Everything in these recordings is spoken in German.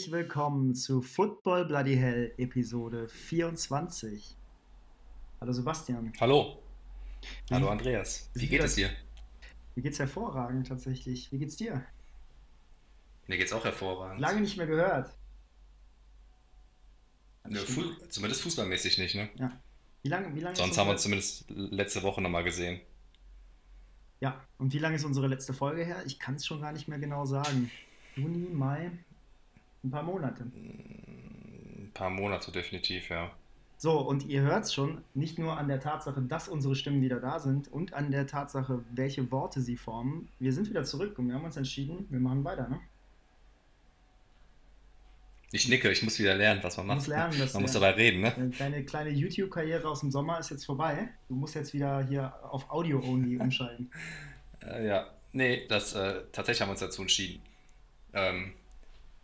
Herzlich willkommen zu Football Bloody Hell Episode 24. Hallo Sebastian. Hallo. Hallo Andreas. Wie geht es dir? Mir geht's hervorragend tatsächlich. Wie geht's dir? Mir geht's auch hervorragend. Lange nicht mehr gehört. Ja, Fu zumindest fußballmäßig nicht, ne? Ja. Wie lange, wie lange Sonst haben wir uns zumindest letzte Woche nochmal gesehen. Ja, und wie lange ist unsere letzte Folge her? Ich kann es schon gar nicht mehr genau sagen. Juni, Mai, ein paar Monate. Ein paar Monate definitiv, ja. So, und ihr hört es schon, nicht nur an der Tatsache, dass unsere Stimmen wieder da sind und an der Tatsache, welche Worte sie formen. Wir sind wieder zurück und wir haben uns entschieden, wir machen weiter, ne? Ich nicke, ich muss wieder lernen, was man macht. Muss lernen, man muss dabei reden, ne? Deine kleine YouTube-Karriere aus dem Sommer ist jetzt vorbei. Du musst jetzt wieder hier auf Audio-Only umschalten. äh, ja, nee, das, äh, tatsächlich haben wir uns dazu entschieden. Ähm,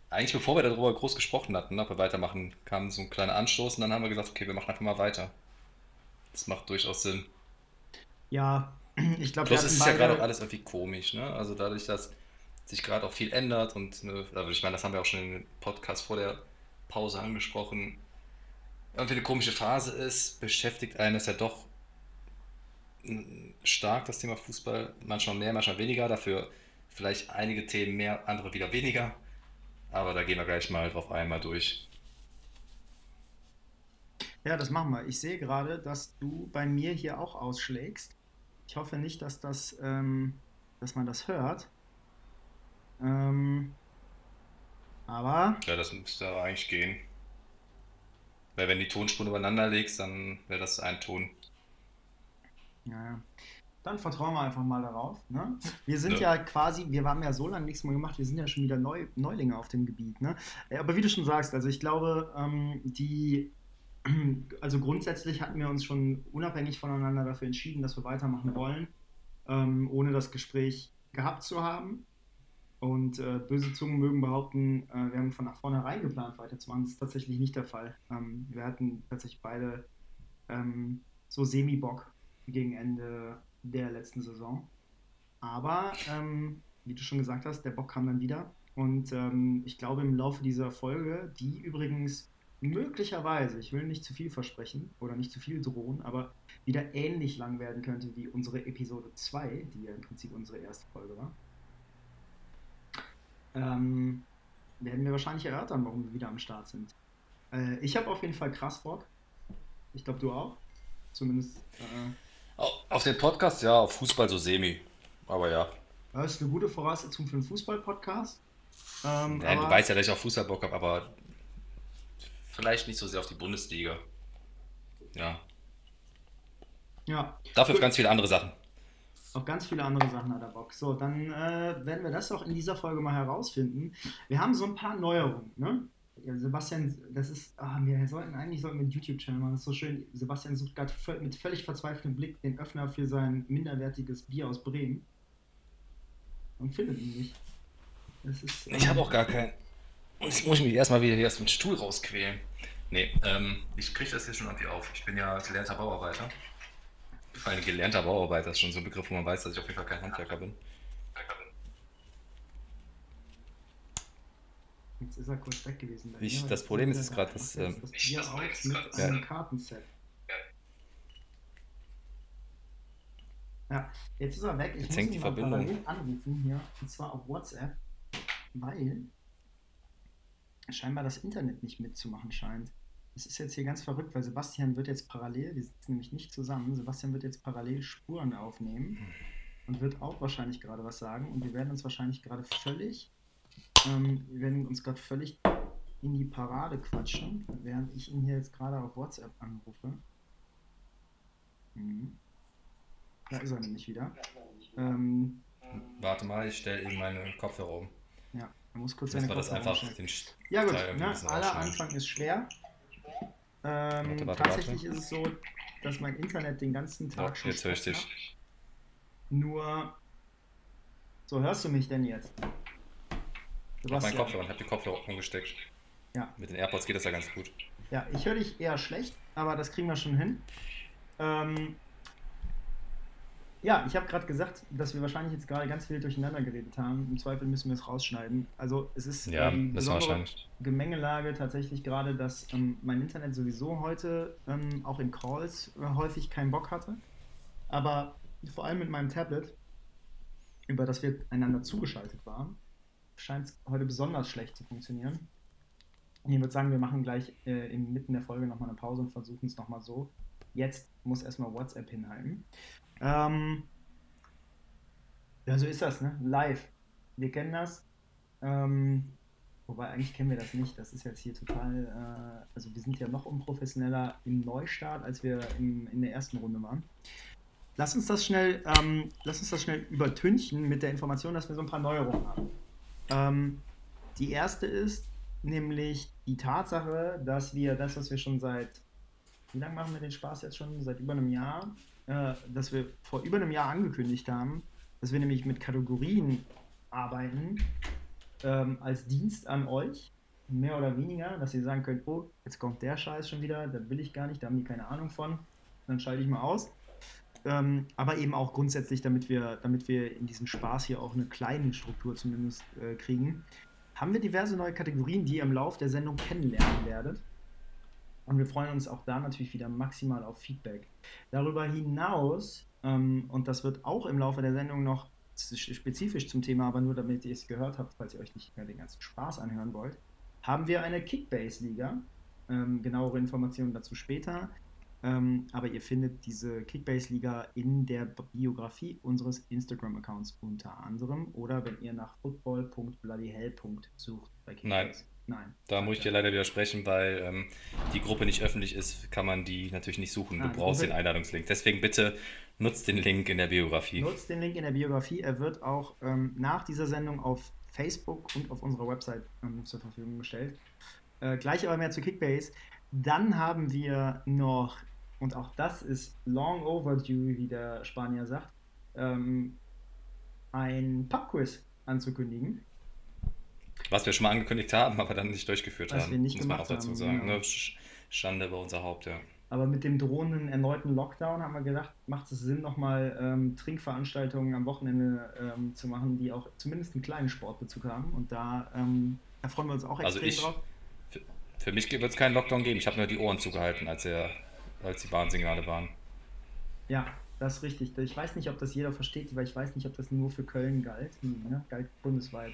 eigentlich bevor wir darüber groß gesprochen hatten, ne, ob wir weitermachen, kam so ein kleiner Anstoß und dann haben wir gesagt, okay, wir machen einfach mal weiter. Das macht durchaus Sinn. Ja, ich glaube, Plus ist ja gerade auch alles irgendwie komisch, ne? Also dadurch, dass sich gerade auch viel ändert und ne, ich meine, das haben wir auch schon in dem Podcast vor der Pause angesprochen, irgendwie eine komische Phase ist, beschäftigt einen das ja doch stark, das Thema Fußball, manchmal mehr, manchmal weniger, dafür vielleicht einige Themen mehr, andere wieder weniger, aber da gehen wir gleich mal drauf einmal durch. Ja, das machen wir. Ich sehe gerade, dass du bei mir hier auch ausschlägst. Ich hoffe nicht, dass das, ähm, dass man das hört. Ähm, aber. Ja, das müsste aber eigentlich gehen. Weil wenn die Tonspuren übereinander legst, dann wäre das ein Ton. Ja, dann vertrauen wir einfach mal darauf. Ne? Wir sind ja. ja. quasi, wir haben ja so lange nichts mehr gemacht, wir sind ja schon wieder Neu, Neulinge auf dem Gebiet. Ne? Aber wie du schon sagst, also ich glaube, ähm, die, also grundsätzlich hatten wir uns schon unabhängig voneinander dafür entschieden, dass wir weitermachen wollen, ähm, ohne das Gespräch gehabt zu haben. Und äh, böse Zungen mögen behaupten, äh, wir haben von vornherein geplant, weiterzumachen. Das ist tatsächlich nicht der Fall. Ähm, wir hatten tatsächlich beide ähm, so Semi-Bock gegen Ende der letzten Saison. Aber, ähm, wie du schon gesagt hast, der Bock kam dann wieder. Und ähm, ich glaube, im Laufe dieser Folge, die übrigens möglicherweise, ich will nicht zu viel versprechen oder nicht zu viel drohen, aber wieder ähnlich lang werden könnte wie unsere Episode 2, die ja im Prinzip unsere erste Folge war, ähm, werden wir wahrscheinlich erörtern, warum wir wieder am Start sind. Äh, ich habe auf jeden Fall krass Bock. Ich glaube, du auch. Zumindest. Äh, auf den Podcast, ja, auf Fußball so semi. Aber ja. Das ist eine gute Voraussetzung für einen Fußball-Podcast. Ähm, Nein, du weißt ja, dass ich auf Fußball Bock habe, aber vielleicht nicht so sehr auf die Bundesliga. Ja. Ja. Dafür auf ganz viele andere Sachen. Auf ganz viele andere Sachen hat er Bock. So, dann äh, werden wir das auch in dieser Folge mal herausfinden. Wir haben so ein paar Neuerungen, ne? Ja, Sebastian, das ist, ah, wir sollten eigentlich sollten wir einen YouTube-Channel machen, das ist so schön. Sebastian sucht gerade mit völlig verzweifeltem Blick den Öffner für sein minderwertiges Bier aus Bremen und findet ihn nicht. Ist, ich habe auch gar keinen. Jetzt muss ich mich erstmal wieder hier aus dem Stuhl rausquälen. Nee, ähm, ich kriege das jetzt schon irgendwie auf. Ich bin ja gelernter Bauarbeiter. Vor allem gelernter Bauarbeiter ist schon so ein Begriff, wo man weiß, dass ich auf jeden Fall kein Handwerker bin. Jetzt ist er kurz weg gewesen. Ich, das Problem ist gerade, dass. Ähm, das Bier auf mit einem Kartenset. Ja, jetzt ist er weg. Ich jetzt hängt die Verbindung. anrufen hier, und zwar auf WhatsApp, weil scheinbar das Internet nicht mitzumachen scheint. Das ist jetzt hier ganz verrückt, weil Sebastian wird jetzt parallel, die sitzen nämlich nicht zusammen, Sebastian wird jetzt parallel Spuren aufnehmen und wird auch wahrscheinlich gerade was sagen und wir werden uns wahrscheinlich gerade völlig ähm, wir werden uns gerade völlig in die Parade quatschen, während ich ihn hier jetzt gerade auf WhatsApp anrufe. Mhm. Da ist er nämlich wieder. Ähm, Warte mal, ich stelle eben meine Kopfhörer um. Ja, er muss kurz seine Kopfhörer einfach den Ja gut, ne, aller Anfang ist schwer. Ähm, warte, warte, tatsächlich warte. ist es so, dass mein Internet den ganzen Tag ja, schon. Jetzt höre ich dich. Nur. So, hörst du mich denn jetzt? Ich hab meinen Kopfhörer und hab die Kopfhörer umgesteckt. Ja. Mit den AirPods geht das ja ganz gut. Ja, ich höre dich eher schlecht, aber das kriegen wir schon hin. Ähm, ja, ich habe gerade gesagt, dass wir wahrscheinlich jetzt gerade ganz viel durcheinander geredet haben. Im Zweifel müssen wir es rausschneiden. Also es ist ja, die besondere Gemengelage tatsächlich gerade, dass ähm, mein Internet sowieso heute ähm, auch in Calls äh, häufig keinen Bock hatte. Aber vor allem mit meinem Tablet, über das wir einander zugeschaltet waren, scheint es heute besonders schlecht zu funktionieren. Und ich würde sagen, wir machen gleich äh, inmitten der Folge nochmal eine Pause und versuchen es nochmal so. Jetzt muss erstmal WhatsApp hinhalten. Ähm, ja, so ist das, ne? Live. Wir kennen das. Ähm, wobei eigentlich kennen wir das nicht. Das ist jetzt hier total. Äh, also wir sind ja noch unprofessioneller im Neustart, als wir im, in der ersten Runde waren. Lass uns das schnell, ähm, lass uns das schnell übertünchen mit der Information, dass wir so ein paar Neuerungen haben. Ähm, die erste ist nämlich die Tatsache, dass wir das, was wir schon seit, wie lange machen wir den Spaß jetzt schon? Seit über einem Jahr äh, dass wir vor über einem Jahr angekündigt haben, dass wir nämlich mit Kategorien arbeiten ähm, als Dienst an euch, mehr oder weniger, dass ihr sagen könnt, oh, jetzt kommt der Scheiß schon wieder, das will ich gar nicht, da haben die keine Ahnung von, dann schalte ich mal aus. Ähm, aber eben auch grundsätzlich, damit wir, damit wir in diesem Spaß hier auch eine kleine Struktur zumindest äh, kriegen, haben wir diverse neue Kategorien, die ihr im Laufe der Sendung kennenlernen werdet. Und wir freuen uns auch da natürlich wieder maximal auf Feedback. Darüber hinaus, ähm, und das wird auch im Laufe der Sendung noch spezifisch zum Thema, aber nur damit ihr es gehört habt, falls ihr euch nicht mehr den ganzen Spaß anhören wollt, haben wir eine Kickbase-Liga. Ähm, genauere Informationen dazu später. Ähm, aber ihr findet diese Kickbase-Liga in der Biografie unseres Instagram-Accounts unter anderem oder wenn ihr nach football.bloodyhell sucht bei Kickbase. Nein. Nein. Da muss ich dir leider widersprechen, weil ähm, die Gruppe nicht öffentlich ist, kann man die natürlich nicht suchen. Du brauchst den Einladungslink. Deswegen bitte nutzt den Link in der Biografie. Nutzt den Link in der Biografie. Er wird auch ähm, nach dieser Sendung auf Facebook und auf unserer Website ähm, zur Verfügung gestellt. Äh, gleich aber mehr zu Kickbase. Dann haben wir noch, und auch das ist long overdue, wie der Spanier sagt, ähm, ein Pubquiz anzukündigen. Was wir schon mal angekündigt haben, aber dann nicht durchgeführt Was haben. Wir nicht muss man auch dazu haben, sagen. Ja. Ne? Schande über unser Haupt, ja. Aber mit dem drohenden erneuten Lockdown haben wir gedacht, macht es Sinn, nochmal ähm, Trinkveranstaltungen am Wochenende ähm, zu machen, die auch zumindest einen kleinen Sportbezug haben. Und da, ähm, da freuen wir uns auch also extrem also ich, drauf. Für, für mich wird es keinen Lockdown geben. Ich habe nur die Ohren zugehalten, als, er, als die Warnsignale waren. Ja, das ist richtig. Ich weiß nicht, ob das jeder versteht, weil ich weiß nicht, ob das nur für Köln galt. Ne? Galt bundesweit.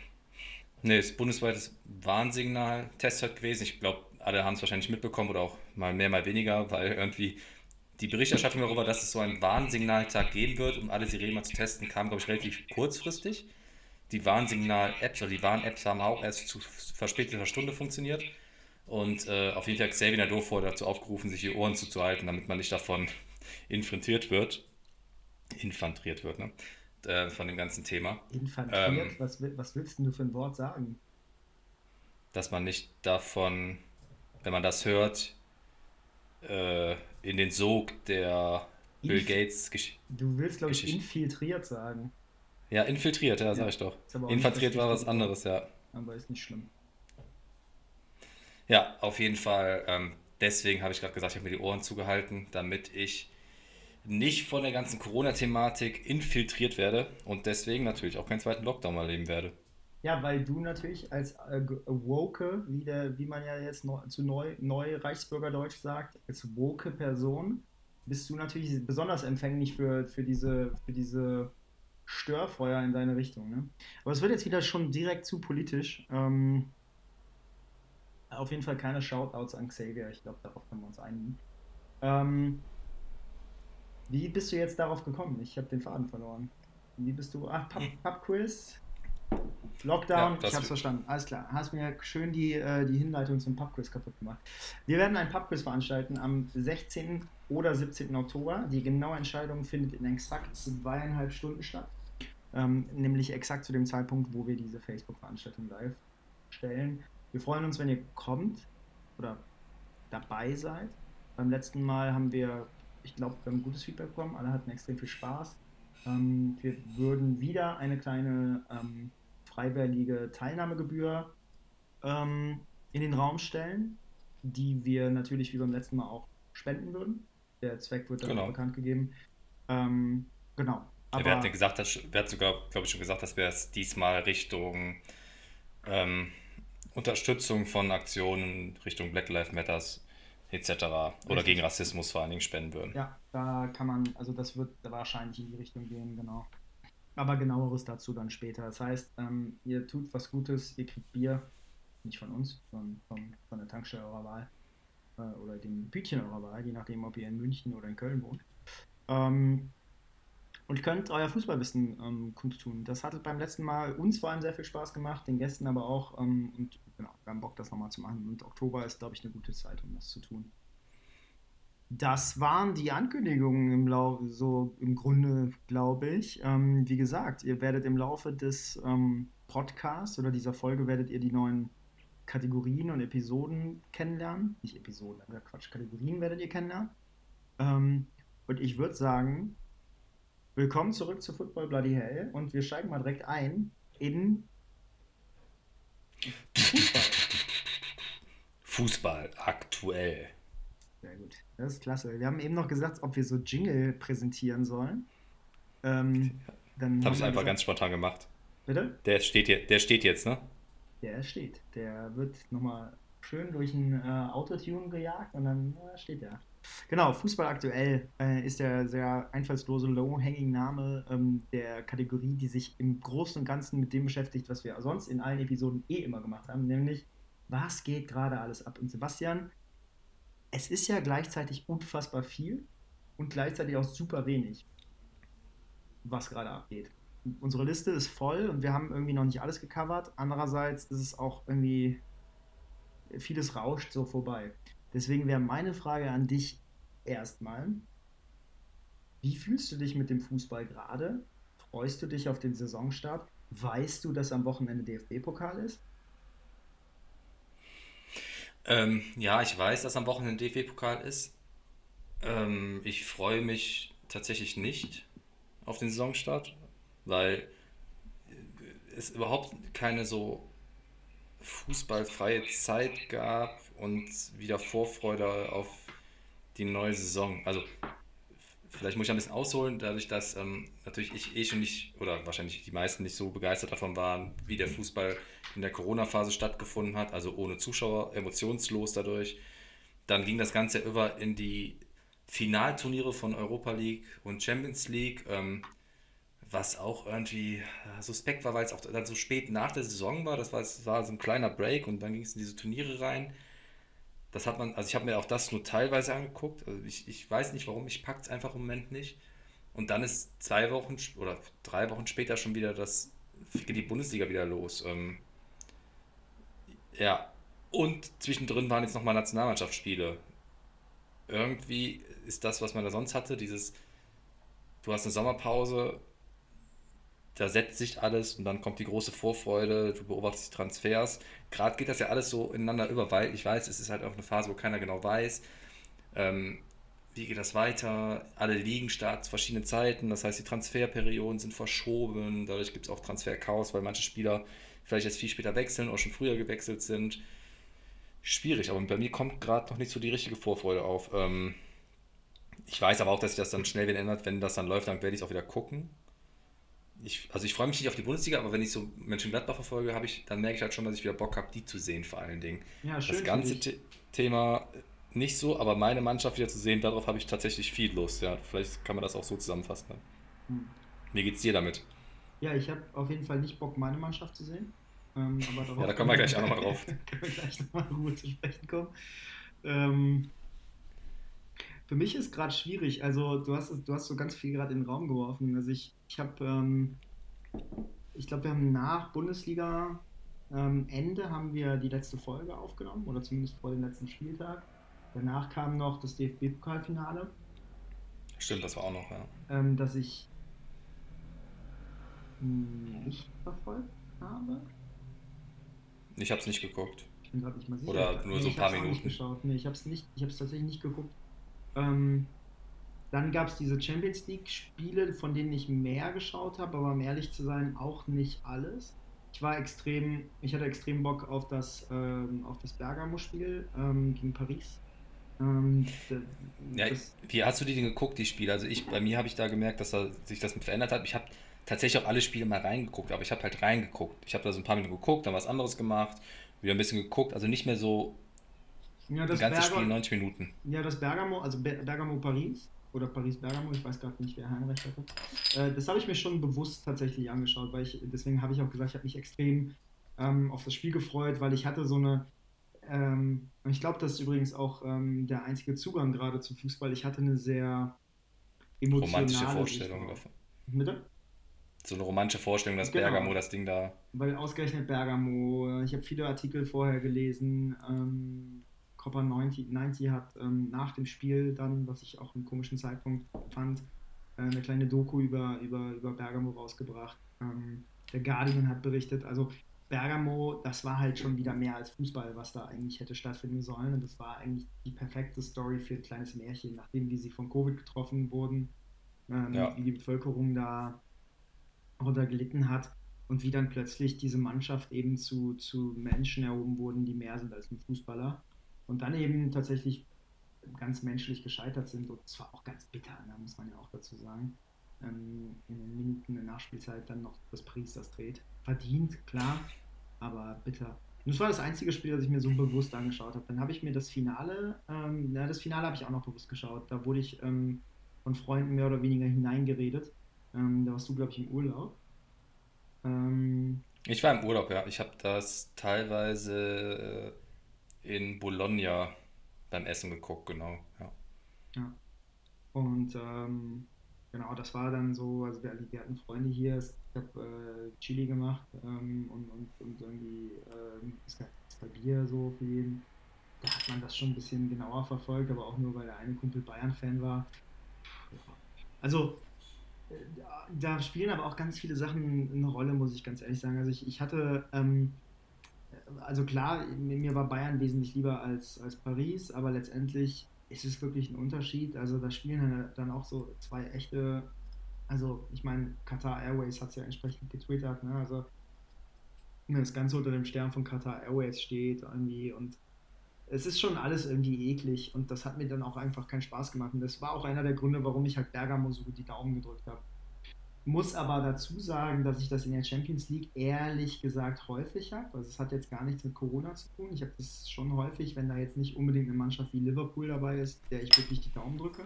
Nee, es ist bundesweites Warnsignal Testzeit gewesen. Ich glaube, alle haben es wahrscheinlich mitbekommen oder auch mal mehr, mal weniger, weil irgendwie die Berichterstattung darüber, dass es so einen Warnsignaltag geben wird, um alle Sirenen mal zu testen, kam, glaube ich, relativ kurzfristig. Die Warnsignal-Apps oder die Warn-Apps haben auch erst zu verspäteter Stunde funktioniert. Und äh, auf jeden Fall hat Xavier Nadeau dazu aufgerufen, sich die Ohren zuzuhalten, damit man nicht davon infantiert wird. Infantriert wird, ne? äh, von dem ganzen Thema. Infantiert? Ähm, was, was willst du für ein Wort sagen? Dass man nicht davon, wenn man das hört, äh, in den Sog der Inf Bill Gates Geschichte. Du willst, glaube ich, infiltriert sagen. Ja, infiltriert, ja, ja sag ich doch. Infiltriert war was anderes, ja. Aber ist nicht schlimm. Ja, auf jeden Fall. Ähm, deswegen habe ich gerade gesagt, ich habe mir die Ohren zugehalten, damit ich nicht von der ganzen Corona-Thematik infiltriert werde und deswegen natürlich auch keinen zweiten Lockdown erleben werde. Ja, weil du natürlich als äh, woke, wie, der, wie man ja jetzt neu, zu neu, neu Reichsbürgerdeutsch sagt, als woke Person, bist du natürlich besonders empfänglich für, für, diese, für diese Störfeuer in deine Richtung. Ne? Aber es wird jetzt wieder schon direkt zu politisch. Ähm, auf jeden Fall keine Shoutouts an Xavier, ich glaube, darauf können wir uns einigen. Ähm, wie bist du jetzt darauf gekommen? Ich habe den Faden verloren. Wie bist du? Ach, Pub-Quiz? Pub Lockdown, ja, ich hab's verstanden. Alles klar. Hast mir schön die, äh, die Hinleitung zum Pub-Quiz kaputt gemacht. Wir werden ein Pub-Quiz veranstalten am 16. oder 17. Oktober. Die genaue Entscheidung findet in exakt zweieinhalb Stunden statt. Ähm, nämlich exakt zu dem Zeitpunkt, wo wir diese Facebook-Veranstaltung live stellen. Wir freuen uns, wenn ihr kommt oder dabei seid. Beim letzten Mal haben wir ich glaube, wir haben gutes Feedback bekommen. Alle hatten extrem viel Spaß. Ähm, wir würden wieder eine kleine ähm, freiwillige Teilnahmegebühr ähm, in den Raum stellen, die wir natürlich wie beim letzten Mal auch spenden würden. Der Zweck wird dann genau. bekannt gegeben. Ähm, genau. Aber wir hatten gesagt, dass, wir hatten sogar, glaube ich, schon gesagt, dass wir es diesmal Richtung ähm, Unterstützung von Aktionen Richtung Black Lives Matters etc. oder Richtig. gegen Rassismus vor allen Dingen spenden würden. Ja, da kann man, also das wird wahrscheinlich in die Richtung gehen, genau. Aber genaueres dazu dann später. Das heißt, ähm, ihr tut was Gutes, ihr kriegt Bier, nicht von uns, sondern von, von der Tankstelle eurer Wahl äh, oder dem Bütchen eurer Wahl, je nachdem, ob ihr in München oder in Köln wohnt. Ähm, und könnt euer Fußballwissen ähm, kundtun. Das hat beim letzten Mal uns vor allem sehr viel Spaß gemacht, den Gästen aber auch. Ähm, und genau, wir haben Bock, das nochmal zu machen. Und Oktober ist, glaube ich, eine gute Zeit, um das zu tun. Das waren die Ankündigungen im Laufe, so im Grunde, glaube ich. Ähm, wie gesagt, ihr werdet im Laufe des ähm, Podcasts oder dieser Folge werdet ihr die neuen Kategorien und Episoden kennenlernen. Nicht Episoden, aber Quatsch, Kategorien werdet ihr kennenlernen. Ähm, und ich würde sagen, willkommen zurück zu Football Bloody Hell und wir steigen mal direkt ein in Fußball. Fußball aktuell. Sehr gut. Das ist klasse. Wir haben eben noch gesagt, ob wir so Jingle präsentieren sollen. Ähm, dann Habe ich einfach gesagt, ganz spontan gemacht. Bitte? Der steht, hier, der steht jetzt, ne? Der steht. Der wird nochmal schön durch ein äh, Autotune gejagt und dann äh, steht er. Genau, Fußball aktuell äh, ist der sehr einfallslose Low-Hanging-Name ähm, der Kategorie, die sich im Großen und Ganzen mit dem beschäftigt, was wir sonst in allen Episoden eh immer gemacht haben, nämlich was geht gerade alles ab? Und Sebastian, es ist ja gleichzeitig unfassbar viel und gleichzeitig auch super wenig, was gerade abgeht. Unsere Liste ist voll und wir haben irgendwie noch nicht alles gecovert. Andererseits ist es auch irgendwie, vieles rauscht so vorbei. Deswegen wäre meine Frage an dich erstmal, wie fühlst du dich mit dem Fußball gerade? Freust du dich auf den Saisonstart? Weißt du, dass am Wochenende DFB-Pokal ist? Ähm, ja, ich weiß, dass am Wochenende DFB-Pokal ist. Ähm, ich freue mich tatsächlich nicht auf den Saisonstart, weil es überhaupt keine so fußballfreie Zeit gab und wieder Vorfreude auf die neue Saison. Also vielleicht muss ich ein bisschen ausholen, dadurch, dass ähm, natürlich ich eh schon nicht, oder wahrscheinlich die meisten nicht so begeistert davon waren, wie der Fußball in der Corona-Phase stattgefunden hat, also ohne Zuschauer, emotionslos dadurch. Dann ging das Ganze über in die Finalturniere von Europa League und Champions League, ähm, was auch irgendwie suspekt war, weil es auch dann so spät nach der Saison war. Das war, das war so ein kleiner Break und dann ging es in diese Turniere rein. Das hat man, also ich habe mir auch das nur teilweise angeguckt. Also ich, ich weiß nicht warum, ich packe es einfach im Moment nicht. Und dann ist zwei Wochen oder drei Wochen später schon wieder das, geht die Bundesliga wieder los. Ähm, ja, und zwischendrin waren jetzt nochmal Nationalmannschaftsspiele. Irgendwie ist das, was man da sonst hatte, dieses, du hast eine Sommerpause, da setzt sich alles und dann kommt die große Vorfreude, du beobachtest die Transfers. Gerade geht das ja alles so ineinander über, weil ich weiß, es ist halt auch eine Phase, wo keiner genau weiß, ähm, wie geht das weiter. Alle Ligen starten zu verschiedenen Zeiten, das heißt, die Transferperioden sind verschoben, dadurch gibt es auch Transferchaos, weil manche Spieler vielleicht jetzt viel später wechseln oder schon früher gewechselt sind. Schwierig, aber bei mir kommt gerade noch nicht so die richtige Vorfreude auf. Ähm, ich weiß aber auch, dass sich das dann schnell wieder ändert. Wenn das dann läuft, dann werde ich es auch wieder gucken ich, also ich freue mich nicht auf die Bundesliga, aber wenn ich so Mönchengladbach verfolge, habe ich, dann merke ich halt schon, dass ich wieder Bock habe, die zu sehen vor allen Dingen. Ja, schön das ganze The Thema nicht so, aber meine Mannschaft wieder zu sehen, darauf habe ich tatsächlich viel Lust. Ja, vielleicht kann man das auch so zusammenfassen. Hm. Wie geht's dir damit? Ja, ich habe auf jeden Fall nicht Bock, meine Mannschaft zu sehen. Ähm, ja, da kommen wir gleich auch nochmal drauf. können wir gleich nochmal in Ruhe zu sprechen kommen. Ähm, für mich ist gerade schwierig. Also du hast du hast so ganz viel gerade in den Raum geworfen. Also ich, ich habe, ähm, ich glaube, wir haben nach Bundesliga ähm, Ende haben wir die letzte Folge aufgenommen oder zumindest vor dem letzten Spieltag. Danach kam noch das DFB-Pokalfinale. Stimmt, das war auch noch, ja. Ähm, dass ich nicht verfolgt habe. Ich habe es nicht geguckt. Ich bin gerade nicht mal sicher. Oder nur nee, so ein paar Minuten. Nicht geschaut. Nee, ich habe es nicht, ich habe es tatsächlich nicht geguckt. Ähm, dann gab es diese Champions League-Spiele, von denen ich mehr geschaut habe, aber um ehrlich zu sein, auch nicht alles. Ich war extrem, ich hatte extrem Bock auf das, ähm, das Bergamo-Spiel ähm, gegen Paris. Ähm, ja, wie hast du die denn geguckt, die Spiele? Also ich, bei mir habe ich da gemerkt, dass da sich das verändert hat. Ich habe tatsächlich auch alle Spiele mal reingeguckt, aber ich habe halt reingeguckt. Ich habe da so ein paar Minuten geguckt, dann was anderes gemacht, wieder ein bisschen geguckt, also nicht mehr so ja, das ein ganzes Berger, Spiel 90 Minuten. Ja, das Bergamo, also Bergamo Paris oder Paris Bergamo, ich weiß gerade nicht, wer Heimrecht hatte. Äh, das habe ich mir schon bewusst tatsächlich angeschaut, weil ich, deswegen habe ich auch gesagt, ich habe mich extrem ähm, auf das Spiel gefreut, weil ich hatte so eine, ähm, ich glaube, das ist übrigens auch ähm, der einzige Zugang gerade zum Fußball. Ich hatte eine sehr emotionale romantische Vorstellung davon. Bitte? So eine romantische Vorstellung, dass genau. Bergamo das Ding da. Weil ausgerechnet Bergamo, ich habe viele Artikel vorher gelesen. Ähm, Copper 90, 90 hat ähm, nach dem Spiel dann, was ich auch einen komischen Zeitpunkt fand, äh, eine kleine Doku über, über, über Bergamo rausgebracht. Ähm, der Guardian hat berichtet, also Bergamo, das war halt schon wieder mehr als Fußball, was da eigentlich hätte stattfinden sollen. Und das war eigentlich die perfekte Story für ein kleines Märchen, nachdem wie sie von Covid getroffen wurden, ähm, ja. wie die Bevölkerung da darunter gelitten hat und wie dann plötzlich diese Mannschaft eben zu, zu Menschen erhoben wurden, die mehr sind als ein Fußballer. Und dann eben tatsächlich ganz menschlich gescheitert sind. Und zwar auch ganz bitter, ne, muss man ja auch dazu sagen. Ähm, in den Minuten der Nachspielzeit dann noch das das dreht. Verdient, klar, aber bitter. Und das war das einzige Spiel, das ich mir so bewusst angeschaut habe. Dann habe ich mir das Finale, ähm, na, das Finale habe ich auch noch bewusst geschaut. Da wurde ich ähm, von Freunden mehr oder weniger hineingeredet. Ähm, da warst du, glaube ich, im Urlaub. Ähm, ich war im Urlaub, ja. Ich habe das teilweise äh, in Bologna beim Essen geguckt, genau. Ja. ja. Und ähm, genau, das war dann so, also wir, wir hatten Freunde hier, ich habe äh, Chili gemacht ähm, und, und, und irgendwie gab zwei Bier so für jeden. Da hat man das schon ein bisschen genauer verfolgt, aber auch nur, weil der eine Kumpel Bayern-Fan war. Also äh, da spielen aber auch ganz viele Sachen eine Rolle, muss ich ganz ehrlich sagen. Also ich, ich hatte, ähm, also klar, mir war Bayern wesentlich lieber als, als Paris, aber letztendlich ist es wirklich ein Unterschied. Also da spielen dann auch so zwei echte, also ich meine, Qatar Airways hat es ja entsprechend getwittert, ne? Also das Ganze unter dem Stern von Qatar Airways steht irgendwie und es ist schon alles irgendwie eklig und das hat mir dann auch einfach keinen Spaß gemacht. Und das war auch einer der Gründe, warum ich halt Bergamo so die Daumen gedrückt habe. Muss aber dazu sagen, dass ich das in der Champions League ehrlich gesagt häufig habe. Also es hat jetzt gar nichts mit Corona zu tun. Ich habe das schon häufig, wenn da jetzt nicht unbedingt eine Mannschaft wie Liverpool dabei ist, der ich wirklich die Daumen drücke.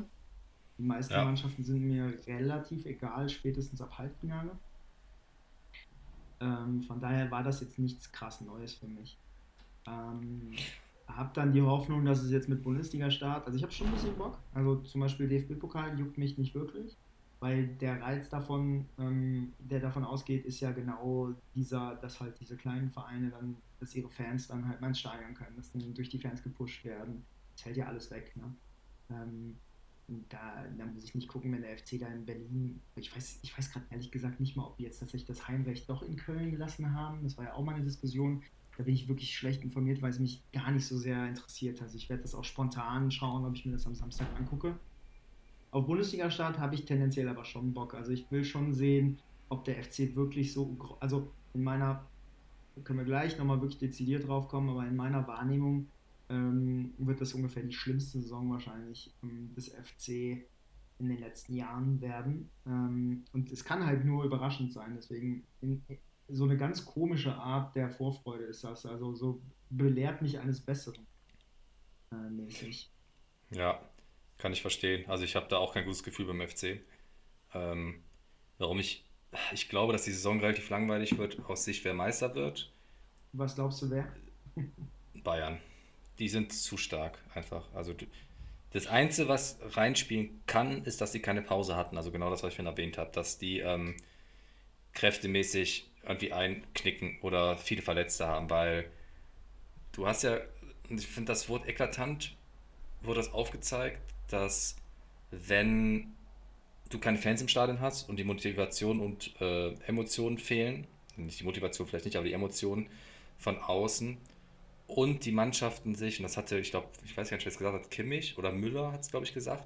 Die meisten ja. Mannschaften sind mir relativ egal, spätestens ab Halbfinale. Ähm, von daher war das jetzt nichts krass Neues für mich. Ähm, hab dann die Hoffnung, dass es jetzt mit Bundesliga-Start, also ich habe schon ein bisschen Bock. Also zum Beispiel DFB-Pokal juckt mich nicht wirklich weil der Reiz davon, ähm, der davon ausgeht, ist ja genau dieser, dass halt diese kleinen Vereine dann, dass ihre Fans dann halt mal Stadion können, dass dann durch die Fans gepusht werden. Das hält ja alles weg, ne? Ähm, da, da, muss ich nicht gucken, wenn der FC da in Berlin, ich weiß, ich weiß gerade ehrlich gesagt nicht mal, ob die jetzt tatsächlich das Heimrecht doch in Köln gelassen haben. Das war ja auch mal eine Diskussion. Da bin ich wirklich schlecht informiert, weil es mich gar nicht so sehr interessiert. Also ich werde das auch spontan schauen, ob ich mir das am Samstag angucke. Auf Bundesliga-Start habe ich tendenziell aber schon Bock. Also ich will schon sehen, ob der FC wirklich so, also in meiner, können wir gleich nochmal wirklich dezidiert drauf kommen, aber in meiner Wahrnehmung ähm, wird das ungefähr die schlimmste Saison wahrscheinlich ähm, des FC in den letzten Jahren werden. Ähm, und es kann halt nur überraschend sein. Deswegen in, so eine ganz komische Art der Vorfreude ist das. Also so belehrt mich eines Besseren äh, mäßig. Ja, kann ich verstehen. Also ich habe da auch kein gutes Gefühl beim FC. Ähm, warum ich, ich glaube, dass die Saison relativ langweilig wird aus Sicht, wer Meister wird. Was glaubst du, wer? Bayern. Die sind zu stark einfach. Also das Einzige, was reinspielen kann, ist, dass sie keine Pause hatten. Also genau das, was ich vorhin erwähnt habe, dass die ähm, kräftemäßig irgendwie einknicken oder viele Verletzte haben, weil du hast ja, ich finde das Wort eklatant, wurde das aufgezeigt, dass wenn du keine Fans im Stadion hast und die Motivation und äh, Emotionen fehlen, nicht die Motivation vielleicht nicht, aber die Emotionen von außen und die Mannschaften sich, und das hatte, ich glaube, ich weiß gar nicht, wer es gesagt hat, Kimmich oder Müller hat es, glaube ich, gesagt,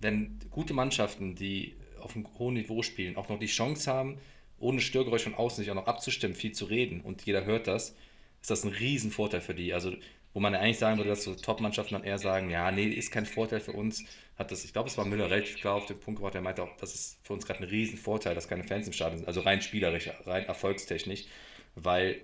wenn gute Mannschaften, die auf einem hohen Niveau spielen, auch noch die Chance haben, ohne Störgeräusch von außen sich auch noch abzustimmen, viel zu reden und jeder hört das, ist das ein Riesenvorteil für die. Also wo man eigentlich sagen würde, dass so Top-Mannschaften dann eher sagen, ja, nee, ist kein Vorteil für uns. Hat das, ich glaube, es war Müller relativ klar auf den Punkt gebracht, der meinte auch, das ist für uns gerade ein Riesenvorteil, dass keine Fans im Stadion sind, also rein spielerisch, rein erfolgstechnisch, weil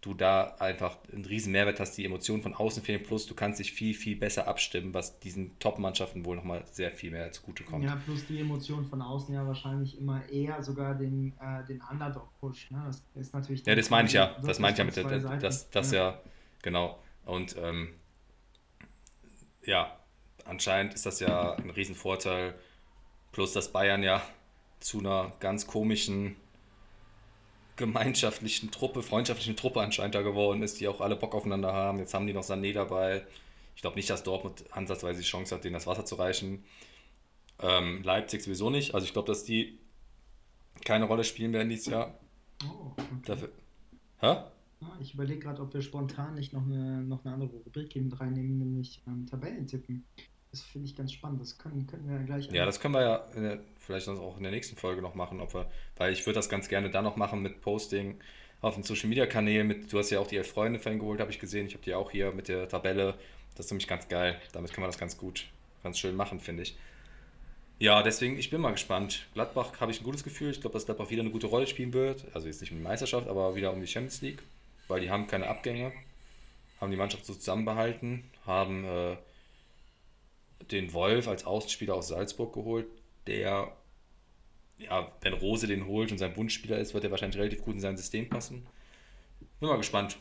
du da einfach einen riesen Mehrwert hast, die Emotionen von außen fehlen, plus du kannst dich viel, viel besser abstimmen, was diesen Top-Mannschaften wohl nochmal sehr viel mehr zugutekommt. Ja, plus die Emotionen von außen ja wahrscheinlich immer eher sogar den, äh, den Underdog-Push. Ne? Das ist natürlich... Ja, das meine ich ja. Das meine ich ja mit der, das, das ja. ja, genau. Und ähm, ja, anscheinend ist das ja ein Riesenvorteil. Plus, dass Bayern ja zu einer ganz komischen gemeinschaftlichen Truppe, freundschaftlichen Truppe anscheinend da geworden ist, die auch alle Bock aufeinander haben. Jetzt haben die noch Sané dabei. Ich glaube nicht, dass Dortmund ansatzweise die Chance hat, denen das Wasser zu reichen. Ähm, Leipzig sowieso nicht. Also ich glaube, dass die keine Rolle spielen werden dieses Jahr. Oh, okay. Dafür. Hä? Ich überlege gerade, ob wir spontan nicht noch eine, noch eine andere Rubrik mit reinnehmen, nämlich ähm, Tabellen tippen. Das finde ich ganz spannend. Das können, können wir ja gleich. Ja, das können wir ja der, vielleicht auch in der nächsten Folge noch machen, ob wir, weil ich würde das ganz gerne dann noch machen mit Posting auf den Social Media Kanälen. du hast ja auch die elf Freunde geholt, habe ich gesehen. Ich habe die auch hier mit der Tabelle. Das ist nämlich ganz geil. Damit können wir das ganz gut, ganz schön machen, finde ich. Ja, deswegen, ich bin mal gespannt. Gladbach habe ich ein gutes Gefühl. Ich glaube, dass Gladbach wieder eine gute Rolle spielen wird. Also jetzt nicht um die Meisterschaft, aber wieder um die Champions League, weil die haben keine Abgänge, haben die Mannschaft so zusammenbehalten, haben äh, den Wolf als Außenspieler aus Salzburg geholt, der, ja, wenn Rose den holt und sein Wunschspieler ist, wird er wahrscheinlich relativ gut in sein System passen. Bin mal gespannt.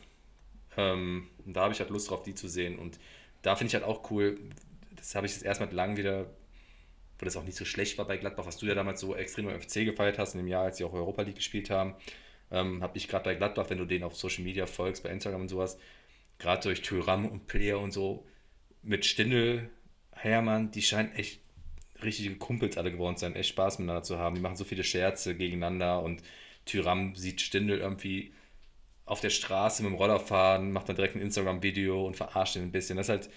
Ähm, da habe ich halt Lust drauf, die zu sehen. Und da finde ich halt auch cool, das habe ich jetzt erstmal lang wieder, wo das auch nicht so schlecht war bei Gladbach, was du ja damals so extrem im FC gefeiert hast, in dem Jahr, als sie auch Europa League gespielt haben, ähm, habe ich gerade bei Gladbach, wenn du den auf Social Media folgst, bei Instagram und sowas, gerade durch Thuram und Player und so, mit Stindel Hermann, die scheinen echt richtige Kumpels alle geworden zu sein, echt Spaß miteinander zu haben. Die machen so viele Scherze gegeneinander und Tyram sieht Stindel irgendwie auf der Straße mit dem Roller fahren, macht dann direkt ein Instagram-Video und verarscht ihn ein bisschen. Das ist halt,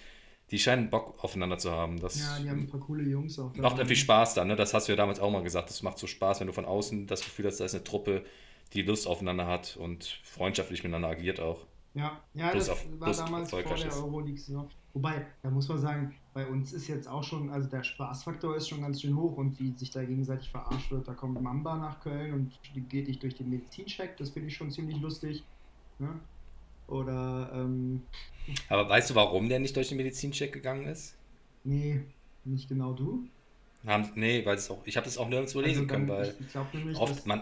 die scheinen Bock aufeinander zu haben. Das ja, die haben ein paar coole Jungs auch. Macht irgendwie Spaß dann, ne? Das hast du ja damals auch mal gesagt. Das macht so Spaß, wenn du von außen das Gefühl hast, da ist eine Truppe, die Lust aufeinander hat und freundschaftlich miteinander agiert auch. Ja, ja das auf, war damals vor der Euroleague-Saison. Wobei, da muss man sagen, bei uns ist jetzt auch schon, also der Spaßfaktor ist schon ganz schön hoch und wie sich da gegenseitig verarscht wird, da kommt Mamba nach Köln und geht dich durch den Medizincheck, das finde ich schon ziemlich lustig. Ne? Oder, ähm, Aber weißt du, warum der nicht durch den Medizincheck gegangen ist? Nee, nicht genau du? Haben, nee, weil es auch, ich habe das auch nirgendwo also lesen können, weil ich, nämlich, oft, man,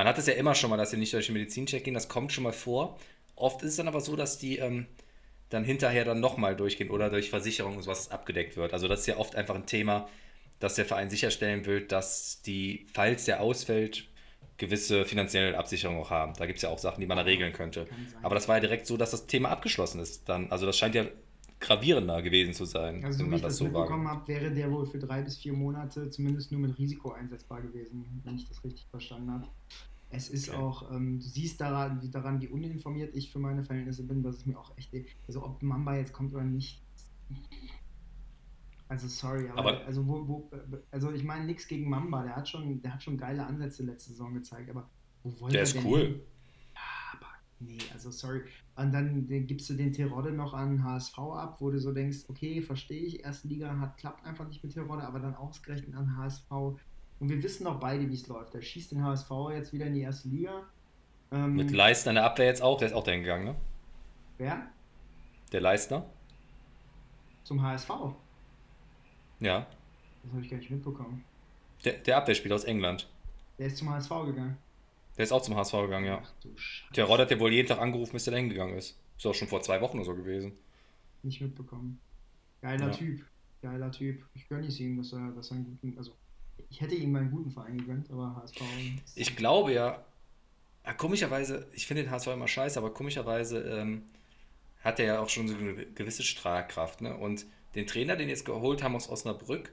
man hat es ja immer schon mal, dass sie nicht durch den Medizincheck gehen, das kommt schon mal vor. Oft ist es dann aber so, dass die ähm, dann hinterher dann nochmal durchgehen oder durch Versicherung und sowas abgedeckt wird. Also das ist ja oft einfach ein Thema, dass der Verein sicherstellen will, dass die, falls der ausfällt, gewisse finanzielle Absicherung auch haben. Da gibt es ja auch Sachen, die man da regeln könnte. Aber das war ja direkt so, dass das Thema abgeschlossen ist. Dann, also das scheint ja gravierender gewesen zu sein. Also, wenn man ich das, das so mitbekommen habe, wäre der wohl für drei bis vier Monate zumindest nur mit Risiko einsetzbar gewesen, wenn ich das richtig verstanden habe. Es ist okay. auch, ähm, du siehst daran wie, daran, wie uninformiert ich für meine Verhältnisse bin, dass es mir auch echt, also ob Mamba jetzt kommt oder nicht. Also sorry, aber, aber also wo, wo, also ich meine nichts gegen Mamba, der hat schon, der hat schon geile Ansätze letzte Saison gezeigt, aber wo wollte der ist denn cool. Hin? Ja, aber nee, also sorry. Und dann gibst du den Terodde noch an HSV ab, wo du so denkst, okay, verstehe ich, erste Liga hat klappt einfach nicht mit Terodde, aber dann ausgerechnet an HSV und wir wissen auch beide, wie es läuft. Er schießt den HSV jetzt wieder in die erste Liga. Ähm, Mit Leistner in der Abwehr jetzt auch, der ist auch dahin gegangen, ne? Wer? Der Leistner. Zum HSV? Ja. Das habe ich gar nicht mitbekommen. Der, der Abwehrspieler aus England. Der ist zum HSV gegangen. Der ist auch zum HSV gegangen, ja. Ach du Scheiße. Der Rod hat ja wohl jeden Tag angerufen, bis der da hingegangen ist. Ist auch schon vor zwei Wochen oder so gewesen. Nicht mitbekommen. Geiler ja. Typ. Geiler Typ. Ich gönne es ihm, dass er, dass er einen guten, also ich hätte ihm einen guten Verein gegönnt, aber HSV. Ich glaube ja, komischerweise, ich finde den HSV immer scheiße, aber komischerweise ähm, hat er ja auch schon so eine gewisse Strahlkraft. Ne? Und den Trainer, den jetzt geholt haben aus Osnabrück,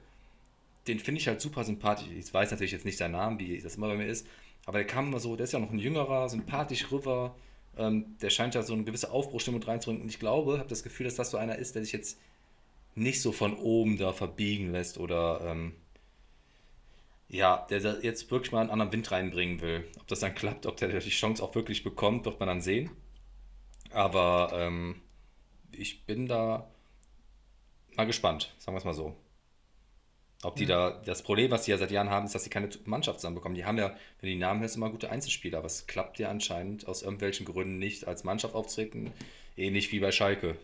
den finde ich halt super sympathisch. Ich weiß natürlich jetzt nicht seinen Namen, wie das immer bei mir ist, aber der kam immer so, der ist ja noch ein jüngerer, sympathisch rüber. Ähm, der scheint ja so eine gewisse Aufbruchstimmung reinzubringen. Und ich glaube, habe das Gefühl, dass das so einer ist, der sich jetzt nicht so von oben da verbiegen lässt oder ähm, ja, der jetzt wirklich mal einen anderen Wind reinbringen will. Ob das dann klappt, ob der die Chance auch wirklich bekommt, wird man dann sehen. Aber ähm, ich bin da mal gespannt, sagen wir es mal so. Ob die ja. da, das Problem, was die ja seit Jahren haben, ist, dass sie keine Mannschaft zusammenbekommen. Die haben ja, wenn die Namen hörst, immer gute Einzelspieler, aber es klappt ja anscheinend aus irgendwelchen Gründen nicht als Mannschaft auftreten, ähnlich wie bei Schalke.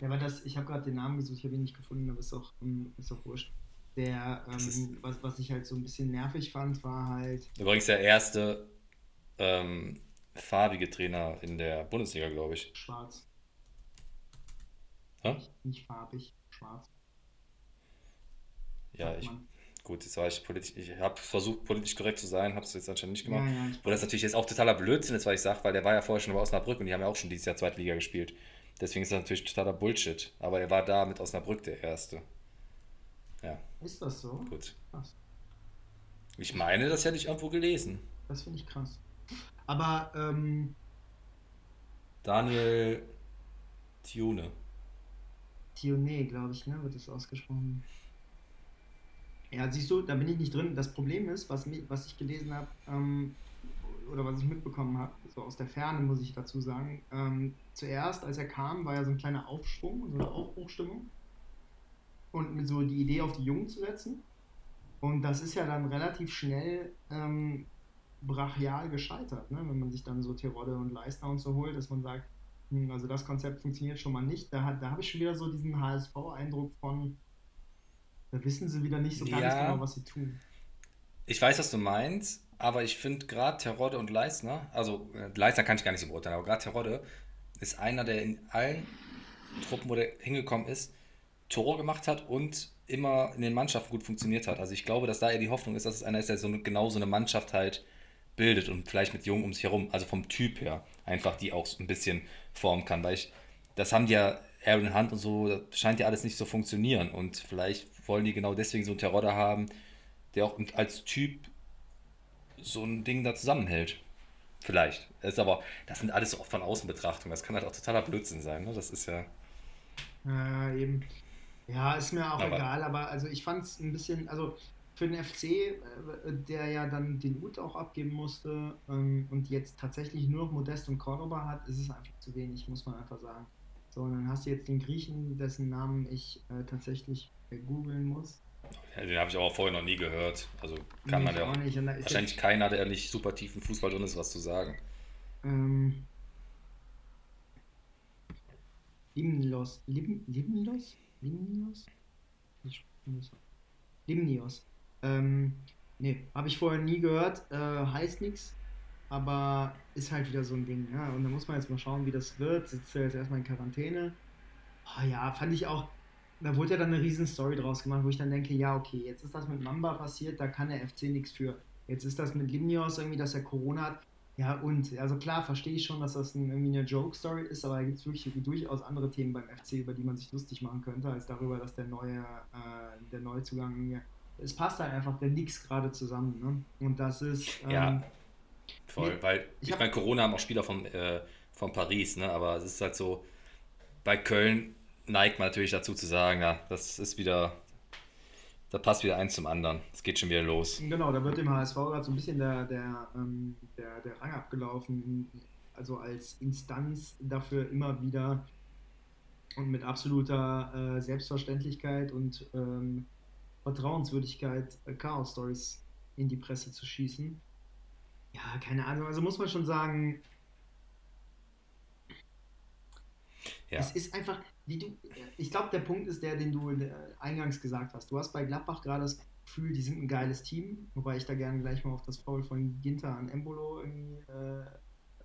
Ja, aber das, ich habe gerade den Namen gesucht, ich habe ihn nicht gefunden, aber ist auch, ähm, ist auch wurscht. Der, ähm, was, was ich halt so ein bisschen nervig fand, war halt. Übrigens der erste ähm, farbige Trainer in der Bundesliga, glaube ich. Schwarz. Hä? Nicht, farbig, schwarz. Ja, ich, gut, jetzt war ich politisch, ich habe versucht, politisch korrekt zu sein, habe es jetzt anscheinend nicht gemacht. Ja, ja, Wo das natürlich jetzt auch totaler Blödsinn ist, weil ich sage, weil der war ja vorher schon bei Osnabrück und die haben ja auch schon dieses Jahr Zweite Liga gespielt. Deswegen ist das natürlich totaler Bullshit. Aber er war da mit Osnabrück der Erste. Ja. Ist das so? Gut. Krass. Ich meine, das hätte ich irgendwo gelesen. Das finde ich krass. Aber, ähm. Daniel Tione. Tione, glaube ich, ne, wird es ausgesprochen. Ja, siehst du, da bin ich nicht drin. Das Problem ist, was, was ich gelesen habe, ähm, oder was ich mitbekommen habe, so aus der Ferne muss ich dazu sagen, ähm, zuerst, als er kam, war ja so ein kleiner Aufschwung, so eine Aufbruchstimmung. Und so die Idee auf die Jungen zu setzen. Und das ist ja dann relativ schnell ähm, brachial gescheitert, ne? wenn man sich dann so Tirode und Leistner und so holt, dass man sagt, hm, also das Konzept funktioniert schon mal nicht. Da, da habe ich schon wieder so diesen HSV-Eindruck von, da wissen sie wieder nicht so ganz ja, genau, was sie tun. Ich weiß, was du meinst, aber ich finde gerade Terodde und Leisner, also äh, Leisner kann ich gar nicht so beurteilen, aber gerade Terodde ist einer, der in allen Truppen, wo der hingekommen ist, Tore gemacht hat und immer in den Mannschaften gut funktioniert hat. Also ich glaube, dass da eher die Hoffnung ist, dass es einer ist, der so eine, genau so eine Mannschaft halt bildet und vielleicht mit Jungen um sich herum, also vom Typ her, einfach die auch ein bisschen formen kann, weil ich, das haben die ja Aaron Hunt und so, das scheint ja alles nicht so funktionieren und vielleicht wollen die genau deswegen so einen Terodder haben, der auch als Typ so ein Ding da zusammenhält. Vielleicht. Das ist aber, das sind alles so von außen Betrachtungen. Das kann halt auch totaler Blödsinn sein. Ne? Das ist ja. Ja, eben. Ja, ist mir auch aber, egal, aber also ich fand es ein bisschen, also für den FC, äh, der ja dann den Hut auch abgeben musste ähm, und jetzt tatsächlich nur noch Modest und Cordoba hat, ist es einfach zu wenig, muss man einfach sagen. So, und dann hast du jetzt den Griechen, dessen Namen ich äh, tatsächlich googeln muss. Ja, den habe ich aber vorher noch nie gehört. Also kann nee, man ja auch nicht. Wahrscheinlich keiner, der nicht super tief im Fußball drin ist, was zu sagen. Ähm. Limnios. Lim, Limnios? Limnios? Limnios. Ähm, nee, habe ich vorher nie gehört. Äh, heißt nichts. Aber ist halt wieder so ein Ding. Ja? Und da muss man jetzt mal schauen, wie das wird. Sitzt er jetzt erstmal in Quarantäne. Oh, ja, fand ich auch da wurde ja dann eine riesen Story draus gemacht, wo ich dann denke, ja, okay, jetzt ist das mit Mamba passiert, da kann der FC nichts für. Jetzt ist das mit Limnios irgendwie, dass er Corona hat. Ja, und, also klar, verstehe ich schon, dass das ein, irgendwie eine Joke-Story ist, aber da gibt es wirklich durchaus andere Themen beim FC, über die man sich lustig machen könnte, als darüber, dass der neue, äh, der Neuzugang, es passt halt einfach der nix gerade zusammen, ne? Und das ist. Ähm, ja, voll, nee, weil, ich, ich meine, Corona haben auch Spieler von, äh, von Paris, ne? Aber es ist halt so, bei Köln neigt man natürlich dazu zu sagen, ja, das ist wieder, da passt wieder eins zum anderen. Es geht schon wieder los. Genau, da wird dem HSV gerade so ein bisschen der, der, ähm, der, der Rang abgelaufen, also als Instanz dafür immer wieder und mit absoluter äh, Selbstverständlichkeit und ähm, Vertrauenswürdigkeit äh, Chaos-Stories in die Presse zu schießen. Ja, keine Ahnung, also muss man schon sagen, ja. es ist einfach, wie du, ich glaube, der Punkt ist der, den du äh, eingangs gesagt hast. Du hast bei Gladbach gerade das Gefühl, die sind ein geiles Team, wobei ich da gerne gleich mal auf das Foul von Ginter an Embolo äh,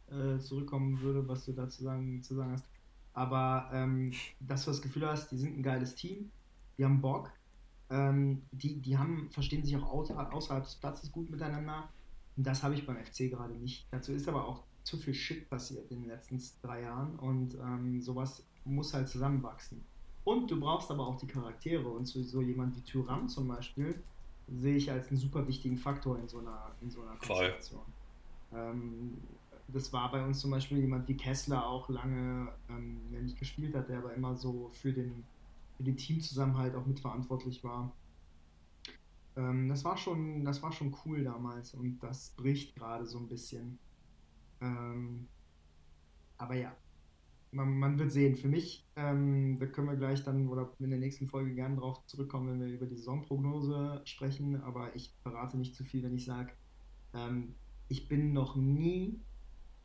äh, zurückkommen würde, was du dazu sagen, zu sagen hast. Aber ähm, dass du das Gefühl hast, die sind ein geiles Team, die haben Bock, ähm, die, die haben, verstehen sich auch außerhalb des Platzes gut miteinander. Und das habe ich beim FC gerade nicht. Dazu ist aber auch zu viel Shit passiert in den letzten drei Jahren und ähm, sowas muss halt zusammenwachsen. Und du brauchst aber auch die Charaktere und so, so jemand wie Tyram zum Beispiel sehe ich als einen super wichtigen Faktor in so einer, in so einer Konstellation. Ähm, das war bei uns zum Beispiel jemand wie Kessler auch lange, ähm, der nicht gespielt hat, der aber immer so für den, für den Teamzusammenhalt auch mitverantwortlich war. Ähm, das, war schon, das war schon cool damals und das bricht gerade so ein bisschen. Ähm, aber ja, man, man, wird sehen. Für mich, ähm, da können wir gleich dann oder in der nächsten Folge gerne drauf zurückkommen, wenn wir über die Saisonprognose sprechen. Aber ich verrate nicht zu viel, wenn ich sage, ähm, ich bin noch nie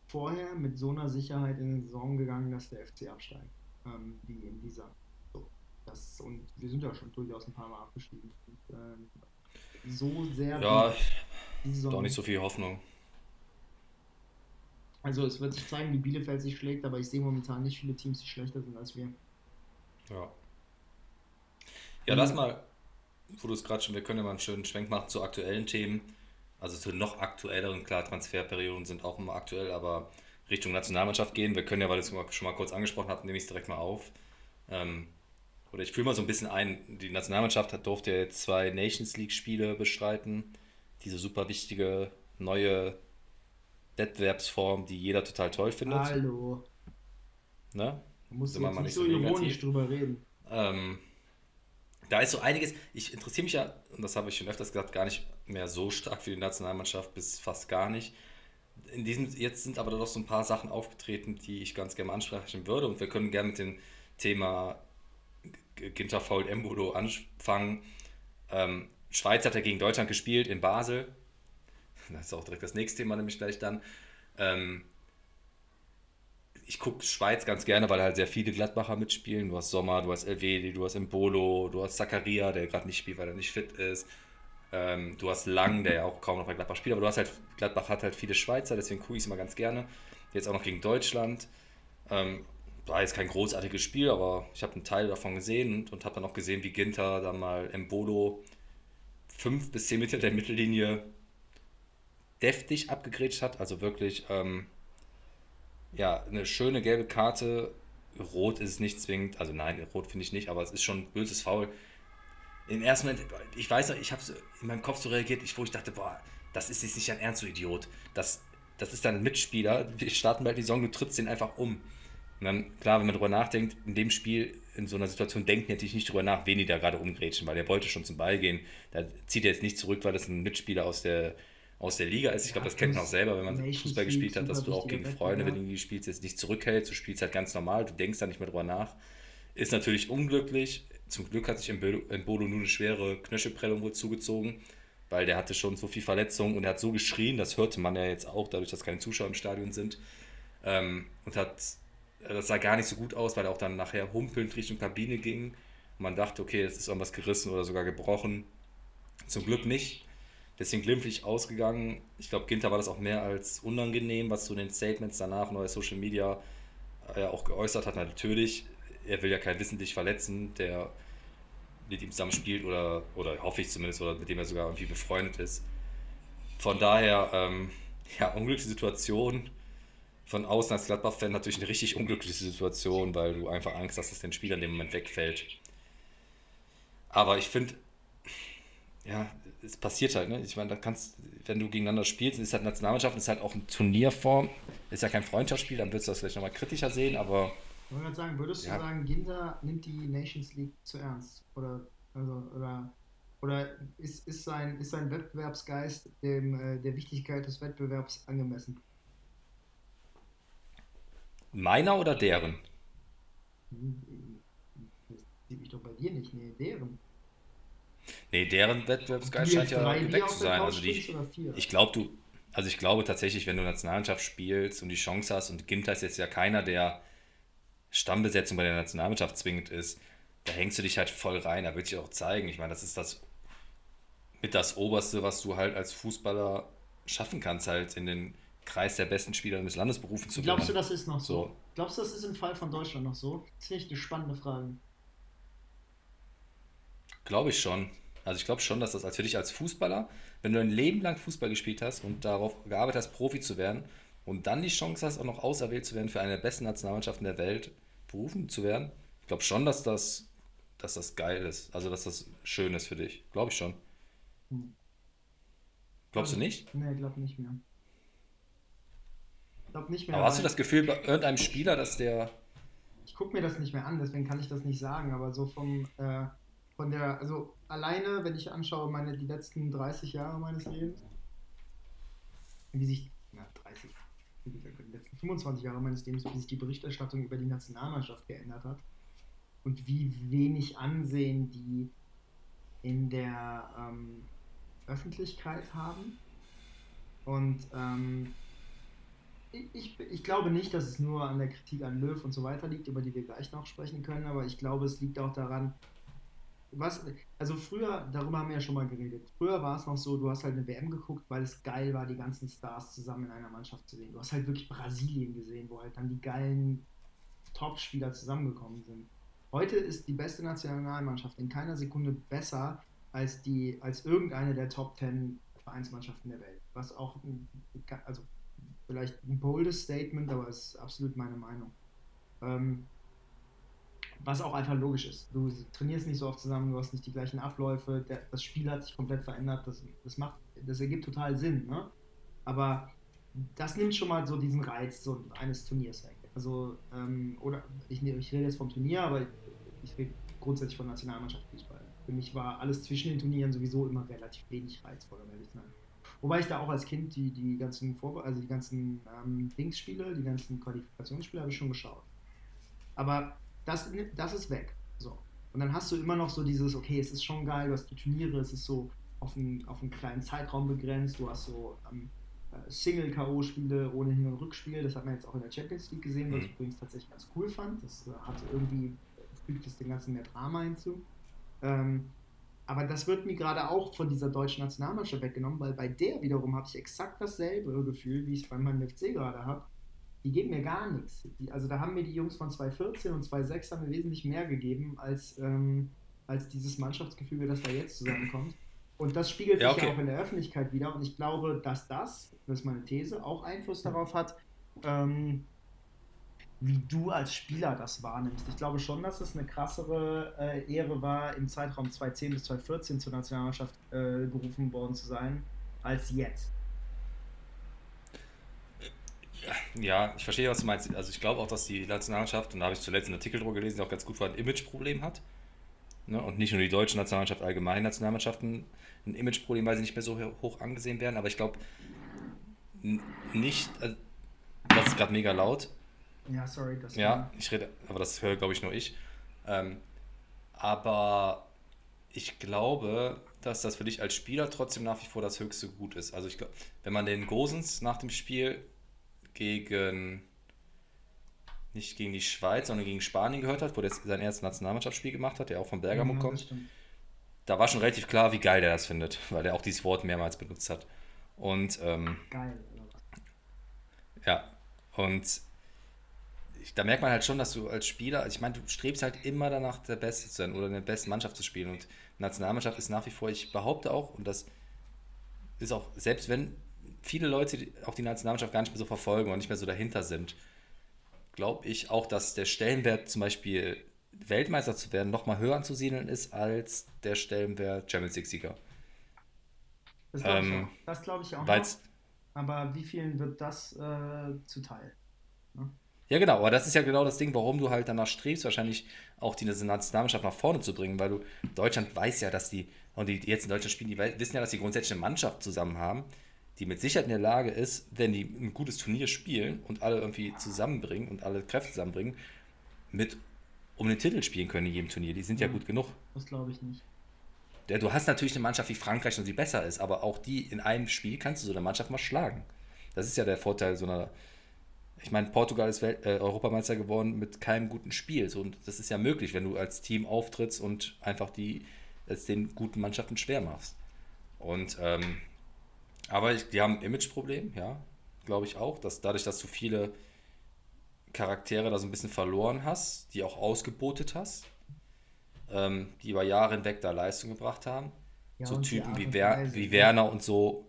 vorher mit so einer Sicherheit in die Saison gegangen, dass der FC absteigt. Ähm, wie in dieser. So, das, und wir sind ja schon durchaus ein paar Mal abgestiegen. Und, ähm, so sehr. Ja, doch nicht so viel Hoffnung. Also es wird sich zeigen, wie Bielefeld sich schlägt, aber ich sehe momentan nicht viele Teams, die schlechter sind als wir. Ja. Ja, lass mal, wo du es gerade schon, wir können ja mal einen schönen Schwenk machen zu aktuellen Themen. Also zu noch aktuelleren, klar, Transferperioden sind auch immer aktuell, aber Richtung Nationalmannschaft gehen. Wir können ja, weil du es schon mal kurz angesprochen hast, nehme ich es direkt mal auf. Ähm, oder ich fühle mal so ein bisschen ein, die Nationalmannschaft hat, durfte ja jetzt zwei Nations League-Spiele bestreiten. Diese super wichtige neue Wettbewerbsform, die jeder total toll findet. Hallo. Ne? Da musst du jetzt nicht so ironisch drüber reden. Ähm, da ist so einiges. Ich interessiere mich ja, und das habe ich schon öfters gesagt, gar nicht mehr so stark für die Nationalmannschaft, bis fast gar nicht. In diesem, jetzt sind aber doch so ein paar Sachen aufgetreten, die ich ganz gerne ansprechen würde. Und wir können gerne mit dem Thema Ginter Faul Embolo anfangen. Ähm, Schweiz hat ja gegen Deutschland gespielt in Basel. Das ist auch direkt das nächste Thema, nämlich gleich dann. Ähm, ich gucke Schweiz ganz gerne, weil halt sehr viele Gladbacher mitspielen. Du hast Sommer, du hast Elvedi, du hast Embolo, du hast Zakaria, der gerade nicht spielt, weil er nicht fit ist. Ähm, du hast Lang, der ja auch kaum noch bei Gladbach spielt, aber du hast halt, Gladbach hat halt viele Schweizer, deswegen gucke ich es immer ganz gerne. Jetzt auch noch gegen Deutschland. Ähm, war jetzt kein großartiges Spiel, aber ich habe einen Teil davon gesehen und, und habe dann auch gesehen, wie Ginter dann mal Embolo 5 bis 10 Meter der Mittellinie deftig abgegrätscht hat. Also wirklich, ähm, ja, eine schöne gelbe Karte. Rot ist es nicht zwingend, also nein, rot finde ich nicht, aber es ist schon ein böses Foul. Im ersten Moment, ich weiß noch, ich habe in meinem Kopf so reagiert, wo ich dachte, boah, das ist jetzt nicht ein Ernst, so Idiot. Das, das ist dein Mitspieler, wir starten bald die Saison, du trittst den einfach um. Und dann, klar, wenn man darüber nachdenkt, in dem Spiel, in so einer Situation, denken natürlich nicht darüber nach, wen die da gerade umgrätschen, weil der wollte schon zum Ball gehen. Da zieht er jetzt nicht zurück, weil das ein Mitspieler aus der, aus der Liga ist. Ich glaube, das kennt man auch selber, wenn man Fußball gespielt hat, dass du auch gegen Freunde, wenn du irgendwie spielst, jetzt nicht zurückhältst. Du spielst halt ganz normal, du denkst da nicht mehr drüber nach. Ist natürlich unglücklich. Zum Glück hat sich in Bodo nur eine schwere Knöchelprellung wohl zugezogen, weil der hatte schon so viel Verletzungen und er hat so geschrien, das hörte man ja jetzt auch, dadurch, dass keine Zuschauer im Stadion sind. Ähm, und hat, das sah gar nicht so gut aus, weil er auch dann nachher humpelnd Richtung Kabine ging. Und man dachte, okay, jetzt ist irgendwas gerissen oder sogar gebrochen. Zum Glück nicht. Deswegen glimpflich ausgegangen. Ich glaube, Ginter war das auch mehr als unangenehm, was zu den Statements danach neue Social Media ja auch geäußert hat. Natürlich, er will ja keinen wissentlich verletzen, der mit ihm zusammen spielt oder, oder hoffe ich zumindest, oder mit dem er sogar irgendwie befreundet ist. Von daher, ähm, ja, unglückliche Situation. Von außen als Gladbach-Fan natürlich eine richtig unglückliche Situation, weil du einfach Angst hast, dass dein Spieler in dem Moment wegfällt. Aber ich finde, ja, es passiert halt, ne? Ich meine, da kannst, wenn du gegeneinander spielst, ist halt Nationalmannschaft, ist halt auch eine Turnierform, ist ja kein Freundschaftsspiel, dann würdest du das vielleicht nochmal kritischer sehen, aber. Ich wollte sagen, würdest ja. du sagen, Ginter nimmt die Nations League zu ernst? Oder, also, oder, oder ist, ist, sein, ist sein Wettbewerbsgeist dem, äh, der Wichtigkeit des Wettbewerbs angemessen? Meiner oder deren? Hm, das sieht mich doch bei dir nicht, nee, deren. Nee, deren Wettbewerbsgeist scheint ja gedeckt zu sein. Also die, ich glaube, du, also ich glaube tatsächlich, wenn du Nationalmannschaft spielst und die Chance hast, und Ginter ist jetzt ja keiner, der Stammbesetzung bei der Nationalmannschaft zwingend ist, da hängst du dich halt voll rein. Da wird sich auch zeigen. Ich meine, das ist das mit das Oberste, was du halt als Fußballer schaffen kannst, halt in den Kreis der besten Spieler des Landes berufen zu werden. Glaubst du, das ist noch so? so? Glaubst du, das ist im Fall von Deutschland noch so? Das ist nicht eine spannende Frage. Glaube ich schon. Also ich glaube schon, dass das als für dich als Fußballer, wenn du ein Leben lang Fußball gespielt hast und darauf gearbeitet hast, Profi zu werden und dann die Chance hast, auch noch auserwählt zu werden für eine der besten Nationalmannschaften der Welt, berufen zu werden, ich glaube schon, dass das, dass das geil ist. Also dass das schön ist für dich. Glaube ich schon. Hm. Glaubst du nicht? Nee, glaube nicht mehr. Glaub nicht mehr. Aber hast du das Gefühl bei irgendeinem Spieler, dass der. Ich gucke mir das nicht mehr an, deswegen kann ich das nicht sagen, aber so vom. Äh von der, also alleine, wenn ich anschaue, meine die letzten 30 Jahre meines Lebens, wie sich, na 30, wie gesagt, die letzten 25 Jahre meines Lebens, wie sich die Berichterstattung über die Nationalmannschaft geändert hat und wie wenig Ansehen die in der ähm, Öffentlichkeit haben. Und ähm, ich, ich glaube nicht, dass es nur an der Kritik an Löw und so weiter liegt, über die wir gleich noch sprechen können, aber ich glaube, es liegt auch daran, was, also früher, darüber haben wir ja schon mal geredet, früher war es noch so, du hast halt eine WM geguckt, weil es geil war, die ganzen Stars zusammen in einer Mannschaft zu sehen. Du hast halt wirklich Brasilien gesehen, wo halt dann die geilen Top-Spieler zusammengekommen sind. Heute ist die beste Nationalmannschaft in keiner Sekunde besser als, die, als irgendeine der Top 10 Vereinsmannschaften der Welt. Was auch, also vielleicht ein boldes Statement, aber es ist absolut meine Meinung. Ähm, was auch einfach logisch ist. Du trainierst nicht so oft zusammen, du hast nicht die gleichen Abläufe, der, das Spiel hat sich komplett verändert, das, das, macht, das ergibt total Sinn. Ne? Aber das nimmt schon mal so diesen Reiz so eines Turniers weg. Also, ähm, oder ich, ich, rede jetzt vom Turnier, aber ich, rede grundsätzlich von Nationalmannschaft Fußball. Für mich war alles zwischen den Turnieren sowieso immer relativ wenig reizvoll, um ehrlich zu sein. Wobei ich da auch als Kind die, die ganzen Vor also die ganzen ähm, Dingsspiele, die ganzen Qualifikationsspiele habe ich schon geschaut. Aber das, das ist weg. So. Und dann hast du immer noch so dieses, okay, es ist schon geil, du hast die Turniere, es ist so auf einen, auf einen kleinen Zeitraum begrenzt, du hast so ähm, äh, Single-K.O.-Spiele ohne Hin- und Rückspiel, das hat man jetzt auch in der Champions League gesehen, was mhm. ich übrigens tatsächlich ganz cool fand. Das äh, hatte irgendwie, äh, fügt es dem Ganzen mehr Drama hinzu. Ähm, aber das wird mir gerade auch von dieser deutschen Nationalmannschaft weggenommen, weil bei der wiederum habe ich exakt dasselbe Gefühl, wie ich es bei meinem FC gerade habe die geben mir gar nichts. Die, also da haben mir die Jungs von 2014 und 2006 haben mir wesentlich mehr gegeben als, ähm, als dieses Mannschaftsgefüge, das da jetzt zusammenkommt. Und das spiegelt ja, sich ja auch in der Öffentlichkeit wieder. Und ich glaube, dass das, das ist meine These, auch Einfluss darauf hat, ähm, wie du als Spieler das wahrnimmst. Ich glaube schon, dass es eine krassere äh, Ehre war, im Zeitraum 2010 bis 2014 zur Nationalmannschaft äh, gerufen worden zu sein, als jetzt. Ja, ich verstehe, was du meinst. Also ich glaube auch, dass die Nationalmannschaft, und da habe ich zuletzt einen Artikel drüber gelesen, der auch ganz gut war, ein Imageproblem hat. Ne? Und nicht nur die deutsche Nationalmannschaft, allgemein Nationalmannschaften ein Imageproblem, weil sie nicht mehr so hoch angesehen werden. Aber ich glaube nicht, also, das ist gerade mega laut. Ja, sorry. Das ja, ich rede, aber das höre, glaube ich, nur ich. Ähm, aber ich glaube, dass das für dich als Spieler trotzdem nach wie vor das höchste Gut ist. Also ich glaube, wenn man den Gosens nach dem Spiel gegen nicht gegen die Schweiz, sondern gegen Spanien gehört hat, wo er sein erstes Nationalmannschaftsspiel gemacht hat, der auch von Bergamo ja, kommt. Da war schon relativ klar, wie geil der das findet, weil er auch dieses Wort mehrmals benutzt hat. Und ähm, geil. Ja, und da merkt man halt schon, dass du als Spieler, also ich meine, du strebst halt immer danach, der Beste zu sein oder in der besten Mannschaft zu spielen. Und Nationalmannschaft ist nach wie vor, ich behaupte auch, und das ist auch, selbst wenn viele Leute auch die Nationalmannschaft gar nicht mehr so verfolgen und nicht mehr so dahinter sind, glaube ich auch, dass der Stellenwert zum Beispiel Weltmeister zu werden noch mal höher anzusiedeln ist als der Stellenwert Champions League-Sieger. Das glaube ähm, ich, glaub ich auch. Noch. Aber wie vielen wird das äh, zuteil? Ne? Ja, genau, aber das ist ja genau das Ding, warum du halt danach strebst, wahrscheinlich auch die Nationalmannschaft nach vorne zu bringen, weil du, Deutschland weiß ja, dass die, und die jetzt in Deutschland spielen, die wissen ja, dass sie grundsätzlich eine Mannschaft zusammen haben, die mit Sicherheit in der Lage ist, wenn die ein gutes Turnier spielen und alle irgendwie zusammenbringen und alle Kräfte zusammenbringen, mit um den Titel spielen können in jedem Turnier. Die sind ja, ja gut genug. Das glaube ich nicht. Ja, du hast natürlich eine Mannschaft wie Frankreich und die besser ist, aber auch die in einem Spiel kannst du so eine Mannschaft mal schlagen. Das ist ja der Vorteil so einer. Ich meine, Portugal ist Welt, äh, Europameister geworden mit keinem guten Spiel. So, und das ist ja möglich, wenn du als Team auftrittst und einfach die es den guten Mannschaften schwer machst. Und ähm, aber ich, die haben ein Imageproblem, ja, glaube ich auch, dass dadurch, dass du viele Charaktere da so ein bisschen verloren hast, die auch ausgebotet hast, ähm, die über Jahre hinweg da Leistung gebracht haben. Ja, so Typen wie, Wer wie Werner und so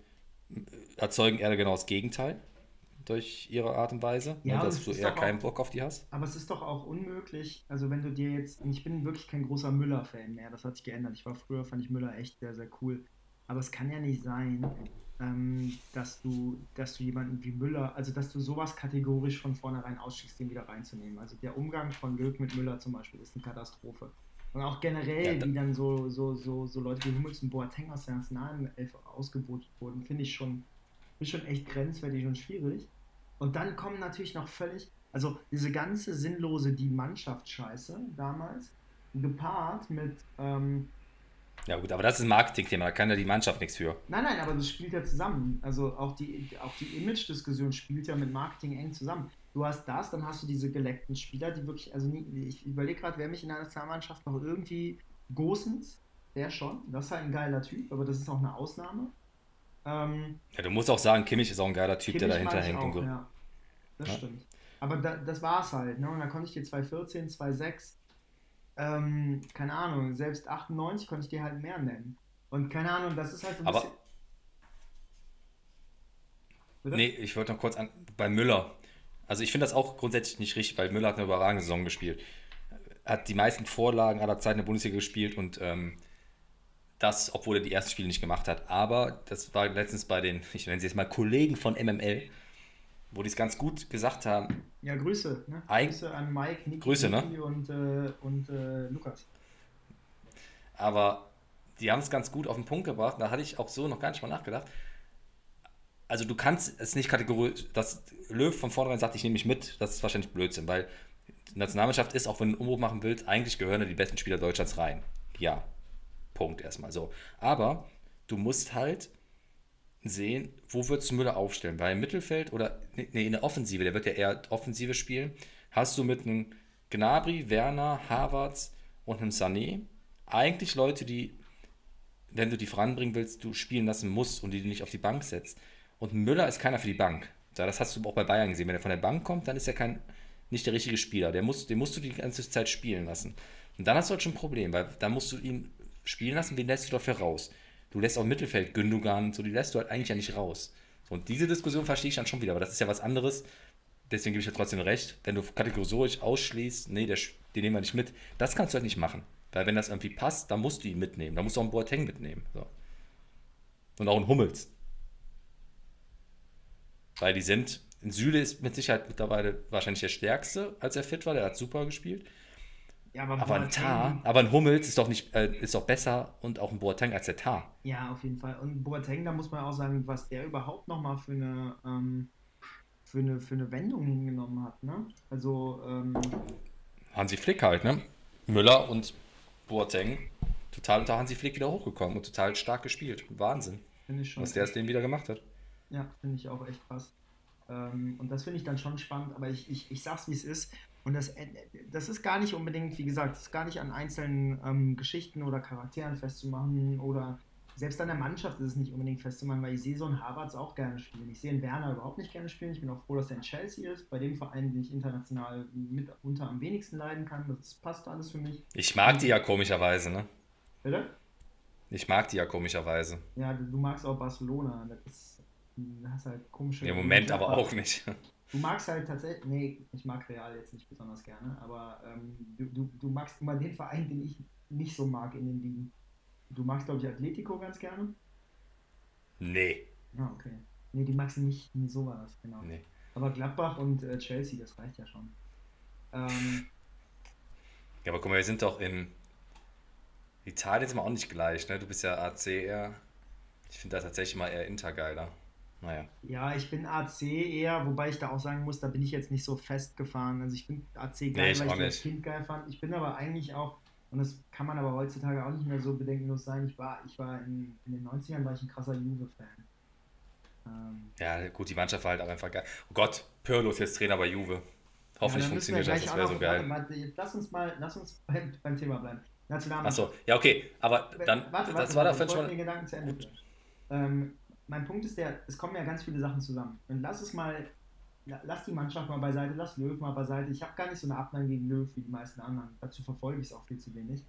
äh, erzeugen eher genau das Gegenteil durch ihre Art und Weise, ja, ne, dass du eher keinen Bock auf die hast. Aber es ist doch auch unmöglich, also wenn du dir jetzt, ich bin wirklich kein großer Müller-Fan mehr, das hat sich geändert. Ich war früher, fand ich Müller echt sehr, sehr cool. Aber es kann ja nicht sein, ähm, dass du, dass du jemanden wie Müller, also dass du sowas kategorisch von vornherein ausschickst, den wieder reinzunehmen. Also der Umgang von Löw mit Müller zum Beispiel ist eine Katastrophe. Und auch generell, ja, wie dann so, so, so, so Leute wie Hummels und Boateng aus der Nationalelf ausgebotet wurden, finde ich schon, ist schon echt grenzwertig und schwierig. Und dann kommen natürlich noch völlig, also diese ganze sinnlose die Mannschaftsscheiße damals, gepaart mit. Ähm, ja, gut, aber das ist ein Marketingthema, da kann ja die Mannschaft nichts für. Nein, nein, aber das spielt ja zusammen. Also auch die, auch die Image-Diskussion spielt ja mit Marketing eng zusammen. Du hast das, dann hast du diese geleckten Spieler, die wirklich, also nie, ich überlege gerade, wer mich in der Nationalmannschaft noch irgendwie Gosens, der schon, das ist halt ein geiler Typ, aber das ist auch eine Ausnahme. Ähm, ja, du musst auch sagen, Kimmich ist auch ein geiler Typ, Kimmich der dahinter hängt. Auch, und so. Ja, das ja? stimmt. Aber da, das war's halt, ne? Und dann konnte ich dir 214, 2,6, ähm, keine Ahnung, selbst 98 konnte ich dir halt mehr nennen. Und keine Ahnung, das ist halt so ein Aber, bisschen. Bitte? Nee, ich wollte noch kurz an, bei Müller. Also ich finde das auch grundsätzlich nicht richtig, weil Müller hat eine überragende Saison gespielt. Hat die meisten Vorlagen aller Zeiten in der Bundesliga gespielt und ähm, das, obwohl er die ersten Spiele nicht gemacht hat. Aber das war letztens bei den, ich nenne sie jetzt mal Kollegen von MML, wo die es ganz gut gesagt haben. Ja, Grüße. Ne? Grüße an Mike, Niki, Grüße, ne? und, äh, und äh, Lukas. Aber die haben es ganz gut auf den Punkt gebracht. Da hatte ich auch so noch gar nicht mal nachgedacht. Also du kannst es nicht kategorisieren, dass Löw von vornherein sagt, ich nehme mich mit, das ist wahrscheinlich Blödsinn, weil die Nationalmannschaft ist, auch wenn du einen Umbruch machen willst, eigentlich gehören da die besten Spieler Deutschlands rein. Ja, Punkt erstmal so. Aber du musst halt sehen, wo würdest du Müller aufstellen? Im Mittelfeld oder nee, in der Offensive, der wird ja eher Offensive spielen, hast du mit einem Gnabry, Werner, Havertz und einem Sané eigentlich Leute, die, wenn du die voranbringen willst, du spielen lassen musst und die du nicht auf die Bank setzt. Und Müller ist keiner für die Bank. Das hast du auch bei Bayern gesehen. Wenn er von der Bank kommt, dann ist er kein, nicht der richtige Spieler. Der muss, den musst du die ganze Zeit spielen lassen. Und dann hast du halt schon ein Problem, weil dann musst du ihn spielen lassen, wen lässt du dafür raus? Du lässt auch Mittelfeld Gündogan, so die lässt du halt eigentlich ja nicht raus. Und diese Diskussion verstehe ich dann schon wieder, aber das ist ja was anderes. Deswegen gebe ich ja trotzdem recht. Wenn du kategorisch ausschließt, nee, der, den nehmen wir nicht mit, das kannst du halt nicht machen. Weil wenn das irgendwie passt, dann musst du ihn mitnehmen. Dann musst du auch einen Boateng mitnehmen. So. Und auch einen Hummels. Weil die sind, in Süle ist mit Sicherheit mittlerweile wahrscheinlich der Stärkste, als er fit war. Der hat super gespielt. Ja, aber, aber ein Tar, aber ein Hummels ist doch nicht, äh, ist doch besser und auch ein Boateng als der Tar. Ja, auf jeden Fall. Und Boateng, da muss man auch sagen, was der überhaupt nochmal für eine, ähm, für eine, für eine Wendung hingenommen hat, ne? Also, ähm, Hansi Flick halt, ne? Müller und Boateng total unter Hansi Flick wieder hochgekommen und total stark gespielt. Wahnsinn. Finde ich schon. Was der aus dem wieder gemacht hat. Ja, finde ich auch echt krass. Ähm, und das finde ich dann schon spannend, aber ich, ich, ich sag's wie es ist. Und das, äh, das ist gar nicht unbedingt, wie gesagt, das ist gar nicht an einzelnen ähm, Geschichten oder Charakteren festzumachen oder selbst an der Mannschaft ist es nicht unbedingt festzumachen, weil ich sehe so einen Harvards auch gerne spielen. Ich sehe einen Werner überhaupt nicht gerne spielen. Ich bin auch froh, dass er in Chelsea ist, bei dem Verein, den ich international mitunter am wenigsten leiden kann. Das passt alles für mich. Ich mag die ja komischerweise, ne? Bitte? Ich mag die ja komischerweise. Ja, du, du magst auch Barcelona. Das ist, hast halt komische. Im Moment aber auch nicht. Du magst halt tatsächlich, nee, ich mag Real jetzt nicht besonders gerne, aber ähm, du, du, du magst immer den Verein, den ich nicht so mag in den Ligen. Du magst, glaube ich, Atletico ganz gerne? Nee. Ah, okay. Nee, die magst du nicht, nie so war das, genau. Nee. Aber Gladbach und äh, Chelsea, das reicht ja schon. Ähm, ja, aber guck mal, wir sind doch in Italien sind wir auch nicht gleich, ne? Du bist ja AC eher. Ich finde da tatsächlich mal eher Inter geiler. Naja. Ja, ich bin AC eher, wobei ich da auch sagen muss, da bin ich jetzt nicht so festgefahren. Also ich finde AC geil, nee, weil ich das Kind geil fand. Ich bin aber eigentlich auch, und das kann man aber heutzutage auch nicht mehr so bedenkenlos sein, ich war, ich war in, in den 90ern war ich ein krasser Juve-Fan. Ähm, ja, gut, die Mannschaft war halt auch einfach geil. Oh Gott, Pirlo ist jetzt Trainer bei Juve. Hoffentlich ja, funktioniert das, das wäre so geil. Warte, jetzt lass uns mal, lass uns beim, beim Thema bleiben. Achso, ja, okay, aber dann, warte, warte, das war doch schon. Gedanken zu Ende ähm, mein Punkt ist der, es kommen ja ganz viele Sachen zusammen. Und lass es mal, lass die Mannschaft mal beiseite, lass Löw mal beiseite. Ich habe gar nicht so eine Abneigung gegen Löw wie die meisten anderen. Dazu verfolge ich es auch viel zu wenig.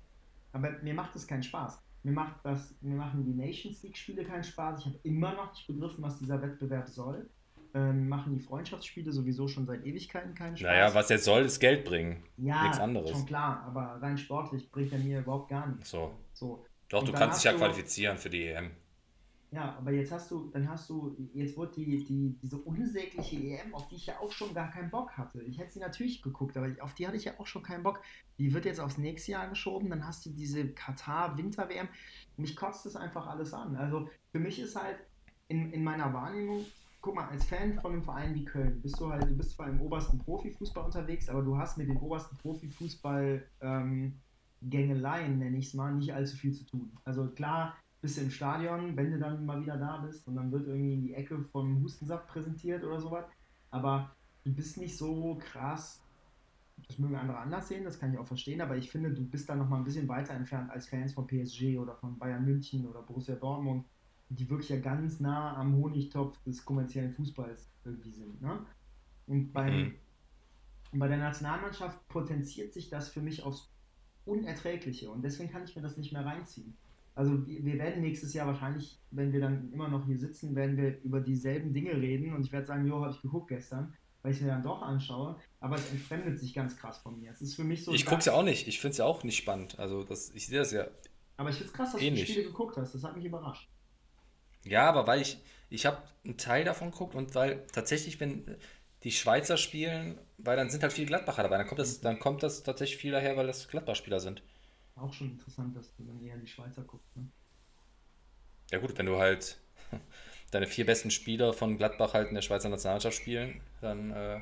Aber mir macht es keinen Spaß. Mir, macht das, mir machen die Nations League-Spiele keinen Spaß. Ich habe immer noch nicht begriffen, was dieser Wettbewerb soll. Ähm, machen die Freundschaftsspiele sowieso schon seit Ewigkeiten keinen Spaß. Naja, was jetzt soll, ist Geld bringen. Ja, nichts anderes. schon klar, aber rein sportlich bringt er mir überhaupt gar nichts. So. so. Doch, Und du kannst dich ja qualifizieren für die EM. Ja, aber jetzt hast du, dann hast du, jetzt wird die, die, diese unsägliche EM, auf die ich ja auch schon gar keinen Bock hatte. Ich hätte sie natürlich geguckt, aber auf die hatte ich ja auch schon keinen Bock. Die wird jetzt aufs nächste Jahr geschoben, dann hast du diese Katar-Winter-WM. Mich kotzt das einfach alles an. Also für mich ist halt in, in meiner Wahrnehmung guck mal, als Fan von einem Verein wie Köln bist du halt, du bist zwar im obersten Profifußball unterwegs, aber du hast mit dem obersten Profifußball ähm, Gängeleien, nenne ich es mal, nicht allzu viel zu tun. Also klar, bist du im Stadion, wenn du dann mal wieder da bist und dann wird irgendwie in die Ecke vom Hustensaft präsentiert oder sowas, aber du bist nicht so krass das mögen andere anders sehen, das kann ich auch verstehen, aber ich finde, du bist da noch mal ein bisschen weiter entfernt als Fans von PSG oder von Bayern München oder Borussia Dortmund, die wirklich ja ganz nah am Honigtopf des kommerziellen Fußballs irgendwie sind. Ne? Und beim, mhm. bei der Nationalmannschaft potenziert sich das für mich aufs Unerträgliche und deswegen kann ich mir das nicht mehr reinziehen. Also wir werden nächstes Jahr wahrscheinlich, wenn wir dann immer noch hier sitzen, werden wir über dieselben Dinge reden und ich werde sagen, jo, habe ich geguckt gestern weil ich mir dann doch anschaue, aber es entfremdet sich ganz krass von mir. Es ist für mich so. Ich gucke es ja auch nicht, ich finde es ja auch nicht spannend. Also das, ich sehe das ja. Aber ich finde es krass, dass ähnlich. du die Spiele geguckt hast, das hat mich überrascht. Ja, aber weil ich, ich habe einen Teil davon geguckt und weil tatsächlich, wenn die Schweizer spielen, weil dann sind halt viele Gladbacher dabei, dann kommt das, dann kommt das tatsächlich viel daher, weil das Gladbach-Spieler sind. Auch schon interessant, dass du dann eher die Schweizer guckst, ne? Ja gut, wenn du halt deine vier besten Spieler von Gladbach halt in der Schweizer Nationalmannschaft spielen, dann äh,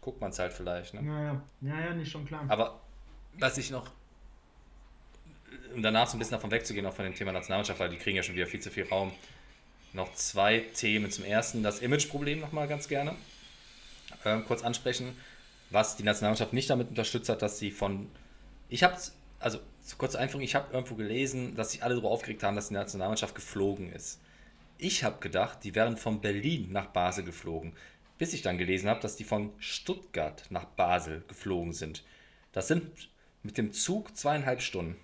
guckt man es halt vielleicht. Ne? Ja, ja, ja, ja, nicht schon klar. Aber was ich noch, um danach so ein bisschen davon wegzugehen, auch von dem Thema Nationalmannschaft, weil die kriegen ja schon wieder viel zu viel Raum. Noch zwei Themen. Zum ersten das Imageproblem nochmal ganz gerne. Ähm, kurz ansprechen, was die Nationalmannschaft nicht damit unterstützt hat, dass sie von. Ich habe also kurze Einführung, ich habe irgendwo gelesen, dass sich alle darüber aufgeregt haben, dass die Nationalmannschaft geflogen ist. Ich habe gedacht, die wären von Berlin nach Basel geflogen, bis ich dann gelesen habe, dass die von Stuttgart nach Basel geflogen sind. Das sind mit dem Zug zweieinhalb Stunden.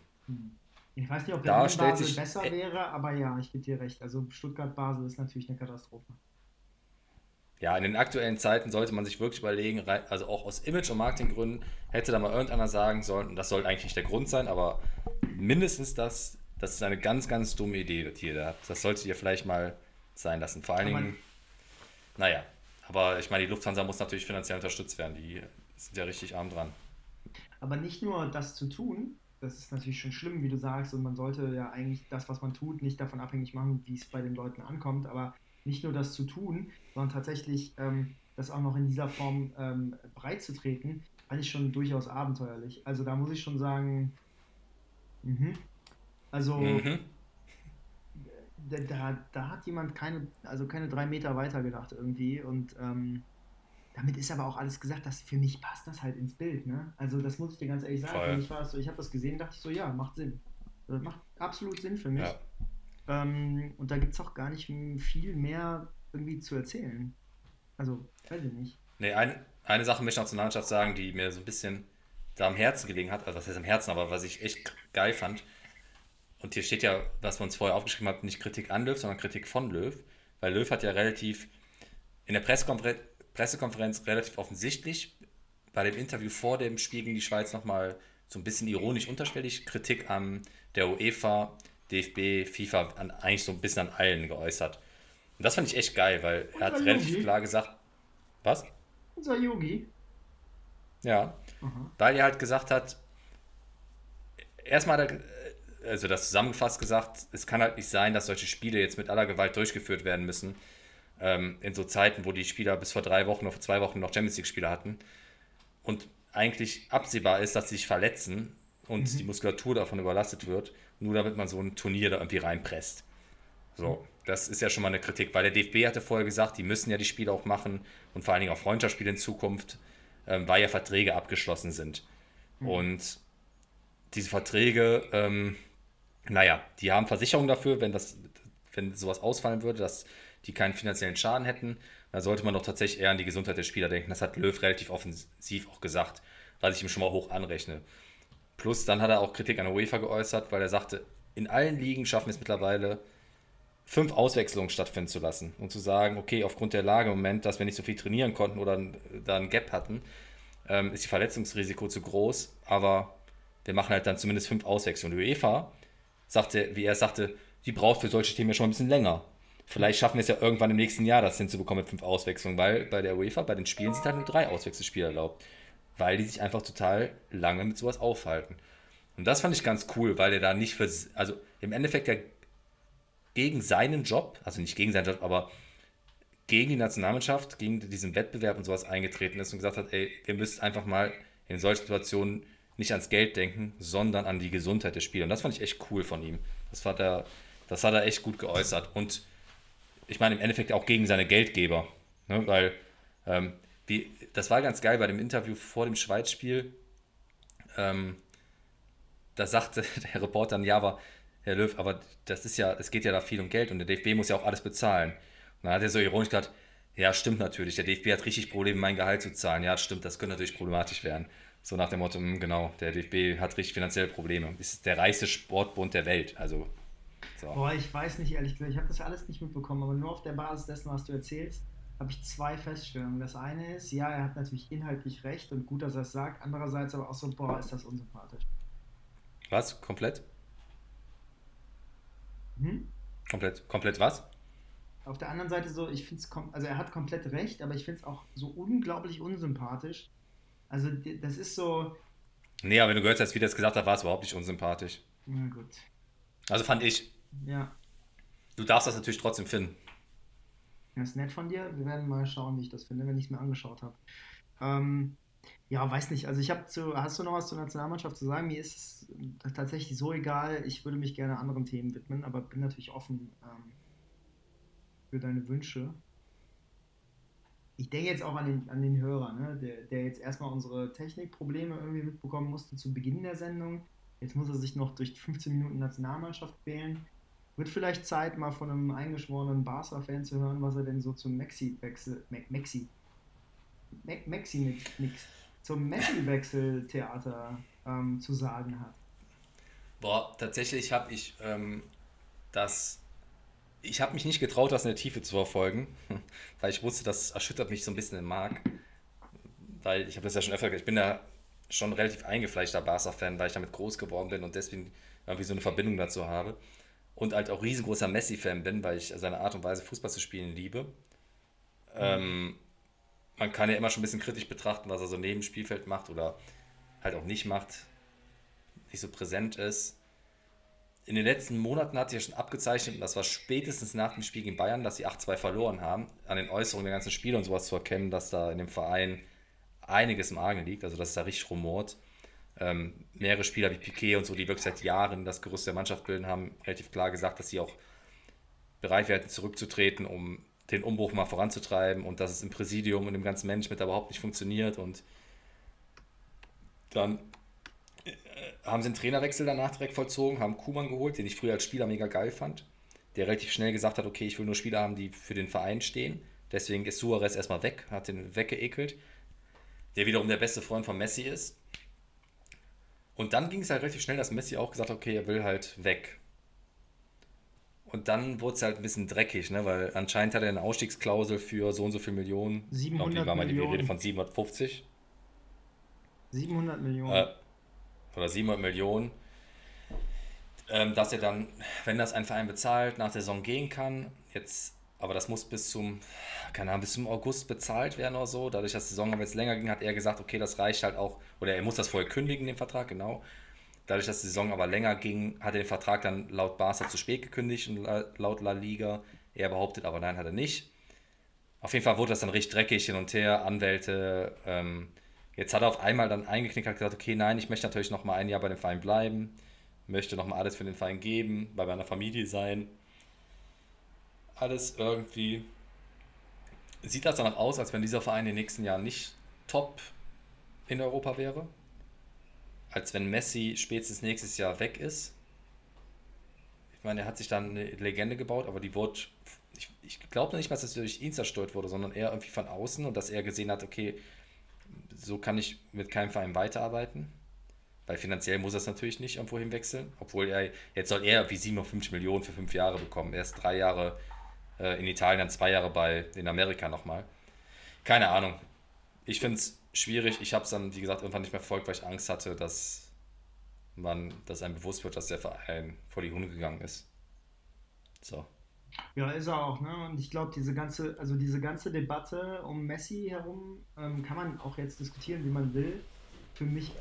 Ich weiß nicht, ob Berlin da Basel besser äh, wäre, aber ja, ich gebe dir recht. Also Stuttgart-Basel ist natürlich eine Katastrophe. Ja, in den aktuellen Zeiten sollte man sich wirklich überlegen, also auch aus Image- und Marketinggründen, hätte da mal irgendeiner sagen sollen, und das sollte eigentlich nicht der Grund sein, aber mindestens das das ist eine ganz, ganz dumme Idee, die ihr da habt. Das solltet ihr vielleicht mal sein lassen. Vor allen Dingen, naja, aber ich meine, die Lufthansa muss natürlich finanziell unterstützt werden. Die sind ja richtig arm dran. Aber nicht nur das zu tun, das ist natürlich schon schlimm, wie du sagst, und man sollte ja eigentlich das, was man tut, nicht davon abhängig machen, wie es bei den Leuten ankommt, aber nicht nur das zu tun, sondern tatsächlich ähm, das auch noch in dieser Form ähm, breit zu treten, fand ich schon durchaus abenteuerlich. Also da muss ich schon sagen, mh, also mhm. da, da hat jemand keine, also keine drei Meter weiter gedacht irgendwie und ähm, damit ist aber auch alles gesagt, dass für mich passt das halt ins Bild. Ne? Also das muss ich dir ganz ehrlich sagen. Ich, so, ich habe das gesehen, dachte ich so, ja, macht Sinn. Das macht absolut Sinn für mich. Ja. Ähm, und da gibt es auch gar nicht viel mehr irgendwie zu erzählen. Also, weiß ich nicht. Nee, ein, eine Sache möchte ich noch zur Landschaft sagen, die mir so ein bisschen da am Herzen gelegen hat. Also, was heißt am Herzen, aber was ich echt geil fand und hier steht ja, was wir uns vorher aufgeschrieben haben, nicht Kritik an Löw, sondern Kritik von Löw, weil Löw hat ja relativ in der Pressekonfer Pressekonferenz relativ offensichtlich bei dem Interview vor dem Spiel gegen die Schweiz nochmal so ein bisschen ironisch unterschwellig Kritik an der UEFA, DFB, FIFA, an, eigentlich so ein bisschen an allen geäußert. Und das fand ich echt geil, weil er hat relativ klar gesagt, was? Unser Yogi. Ja, mhm. weil er halt gesagt hat, erstmal hat er also das zusammengefasst gesagt, es kann halt nicht sein, dass solche Spiele jetzt mit aller Gewalt durchgeführt werden müssen. Ähm, in so Zeiten, wo die Spieler bis vor drei Wochen, oder vor zwei Wochen noch Champions League-Spieler hatten. Und eigentlich absehbar ist, dass sie sich verletzen und mhm. die Muskulatur davon überlastet wird, nur damit man so ein Turnier da irgendwie reinpresst. So, das ist ja schon mal eine Kritik, weil der DFB hatte vorher gesagt, die müssen ja die Spiele auch machen und vor allen Dingen auch Freundschaftsspiele in Zukunft, ähm, weil ja Verträge abgeschlossen sind. Mhm. Und diese Verträge, ähm, naja, die haben Versicherungen dafür, wenn, das, wenn sowas ausfallen würde, dass die keinen finanziellen Schaden hätten. Da sollte man doch tatsächlich eher an die Gesundheit der Spieler denken. Das hat Löw relativ offensiv auch gesagt, was ich ihm schon mal hoch anrechne. Plus dann hat er auch Kritik an der UEFA geäußert, weil er sagte, in allen Ligen schaffen es mittlerweile, fünf Auswechslungen stattfinden zu lassen und zu sagen, okay, aufgrund der Lage im Moment, dass wir nicht so viel trainieren konnten oder da ein Gap hatten, ähm, ist die Verletzungsrisiko zu groß, aber wir machen halt dann zumindest fünf Auswechslungen. Die UEFA sagte, wie er sagte, die braucht für solche Themen ja schon ein bisschen länger. Vielleicht schaffen wir es ja irgendwann im nächsten Jahr, das hinzubekommen mit fünf Auswechslungen, weil bei der UEFA, bei den Spielen sind halt nur drei Auswechselspiele erlaubt. Weil die sich einfach total lange mit sowas aufhalten. Und das fand ich ganz cool, weil er da nicht für, also im Endeffekt ja gegen seinen Job, also nicht gegen seinen Job, aber gegen die Nationalmannschaft, gegen diesen Wettbewerb und sowas eingetreten ist und gesagt hat, ey, ihr müsst einfach mal in solchen Situationen nicht ans Geld denken, sondern an die Gesundheit des Spielers. Und das fand ich echt cool von ihm. Das hat er, das hat er echt gut geäußert. Und ich meine im Endeffekt auch gegen seine Geldgeber. Ne? Weil ähm, wie, das war ganz geil bei dem Interview vor dem Schweiz-Spiel. Ähm, da sagte der Reporter dann, ja, aber Herr Löw, aber das ist ja, es geht ja da viel um Geld und der DFB muss ja auch alles bezahlen. Und dann hat er so ironisch gesagt, ja, stimmt natürlich, der DFB hat richtig Probleme, mein Gehalt zu zahlen. Ja, stimmt, das könnte natürlich problematisch werden. So nach dem Motto, hm, genau, der DFB hat richtig finanzielle Probleme. Das ist der reichste Sportbund der Welt. Also, so. Boah, ich weiß nicht, ehrlich gesagt, ich habe das alles nicht mitbekommen, aber nur auf der Basis dessen, was du erzählst, habe ich zwei Feststellungen. Das eine ist, ja, er hat natürlich inhaltlich recht und gut, dass er es sagt. Andererseits aber auch so, boah, ist das unsympathisch. Was? Komplett? Hm? Komplett, komplett was? Auf der anderen Seite so, ich finde es, also er hat komplett recht, aber ich finde es auch so unglaublich unsympathisch. Also das ist so. Nee, aber wenn du gehört hast, wie das gesagt hat, war es überhaupt nicht unsympathisch. Na gut. Also fand ich. Ja. Du darfst das natürlich trotzdem finden. Das ist nett von dir. Wir werden mal schauen, wie ich das finde, wenn ich es mir angeschaut habe. Ähm, ja, weiß nicht. Also ich habe zu, hast du noch was zur Nationalmannschaft zu sagen? Mir ist es tatsächlich so egal. Ich würde mich gerne anderen Themen widmen, aber bin natürlich offen ähm, für deine Wünsche. Ich denke jetzt auch an den, an den Hörer, ne? der, der jetzt erstmal unsere Technikprobleme irgendwie mitbekommen musste zu Beginn der Sendung. Jetzt muss er sich noch durch 15 Minuten Nationalmannschaft quälen. Wird vielleicht Zeit, mal von einem eingeschworenen Barca-Fan zu hören, was er denn so zum Maxi-Wechsel, Maxi, Maxi-Mix, zum Messi-Wechseltheater ähm, zu sagen hat. Boah, tatsächlich habe ich ähm, das. Ich habe mich nicht getraut, das in der Tiefe zu verfolgen, weil ich wusste, das erschüttert mich so ein bisschen im Mark. Weil ich habe das ja schon öfter gesagt, ich bin da schon relativ eingefleischter Barca-Fan, weil ich damit groß geworden bin und deswegen irgendwie so eine Verbindung dazu habe. Und halt auch riesengroßer Messi-Fan bin, weil ich seine Art und Weise, Fußball zu spielen, liebe. Mhm. Ähm, man kann ja immer schon ein bisschen kritisch betrachten, was er so neben dem Spielfeld macht oder halt auch nicht macht, nicht so präsent ist. In den letzten Monaten hat sich ja schon abgezeichnet, und das war spätestens nach dem Spiel gegen Bayern, dass sie 8-2 verloren haben, an den Äußerungen der ganzen Spiele und sowas zu erkennen, dass da in dem Verein einiges im Argen liegt, also dass da richtig rumort. Ähm, mehrere Spieler wie Piquet und so, die wirklich seit Jahren das Gerüst der Mannschaft bilden, haben relativ klar gesagt, dass sie auch bereit wären, zurückzutreten, um den Umbruch mal voranzutreiben und dass es im Präsidium und im ganzen Management überhaupt nicht funktioniert und dann äh, haben sie einen Trainerwechsel danach direkt vollzogen, haben Kuman geholt, den ich früher als Spieler mega geil fand, der relativ schnell gesagt hat, okay, ich will nur Spieler haben, die für den Verein stehen. Deswegen ist Suarez erstmal weg, hat den weggeekelt, der wiederum der beste Freund von Messi ist. Und dann ging es halt relativ schnell, dass Messi auch gesagt hat, okay, er will halt weg. Und dann wurde es halt ein bisschen dreckig, ne? weil anscheinend hat er eine Ausstiegsklausel für so und so viel Millionen. 700 ich glaub, war mal die Rede von 750. 700 Millionen. Äh, oder 700 Millionen. Ähm, dass er dann, wenn das ein Verein bezahlt, nach der Saison gehen kann. Jetzt, aber das muss bis zum, keine Ahnung, bis zum August bezahlt werden oder so. Dadurch, dass die Saison aber jetzt länger ging, hat er gesagt, okay, das reicht halt auch, oder er muss das vorher kündigen, den Vertrag, genau. Dadurch, dass die Saison aber länger ging, hat er den Vertrag dann laut Barca zu spät gekündigt und laut La Liga. Er behauptet aber, nein, hat er nicht. Auf jeden Fall wurde das dann richtig dreckig hin und her, Anwälte. Ähm, jetzt hat er auf einmal dann eingeknickt und gesagt, okay, nein, ich möchte natürlich noch mal ein Jahr bei dem Verein bleiben, möchte noch mal alles für den Verein geben, bei meiner Familie sein. Alles irgendwie sieht das danach aus, als wenn dieser Verein in den nächsten Jahren nicht top in Europa wäre als wenn Messi spätestens nächstes Jahr weg ist. Ich meine, er hat sich dann eine Legende gebaut, aber die wurde, ich, ich glaube nicht dass es durch ihn zerstört wurde, sondern eher irgendwie von außen und dass er gesehen hat, okay, so kann ich mit keinem Verein weiterarbeiten. Weil finanziell muss er es natürlich nicht irgendwo hinwechseln, obwohl er, jetzt soll er wie 57 Millionen für fünf Jahre bekommen. Er ist drei Jahre in Italien, dann zwei Jahre bei, in Amerika nochmal. Keine Ahnung. Ich finde es schwierig. Ich habe es dann, wie gesagt, irgendwann nicht mehr verfolgt, weil ich Angst hatte, dass man, dass einem bewusst wird, dass der Verein vor die Hunde gegangen ist. So. Ja, ist er auch, ne? Und ich glaube, diese ganze, also diese ganze Debatte um Messi herum ähm, kann man auch jetzt diskutieren, wie man will. Für mich,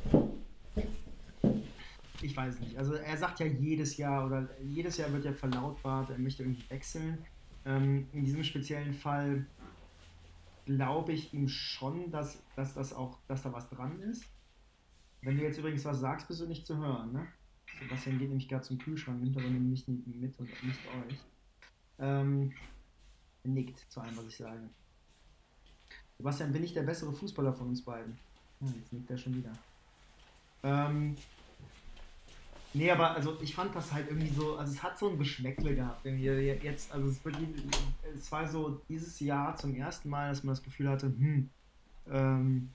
ich weiß nicht. Also er sagt ja jedes Jahr oder jedes Jahr wird ja verlautbart, er möchte irgendwie wechseln. Ähm, in diesem speziellen Fall glaube ich ihm schon, dass, dass das auch, dass da was dran ist. Wenn du jetzt übrigens was sagst, bist du nicht zu hören, ne? Sebastian geht nämlich gerade zum Kühlschrank, nimmt aber nämlich nicht mit und nicht euch. Ähm, nickt zu allem, was ich sage. Sebastian, bin ich der bessere Fußballer von uns beiden? Hm, jetzt nickt er schon wieder. Ähm, nee, aber also ich fand das halt irgendwie so, also es hat so ein Geschmäckle gehabt. Irgendwie jetzt, also es, wirklich, es war so dieses Jahr zum ersten Mal, dass man das Gefühl hatte, hm, ähm,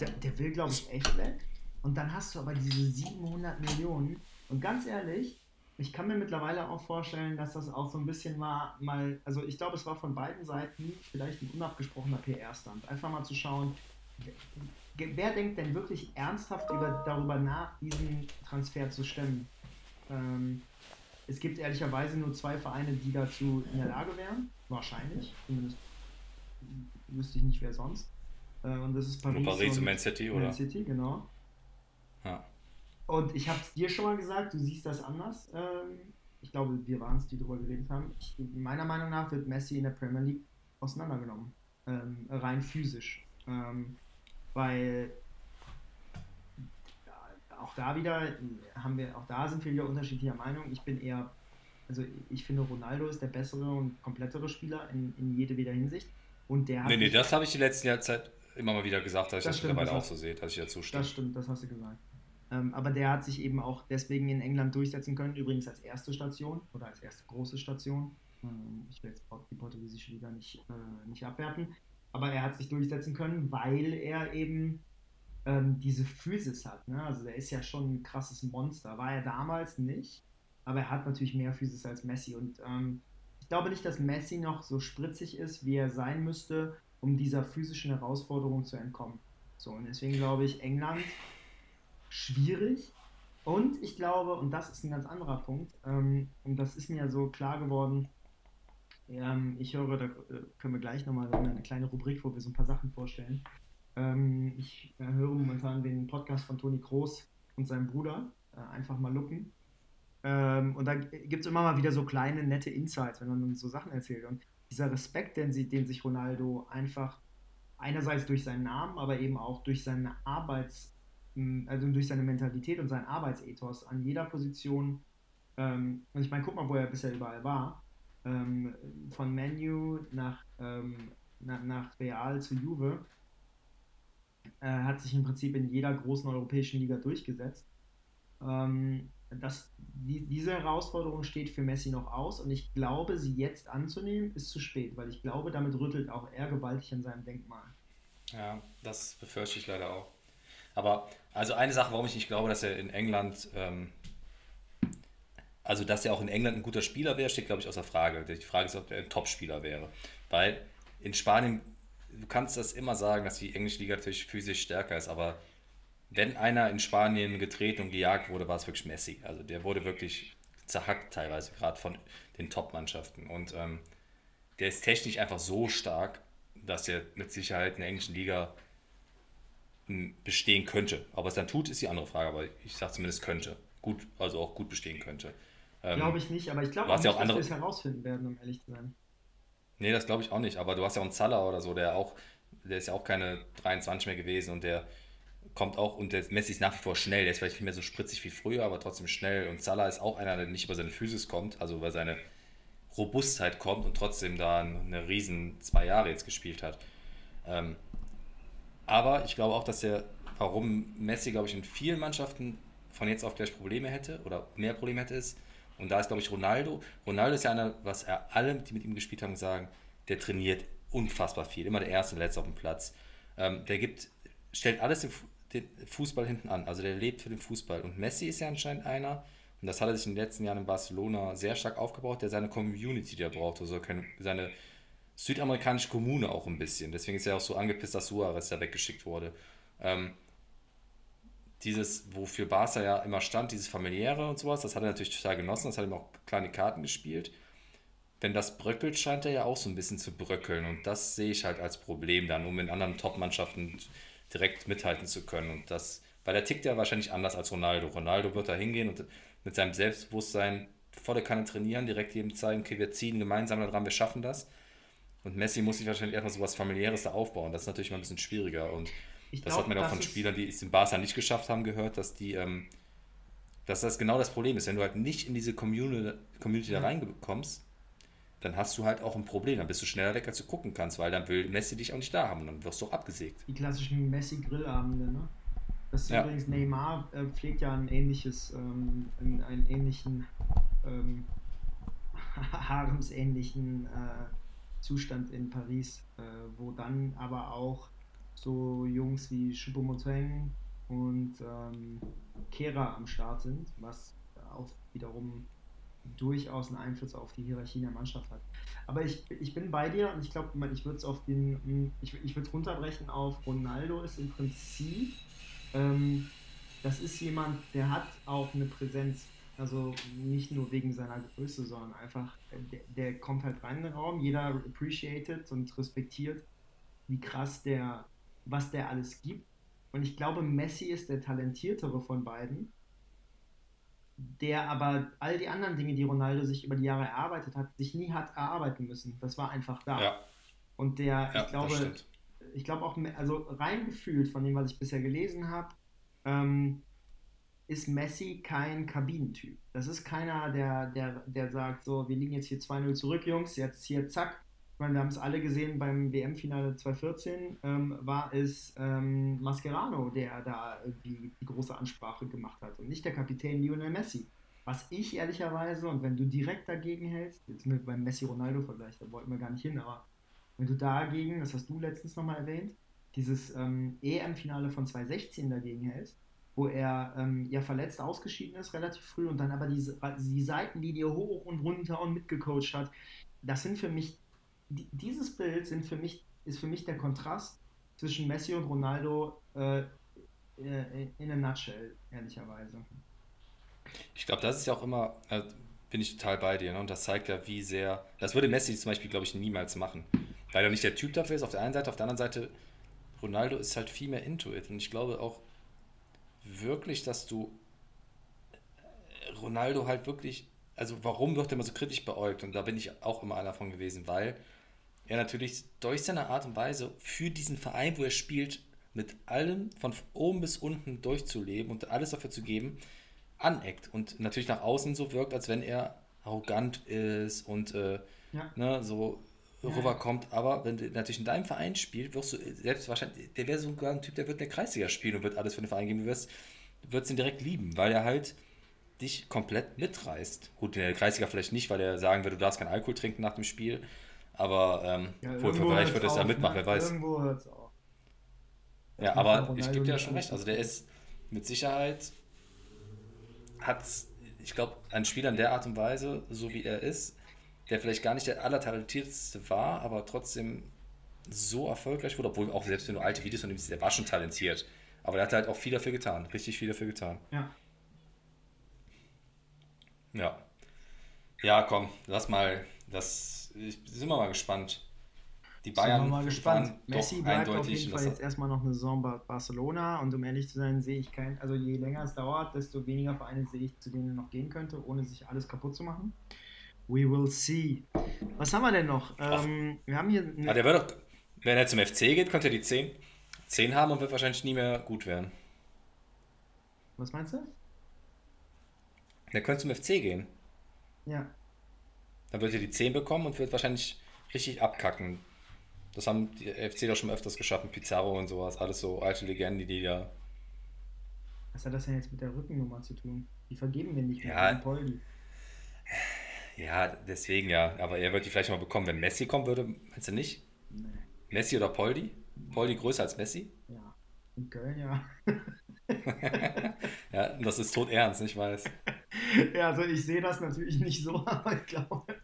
der, der will, glaube ich, echt weg. Und dann hast du aber diese 700 Millionen. Und ganz ehrlich, ich kann mir mittlerweile auch vorstellen, dass das auch so ein bisschen war, mal, also ich glaube, es war von beiden Seiten vielleicht ein unabgesprochener PR-Stand. Einfach mal zu schauen, wer, denkt denn wirklich ernsthaft über, darüber nach, diesen Transfer zu stemmen? Ähm, es gibt ehrlicherweise nur zwei Vereine, die dazu in der Lage wären. Wahrscheinlich. Zumindest wüsste ich nicht, wer sonst. Äh, und das ist Paris, Paris und, und Man City, oder? Man City, genau. Ja. Und ich habe es dir schon mal gesagt, du siehst das anders. Ähm, ich glaube, wir waren es, die darüber geredet haben. Ich, meiner Meinung nach wird Messi in der Premier League auseinandergenommen. Ähm, rein physisch. Ähm, weil auch da wieder haben wir, auch da sind wir wieder unterschiedlicher Meinung. Ich bin eher, also ich finde Ronaldo ist der bessere und komplettere Spieler in, in jede wieder Hinsicht. Und der nee, nee, das habe ich die letzten Jahrzeit immer mal wieder gesagt, dass ich das, das mittlerweile auch so sehe, dass ich dazu stimme. Das stimmt, das hast du gesagt. Ähm, aber der hat sich eben auch deswegen in England durchsetzen können, übrigens als erste Station oder als erste große Station. Ähm, ich will jetzt die portugiesische Liga nicht, äh, nicht abwerten. Aber er hat sich durchsetzen können, weil er eben ähm, diese Physis hat. Ne? Also der ist ja schon ein krasses Monster. War er damals nicht, aber er hat natürlich mehr Physis als Messi. Und ähm, ich glaube nicht, dass Messi noch so spritzig ist, wie er sein müsste, um dieser physischen Herausforderung zu entkommen. So, und deswegen glaube ich, England schwierig. Und ich glaube, und das ist ein ganz anderer Punkt, ähm, und das ist mir so klar geworden, ähm, ich höre, da äh, können wir gleich nochmal eine kleine Rubrik, wo wir so ein paar Sachen vorstellen. Ähm, ich äh, höre momentan den Podcast von Toni Kroos und seinem Bruder, äh, einfach mal lucken. Ähm, und da gibt es immer mal wieder so kleine, nette Insights, wenn man so Sachen erzählt. Und dieser Respekt, den, den sich Ronaldo einfach einerseits durch seinen Namen, aber eben auch durch seine Arbeits- also durch seine Mentalität und sein Arbeitsethos an jeder Position. Ähm, und ich meine, guck mal, wo er bisher überall war. Ähm, von Menu nach, ähm, nach, nach, Real zu Juve. Er hat sich im Prinzip in jeder großen europäischen Liga durchgesetzt. Ähm, das, die, diese Herausforderung steht für Messi noch aus und ich glaube, sie jetzt anzunehmen, ist zu spät, weil ich glaube, damit rüttelt auch er gewaltig an seinem Denkmal. Ja, das befürchte ich leider auch. Aber also eine Sache, warum ich nicht glaube, dass er in England, ähm, also dass er auch in England ein guter Spieler wäre, steht glaube ich außer Frage. Die Frage ist, ob er ein Top-Spieler wäre. Weil in Spanien, du kannst das immer sagen, dass die englische Liga natürlich physisch stärker ist, aber wenn einer in Spanien getreten und gejagt wurde, war es wirklich Messi. Also der wurde wirklich zerhackt teilweise, gerade von den Top-Mannschaften. Und ähm, der ist technisch einfach so stark, dass er mit Sicherheit in der englischen Liga bestehen könnte. Ob es dann tut, ist die andere Frage, aber ich sage zumindest könnte. Gut, also auch gut bestehen könnte. Ähm, glaube ich nicht, aber ich glaube auch nicht, ja auch andere... dass wir es herausfinden werden, um ehrlich zu sein. Nee, das glaube ich auch nicht, aber du hast ja auch einen Zaller oder so, der auch, der ist ja auch keine 23 mehr gewesen und der kommt auch, und der Messi ist nach wie vor schnell, der ist vielleicht nicht mehr so spritzig wie früher, aber trotzdem schnell und Zaller ist auch einer, der nicht über seine Physis kommt, also über seine Robustheit kommt und trotzdem da eine riesen zwei Jahre jetzt gespielt hat. Ähm, aber ich glaube auch, dass er, warum Messi, glaube ich, in vielen Mannschaften von jetzt auf gleich Probleme hätte oder mehr Probleme hätte, ist, und da ist, glaube ich, Ronaldo. Ronaldo ist ja einer, was er alle, die mit ihm gespielt haben, sagen, der trainiert unfassbar viel. Immer der Erste, der Letzte auf dem Platz. Ähm, der gibt, stellt alles den, den, Fußball hinten an. Also der lebt für den Fußball. Und Messi ist ja anscheinend einer, und das hat er sich in den letzten Jahren in Barcelona sehr stark aufgebaut, der seine Community, die er braucht, also seine südamerikanische Kommune auch ein bisschen. Deswegen ist er auch so angepisst, dass Suarez da weggeschickt wurde. Ähm, dieses, wofür Barca ja immer stand, dieses familiäre und sowas, das hat er natürlich total genossen, das hat ihm auch kleine Karten gespielt. Wenn das bröckelt, scheint er ja auch so ein bisschen zu bröckeln und das sehe ich halt als Problem dann, um in anderen Top-Mannschaften direkt mithalten zu können. Und das, weil er tickt ja wahrscheinlich anders als Ronaldo. Ronaldo wird da hingehen und mit seinem Selbstbewusstsein volle Kanne trainieren, direkt jedem zeigen, okay, wir ziehen gemeinsam daran, wir schaffen das. Und Messi muss sich wahrscheinlich erstmal so was familiäres da aufbauen. Das ist natürlich mal ein bisschen schwieriger. Und ich das glaub, hat man auch von Spielern, die es in Barca nicht geschafft haben, gehört, dass die, ähm, dass das genau das Problem ist. Wenn du halt nicht in diese Community, Community ja. da reinkommst, dann hast du halt auch ein Problem. Dann bist du schneller weg, als du gucken kannst, weil dann will Messi dich auch nicht da haben und dann wirst du auch abgesägt. Die klassischen Messi-Grillabende, ne? Das ist ja. übrigens Neymar äh, pflegt ja ein ähnliches, ähm, einen, einen ähnlichen ähm, haremsähnlichen äh, Zustand in Paris, äh, wo dann aber auch so Jungs wie Choupo-Moting und ähm, Kera am Start sind, was auch wiederum durchaus einen Einfluss auf die Hierarchie der Mannschaft hat. Aber ich, ich bin bei dir und ich glaube, ich würde es auf den, ich, ich würde runterbrechen auf Ronaldo ist im Prinzip, ähm, das ist jemand, der hat auch eine Präsenz, also nicht nur wegen seiner Größe, sondern einfach, der, der kommt halt rein in den Raum, jeder appreciated und respektiert, wie krass der, was der alles gibt. Und ich glaube, Messi ist der talentiertere von beiden der aber all die anderen Dinge, die Ronaldo sich über die Jahre erarbeitet hat, sich nie hat erarbeiten müssen. Das war einfach da. Ja. Und der, ja, ich glaube, ich glaube auch, also rein gefühlt von dem, was ich bisher gelesen habe, ähm, ist Messi kein Kabinentyp. Das ist keiner, der, der, der sagt, so, wir liegen jetzt hier 2-0 zurück, Jungs, jetzt hier, zack, meine, wir haben es alle gesehen beim WM-Finale 2014, ähm, war es ähm, Mascherano, der da irgendwie die große Ansprache gemacht hat und nicht der Kapitän Lionel Messi. Was ich ehrlicherweise, und wenn du direkt dagegen hältst, jetzt mit beim Messi-Ronaldo-Vergleich, da wollten wir gar nicht hin, aber wenn du dagegen, das hast du letztens nochmal erwähnt, dieses ähm, EM-Finale von 2016 dagegen hältst, wo er ähm, ja verletzt ausgeschieden ist, relativ früh und dann aber diese, die Seitenlinie hoch und runter und mitgecoacht hat, das sind für mich dieses Bild sind für mich, ist für mich der Kontrast zwischen Messi und Ronaldo äh, äh in a nutshell, ehrlicherweise. Ich glaube, das ist ja auch immer, äh, bin ich total bei dir, ne? und das zeigt ja, wie sehr, das würde Messi zum Beispiel, glaube ich, niemals machen, weil er nicht der Typ dafür ist, auf der einen Seite, auf der anderen Seite, Ronaldo ist halt viel mehr into it, und ich glaube auch wirklich, dass du äh, Ronaldo halt wirklich, also warum wird er immer so kritisch beäugt, und da bin ich auch immer einer von gewesen, weil er natürlich durch seine Art und Weise für diesen Verein, wo er spielt, mit allem von oben bis unten durchzuleben und alles dafür zu geben, aneckt und natürlich nach außen so wirkt, als wenn er arrogant ist und äh, ja. ne, so rüberkommt. Aber wenn du natürlich in deinem Verein spielst, wirst du selbst wahrscheinlich, der wäre sogar ein Typ, der wird in der Kreisliga spielen und wird alles für den Verein geben. Du wirst, wirst ihn direkt lieben, weil er halt dich komplett mitreißt. Gut, in der Kreisliga vielleicht nicht, weil er sagen würde, du darfst keinen Alkohol trinken nach dem Spiel. Aber ähm, ja, vielleicht wird es ja mitmachen, ne? wer weiß. Irgendwo hört es auf. Ja, aber ich gebe dir ja schon recht. Also der ist mit Sicherheit hat ich glaube, ein Spieler in der Art und Weise, so wie er ist, der vielleicht gar nicht der allertalentierteste war, aber trotzdem so erfolgreich wurde, obwohl auch selbst wenn du alte Videos von ihm siehst, der war schon talentiert. Aber der hat halt auch viel dafür getan, richtig viel dafür getan. Ja. Ja. Ja, komm, lass mal das sind wir mal gespannt. Die Bayern sind wir mal gespannt. Messi bleibt auf jeden Fall jetzt erstmal noch eine Saison bei Barcelona und um ehrlich zu sein, sehe ich kein, also je länger es dauert, desto weniger Vereine sehe ich, zu denen er noch gehen könnte, ohne sich alles kaputt zu machen. We will see. Was haben wir denn noch? Ähm, wir haben hier. Ah, der wird doch, wenn er zum FC geht, könnte er die 10, 10 haben und wird wahrscheinlich nie mehr gut werden. Was meinst du? Der könnte zum FC gehen. Ja. Dann wird er die 10 bekommen und wird wahrscheinlich richtig abkacken. Das haben die FC doch schon öfters geschafft, mit Pizarro und sowas. Alles so alte Legenden, die da. Was hat das denn jetzt mit der Rückennummer zu tun? Die vergeben wir nicht ja, mit Poldi. Ja, deswegen ja. Aber er wird die vielleicht mal bekommen. Wenn Messi kommen würde, meinst du nicht? Nee. Messi oder Poldi? Poldi größer als Messi? In Köln, ja. ja, das ist tot ernst, ich weiß. Ja, also ich sehe das natürlich nicht so, aber ich glaube,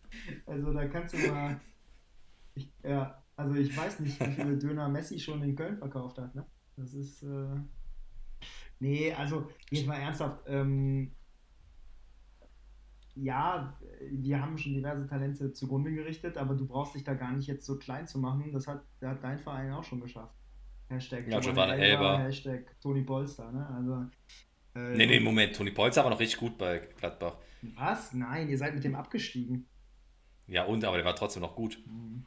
also da kannst du mal, ich, ja, also ich weiß nicht, wie viele Döner Messi schon in Köln verkauft hat, ne? Das ist, äh, nee, also jetzt mal ernsthaft, ähm, ja, wir haben schon diverse Talente zugrunde gerichtet, aber du brauchst dich da gar nicht jetzt so klein zu machen. Das hat, das hat dein Verein auch schon geschafft. Hashtag ja, Giovanni Elber. Hashtag Toni Polster, ne? Also, äh, nee, nee, Moment, Toni Polster war noch richtig gut bei Gladbach. Was? Nein, ihr seid mit dem abgestiegen. Ja, und, aber der war trotzdem noch gut. Mhm.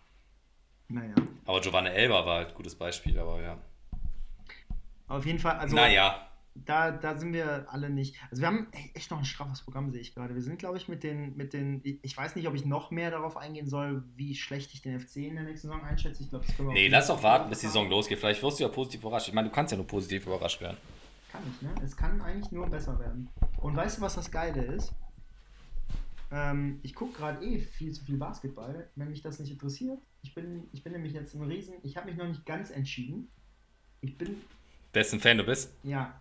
Naja. Aber Giovanni Elba war halt ein gutes Beispiel, aber ja. Auf jeden Fall, also. Naja. Da, da sind wir alle nicht. Also wir haben echt noch ein straffes Programm, sehe ich gerade. Wir sind, glaube ich, mit den, mit den. Ich weiß nicht, ob ich noch mehr darauf eingehen soll, wie schlecht ich den FC in der nächsten Saison einschätze. Ich glaube, das können wir Nee, lass doch warten, bis die Saison losgeht. Vielleicht wirst du ja positiv überrascht. Ich meine, du kannst ja nur positiv überrascht werden. Kann ich, ne? Es kann eigentlich nur besser werden. Und weißt du, was das Geile ist? Ähm, ich gucke gerade eh viel zu viel Basketball, wenn mich das nicht interessiert. Ich bin, ich bin nämlich jetzt ein Riesen. Ich habe mich noch nicht ganz entschieden. Ich bin. Dessen Fan du bist? Ja.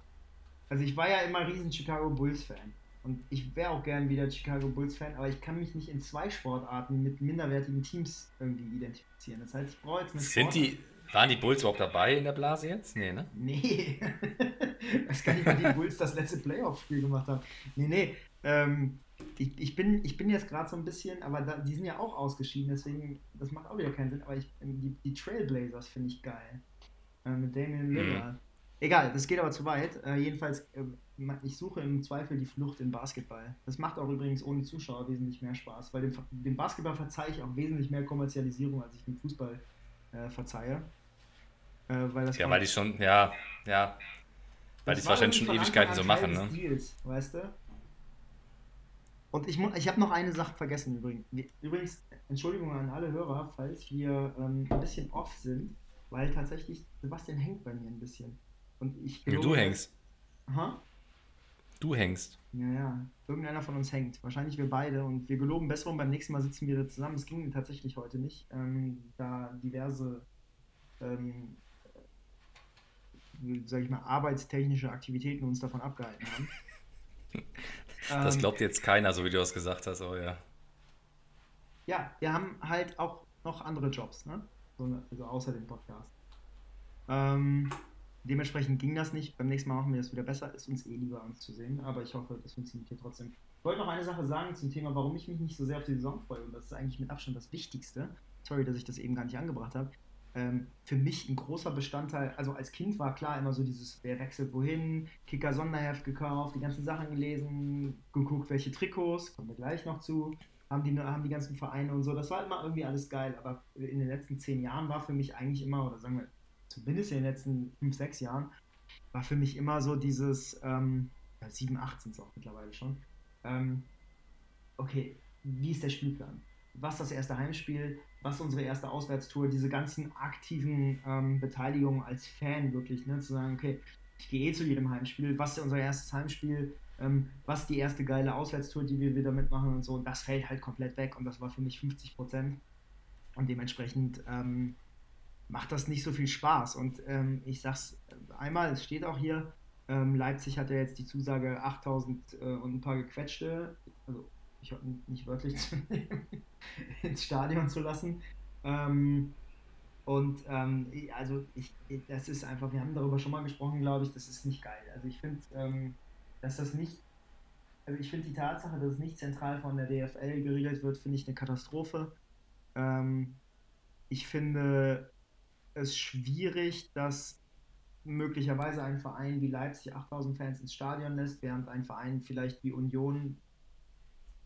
Also ich war ja immer riesen Chicago Bulls Fan. Und ich wäre auch gern wieder Chicago Bulls Fan, aber ich kann mich nicht in zwei Sportarten mit minderwertigen Teams irgendwie identifizieren. Das heißt, ich brauche jetzt eine Sind die, waren die Bulls überhaupt dabei in der Blase jetzt? Nee, ne? Nee. ich weiß gar nicht, wann die Bulls das letzte Playoff-Spiel gemacht haben. Nee, nee. Ähm, ich, ich, bin, ich bin jetzt gerade so ein bisschen, aber da, die sind ja auch ausgeschieden, deswegen, das macht auch wieder keinen Sinn. Aber ich, die, die Trailblazers finde ich geil. Äh, mit Damian Lillard. Mhm. Egal, das geht aber zu weit. Äh, jedenfalls, äh, ich suche im Zweifel die Flucht in Basketball. Das macht auch übrigens ohne Zuschauer wesentlich mehr Spaß, weil dem, dem Basketball verzeihe ich auch wesentlich mehr Kommerzialisierung, als ich dem Fußball äh, verzeihe. Äh, weil das ja, weil die schon, ja, ja. Weil die es wahrscheinlich schon Ewigkeiten so machen, ne? Deals, weißt du? Und ich, ich habe noch eine Sache vergessen übrigens. Übrigens, Entschuldigung an alle Hörer, falls wir ähm, ein bisschen off sind, weil tatsächlich Sebastian hängt bei mir ein bisschen. Und ich glaube, du hängst. Aha. Du hängst. Ja, ja. Irgendeiner von uns hängt. Wahrscheinlich wir beide. Und wir geloben Besserung. Beim nächsten Mal sitzen wir zusammen. Es ging tatsächlich heute nicht, ähm, da diverse ähm, sage ich mal, arbeitstechnische Aktivitäten uns davon abgehalten haben. das ähm, glaubt jetzt keiner, so wie du es gesagt hast, aber ja. Ja, wir haben halt auch noch andere Jobs, ne? Also außer dem Podcast. Ähm, dementsprechend ging das nicht. Beim nächsten Mal machen wir das wieder besser. Ist uns eh lieber, uns zu sehen. Aber ich hoffe, das funktioniert hier trotzdem. Ich wollte noch eine Sache sagen zum Thema, warum ich mich nicht so sehr auf die Saison freue. Und das ist eigentlich mit Abstand das Wichtigste. Sorry, dass ich das eben gar nicht angebracht habe ähm, für mich ein großer Bestandteil, also als Kind war klar immer so dieses, wer wechselt wohin, Kicker Sonderheft gekauft, die ganzen Sachen gelesen, geguckt, welche Trikots, kommen wir gleich noch zu, haben die, haben die ganzen Vereine und so, das war immer irgendwie alles geil, aber in den letzten zehn Jahren war für mich eigentlich immer, oder sagen wir zumindest in den letzten fünf, sechs Jahren, war für mich immer so dieses, ähm, ja, sieben, acht sind es auch mittlerweile schon, ähm, okay, wie ist der Spielplan? Was das erste Heimspiel? was unsere erste Auswärtstour, diese ganzen aktiven ähm, Beteiligungen als Fan wirklich, ne, zu sagen, okay, ich gehe eh zu jedem Heimspiel, was ist unser erstes Heimspiel, ähm, was die erste geile Auswärtstour, die wir wieder mitmachen und so, und das fällt halt komplett weg und das war für mich 50 Prozent und dementsprechend ähm, macht das nicht so viel Spaß und ähm, ich sag's einmal, es steht auch hier, ähm, Leipzig hat ja jetzt die Zusage 8000 äh, und ein paar gequetschte, also ich hoffe nicht wörtlich zu nehmen, ins Stadion zu lassen. Ähm, und ähm, also ich, das ist einfach, wir haben darüber schon mal gesprochen, glaube ich, das ist nicht geil. Also ich finde, ähm, dass das nicht, also ich finde die Tatsache, dass es nicht zentral von der DFL geregelt wird, finde ich eine Katastrophe. Ähm, ich finde es schwierig, dass möglicherweise ein Verein wie Leipzig 8000 Fans ins Stadion lässt, während ein Verein vielleicht wie Union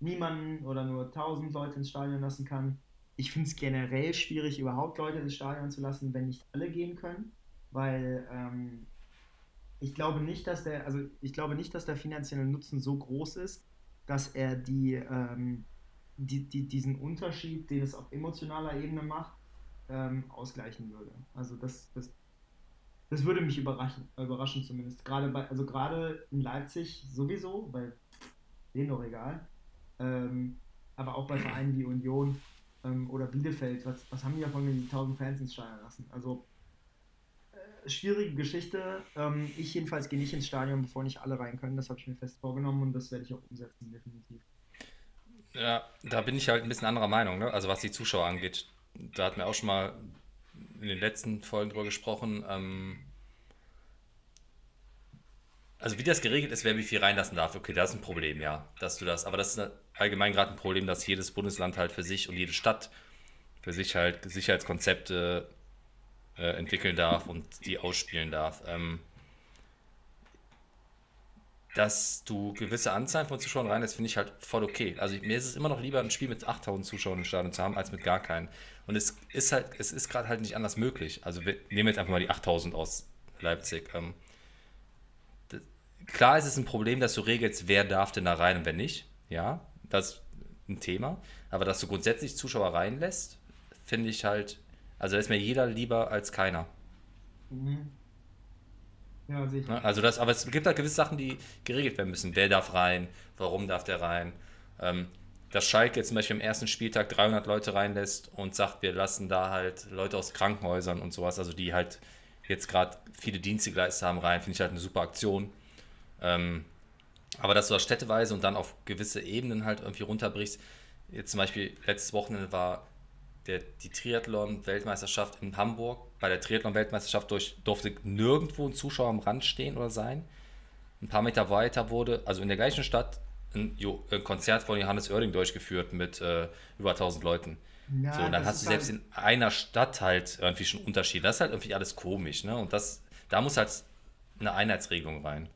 niemanden oder nur 1000 Leute ins Stadion lassen kann. Ich finde es generell schwierig, überhaupt Leute ins Stadion zu lassen, wenn nicht alle gehen können, weil ähm, ich glaube nicht, dass der, also ich glaube nicht, dass der finanzielle Nutzen so groß ist, dass er die, ähm, die, die diesen Unterschied, den es auf emotionaler Ebene macht, ähm, ausgleichen würde. Also das, das, das würde mich überraschen, überraschen zumindest. Gerade bei, also gerade in Leipzig sowieso, weil denen doch egal. Ähm, aber auch bei Vereinen wie Union ähm, oder Bielefeld, was, was haben die davon, wenn die 1000 Fans ins Stadion lassen? Also äh, schwierige Geschichte. Ähm, ich jedenfalls gehe nicht ins Stadion, bevor nicht alle rein können. Das habe ich mir fest vorgenommen und das werde ich auch umsetzen, definitiv. Ja, da bin ich halt ein bisschen anderer Meinung, ne? also was die Zuschauer angeht. Da hatten wir auch schon mal in den letzten Folgen drüber gesprochen. Ähm, also wie das geregelt ist, wer wie viel reinlassen darf, okay, das ist ein Problem, ja, dass du das, aber das ist allgemein gerade ein Problem, dass jedes Bundesland halt für sich und jede Stadt für sich halt Sicherheitskonzepte äh, entwickeln darf und die ausspielen darf. Ähm, dass du gewisse Anzahlen von Zuschauern reinlässt, finde ich halt voll okay. Also mir ist es immer noch lieber, ein Spiel mit 8000 Zuschauern im Stadion zu haben, als mit gar keinen. Und es ist halt, es ist gerade halt nicht anders möglich. Also wir nehmen jetzt einfach mal die 8000 aus Leipzig. Ähm, klar ist es ein Problem, dass du regelst, wer darf denn da rein und wer nicht. Ja, das ist ein Thema. Aber dass du grundsätzlich Zuschauer reinlässt, finde ich halt, also ist mir jeder lieber als keiner. Mhm. Ja. Ne? Also das, aber es gibt halt gewisse Sachen, die geregelt werden müssen. Wer darf rein? Warum darf der rein? Ähm, dass Schalke jetzt zum Beispiel am ersten Spieltag 300 Leute reinlässt und sagt, wir lassen da halt Leute aus Krankenhäusern und sowas, also die halt jetzt gerade viele Dienste geleistet haben, rein, finde ich halt eine super Aktion. Ähm, aber dass du das städteweise und dann auf gewisse Ebenen halt irgendwie runterbrichst. Jetzt zum Beispiel letztes Wochenende war der, die Triathlon-Weltmeisterschaft in Hamburg. Bei der Triathlon-Weltmeisterschaft durfte nirgendwo ein Zuschauer am Rand stehen oder sein. Ein paar Meter weiter wurde, also in der gleichen Stadt, ein, ein Konzert von Johannes Oerding durchgeführt mit äh, über 1000 Leuten. Ja, so, und dann hast du selbst in einer Stadt halt irgendwie schon Unterschiede. Das ist halt irgendwie alles komisch, ne? Und das, da muss halt eine Einheitsregelung rein.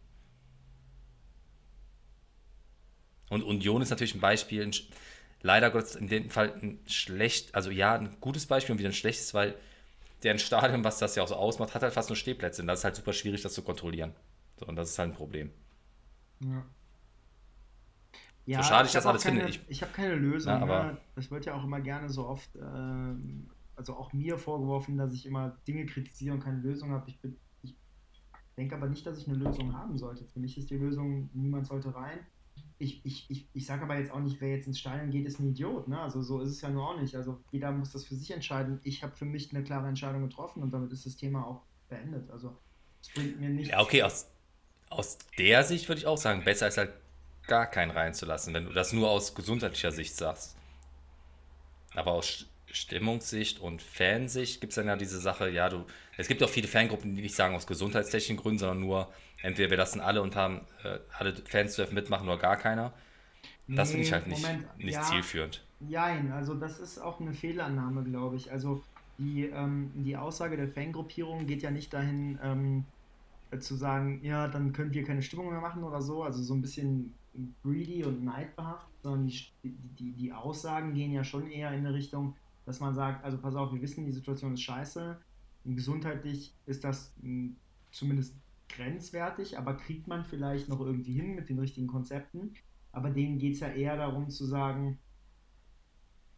Und Union ist natürlich ein Beispiel, leider Gottes in dem Fall ein schlecht, also ja, ein gutes Beispiel und wieder ein schlechtes, weil deren Stadion, was das ja auch so ausmacht, hat halt fast nur Stehplätze. Und das ist halt super schwierig, das zu kontrollieren. So, und das ist halt ein Problem. Ja. Ja, so schade ich, das alles keine, finde. Ich, ich habe keine Lösung. Ja, aber ne? Das wird ja auch immer gerne so oft, äh, also auch mir vorgeworfen, dass ich immer Dinge kritisiere und keine Lösung habe. Ich, ich denke aber nicht, dass ich eine Lösung haben sollte. Für mich ist die Lösung, niemand sollte rein ich, ich, ich, ich sage aber jetzt auch nicht, wer jetzt ins Stadion geht, ist ein Idiot. Ne? Also so ist es ja nur auch nicht. Also jeder muss das für sich entscheiden. Ich habe für mich eine klare Entscheidung getroffen und damit ist das Thema auch beendet. Also es bringt mir nichts. Ja, okay, aus, aus der Sicht würde ich auch sagen, besser ist halt gar keinen reinzulassen, wenn du das nur aus gesundheitlicher Sicht sagst. Aber aus Stimmungssicht und Fansicht gibt es dann ja diese Sache, ja, du, es gibt auch viele Fangruppen, die nicht sagen aus gesundheitstechnischen Gründen, sondern nur, entweder wir lassen alle und haben äh, alle Fans dürfen mitmachen oder gar keiner. Das nee, finde ich halt nicht, Moment, nicht ja, zielführend. Nein, also das ist auch eine Fehlannahme, glaube ich. Also die, ähm, die Aussage der Fangruppierung geht ja nicht dahin, ähm, zu sagen, ja, dann können wir keine Stimmung mehr machen oder so, also so ein bisschen greedy und neidbehaftet, sondern die, die, die Aussagen gehen ja schon eher in eine Richtung, dass man sagt, also pass auf, wir wissen, die Situation ist scheiße, gesundheitlich ist das hm, zumindest grenzwertig, aber kriegt man vielleicht noch irgendwie hin mit den richtigen Konzepten. Aber denen geht es ja eher darum zu sagen,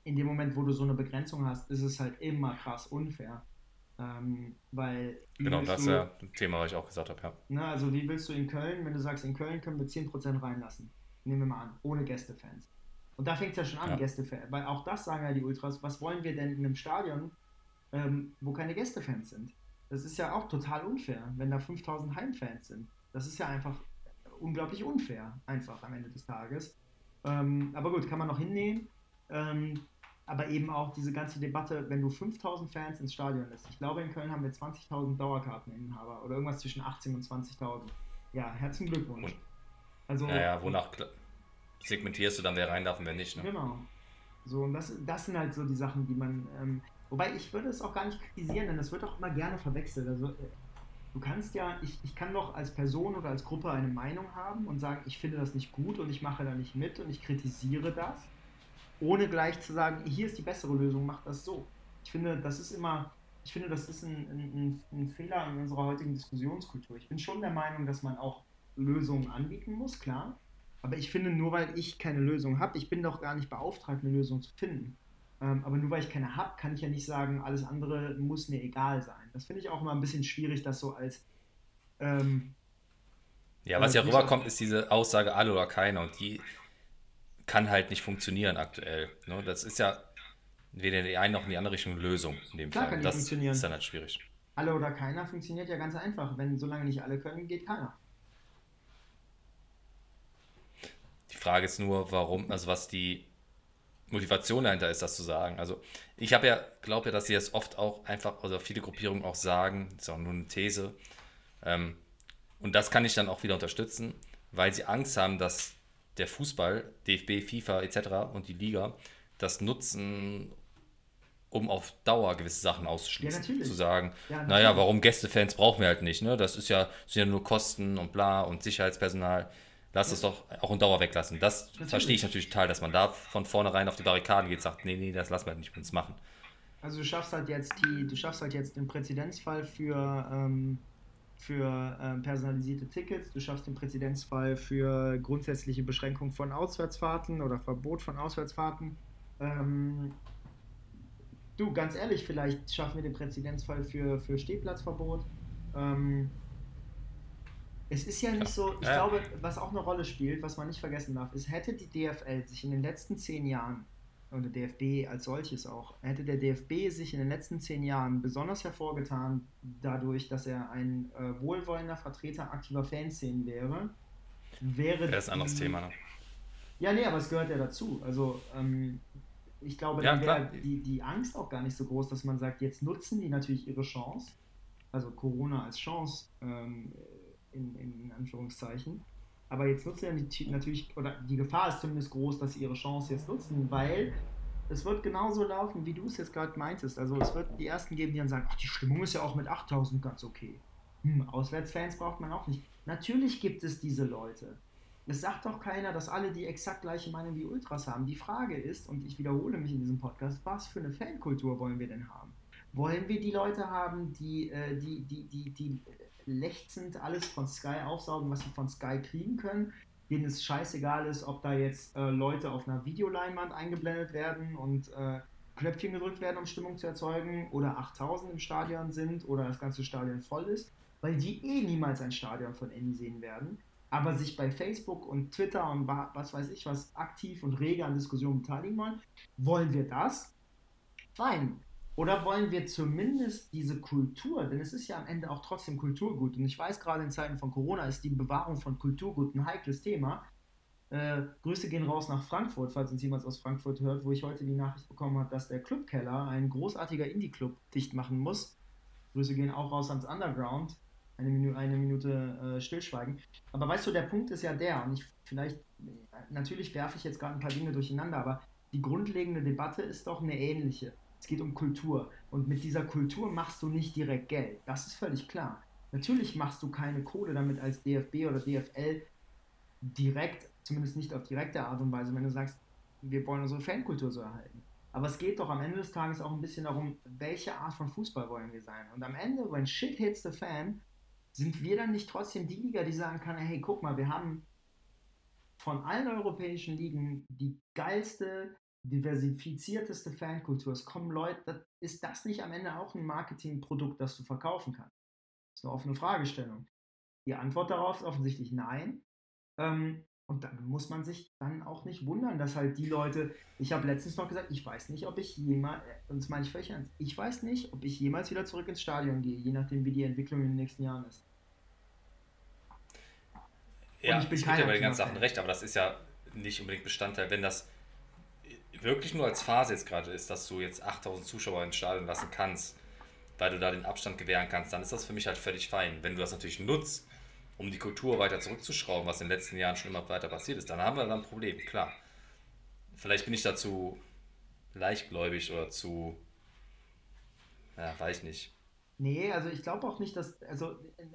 in dem Moment, wo du so eine Begrenzung hast, ist es halt immer krass unfair. Ähm, weil. Genau, das ist ja ein Thema, was ich auch gesagt habe, ja. Na, also, wie willst du in Köln, wenn du sagst, in Köln können wir 10% reinlassen? Nehmen wir mal an, ohne Gästefans. Und da fängt es ja schon an, ja. Gästefans. Weil auch das sagen ja die Ultras, was wollen wir denn in einem Stadion, ähm, wo keine Gästefans sind? Das ist ja auch total unfair, wenn da 5000 Heimfans sind. Das ist ja einfach unglaublich unfair, einfach am Ende des Tages. Ähm, aber gut, kann man noch hinnehmen. Ähm, aber eben auch diese ganze Debatte, wenn du 5000 Fans ins Stadion lässt. Ich glaube, in Köln haben wir 20.000 Dauerkarteninhaber oder irgendwas zwischen 18 und 20.000. Ja, herzlichen Glückwunsch. Also, naja, wonach segmentierst du dann, wer rein darf und wer nicht. Ne? Genau. So, und das, das sind halt so die Sachen, die man. Ähm, wobei ich würde es auch gar nicht kritisieren, denn das wird auch immer gerne verwechselt. Also, äh, du kannst ja, ich, ich kann doch als Person oder als Gruppe eine Meinung haben und sagen, ich finde das nicht gut und ich mache da nicht mit und ich kritisiere das, ohne gleich zu sagen, hier ist die bessere Lösung, mach das so. Ich finde, das ist immer, ich finde, das ist ein, ein, ein Fehler in unserer heutigen Diskussionskultur. Ich bin schon der Meinung, dass man auch Lösungen anbieten muss, klar. Aber ich finde, nur weil ich keine Lösung habe, ich bin doch gar nicht beauftragt, eine Lösung zu finden. Ähm, aber nur weil ich keine habe, kann ich ja nicht sagen, alles andere muss mir egal sein. Das finde ich auch immer ein bisschen schwierig, das so als. Ähm, ja, was ja rüberkommt, ist diese Aussage alle oder keiner und die kann halt nicht funktionieren aktuell. Ne? Das ist ja weder in die eine noch in die andere Richtung eine Lösung in dem Klar Fall. Kann das funktionieren. ist dann halt schwierig. Alle oder keiner funktioniert ja ganz einfach. Wenn solange nicht alle können, geht keiner. Die Frage ist nur, warum, also was die Motivation dahinter ist, das zu sagen. Also ich habe ja, glaube ja, dass sie das oft auch einfach, also viele Gruppierungen auch sagen, das ist auch nur eine These. Ähm, und das kann ich dann auch wieder unterstützen, weil sie Angst haben, dass der Fußball, DFB, FIFA etc. und die Liga das nutzen, um auf Dauer gewisse Sachen auszuschließen. Ja, zu sagen, ja, naja, warum Gästefans brauchen wir halt nicht, ne? Das ist ja, sind ja nur Kosten und bla und Sicherheitspersonal. Lass es doch auch in Dauer weglassen. Das natürlich. verstehe ich natürlich total, dass man da von vornherein auf die Barrikaden geht, sagt, nee, nee, das lassen wir nicht mit uns machen. Also du schaffst halt jetzt die, du schaffst halt jetzt den Präzedenzfall für, ähm, für ähm, personalisierte Tickets, du schaffst den Präzedenzfall für grundsätzliche Beschränkung von Auswärtsfahrten oder Verbot von Auswärtsfahrten. Ähm, du, ganz ehrlich, vielleicht schaffen wir den Präzedenzfall für, für Stehplatzverbot. Ähm, es ist ja nicht so, ich ja. glaube, was auch eine Rolle spielt, was man nicht vergessen darf, ist, hätte die DFL sich in den letzten zehn Jahren, oder DFB als solches auch, hätte der DFB sich in den letzten zehn Jahren besonders hervorgetan, dadurch, dass er ein äh, wohlwollender Vertreter aktiver Fanszenen wäre, wäre. Das ist ein anderes Thema, ne? Ja, nee, aber es gehört ja dazu. Also, ähm, ich glaube, ja, dann wäre die, die Angst auch gar nicht so groß, dass man sagt, jetzt nutzen die natürlich ihre Chance, also Corona als Chance, ähm, in, in Anführungszeichen. Aber jetzt nutzen die natürlich, oder die Gefahr ist zumindest groß, dass sie ihre Chance jetzt nutzen, weil es wird genauso laufen, wie du es jetzt gerade meintest. Also es wird die Ersten geben, die dann sagen, ach, die Stimmung ist ja auch mit 8000 ganz okay. Hm, Auswärtsfans braucht man auch nicht. Natürlich gibt es diese Leute. Es sagt doch keiner, dass alle die exakt gleiche Meinung wie Ultras haben. Die Frage ist, und ich wiederhole mich in diesem Podcast, was für eine Fankultur wollen wir denn haben? Wollen wir die Leute haben, die, äh, die, die, die, die lechzend alles von Sky aufsaugen, was sie von Sky kriegen können, denen es scheißegal ist, ob da jetzt äh, Leute auf einer Videoleinwand eingeblendet werden und äh, Knöpfchen gedrückt werden, um Stimmung zu erzeugen, oder 8000 im Stadion sind oder das ganze Stadion voll ist, weil die eh niemals ein Stadion von innen sehen werden, aber sich bei Facebook und Twitter und was weiß ich was aktiv und rege an Diskussionen beteiligen wollen. Wollen wir das? Fein. Oder wollen wir zumindest diese Kultur, denn es ist ja am Ende auch trotzdem Kulturgut, und ich weiß gerade in Zeiten von Corona ist die Bewahrung von Kulturgut ein heikles Thema. Äh, Grüße gehen raus nach Frankfurt, falls uns jemand aus Frankfurt hört, wo ich heute die Nachricht bekommen habe, dass der Clubkeller, ein großartiger Indie-Club, dicht machen muss. Grüße gehen auch raus ans Underground. Eine, Minu eine Minute äh, Stillschweigen. Aber weißt du, der Punkt ist ja der, und ich vielleicht, natürlich werfe ich jetzt gerade ein paar Dinge durcheinander, aber die grundlegende Debatte ist doch eine ähnliche. Es geht um Kultur. Und mit dieser Kultur machst du nicht direkt Geld. Das ist völlig klar. Natürlich machst du keine Kohle damit als DFB oder DFL direkt, zumindest nicht auf direkte Art und Weise, wenn du sagst, wir wollen unsere Fankultur so erhalten. Aber es geht doch am Ende des Tages auch ein bisschen darum, welche Art von Fußball wollen wir sein. Und am Ende, wenn shit hits the fan, sind wir dann nicht trotzdem die Liga, die sagen kann, hey, guck mal, wir haben von allen europäischen Ligen die geilste, diversifizierteste Fankultur. Es kommen Leute, ist das nicht am Ende auch ein Marketingprodukt, das du verkaufen kannst? Das ist eine offene Fragestellung. Die Antwort darauf ist offensichtlich nein. Ähm, und dann muss man sich dann auch nicht wundern, dass halt die Leute, ich habe letztens noch gesagt, ich weiß nicht, ob ich jemals, äh, und das meine ich völlig ernst, ich weiß nicht, ob ich jemals wieder zurück ins Stadion gehe, je nachdem, wie die Entwicklung in den nächsten Jahren ist. Ja, ich bin ich ja bei den ganzen Sachen recht, aber das ist ja nicht unbedingt Bestandteil, wenn das wirklich nur als Phase jetzt gerade ist, dass du jetzt 8000 Zuschauer ins Stadion lassen kannst, weil du da den Abstand gewähren kannst, dann ist das für mich halt völlig fein. Wenn du das natürlich nutzt, um die Kultur weiter zurückzuschrauben, was in den letzten Jahren schon immer weiter passiert ist, dann haben wir dann ein Problem, klar. Vielleicht bin ich dazu leichtgläubig oder zu, ja, weiß ich nicht. Nee, also ich glaube auch nicht, dass, also äh,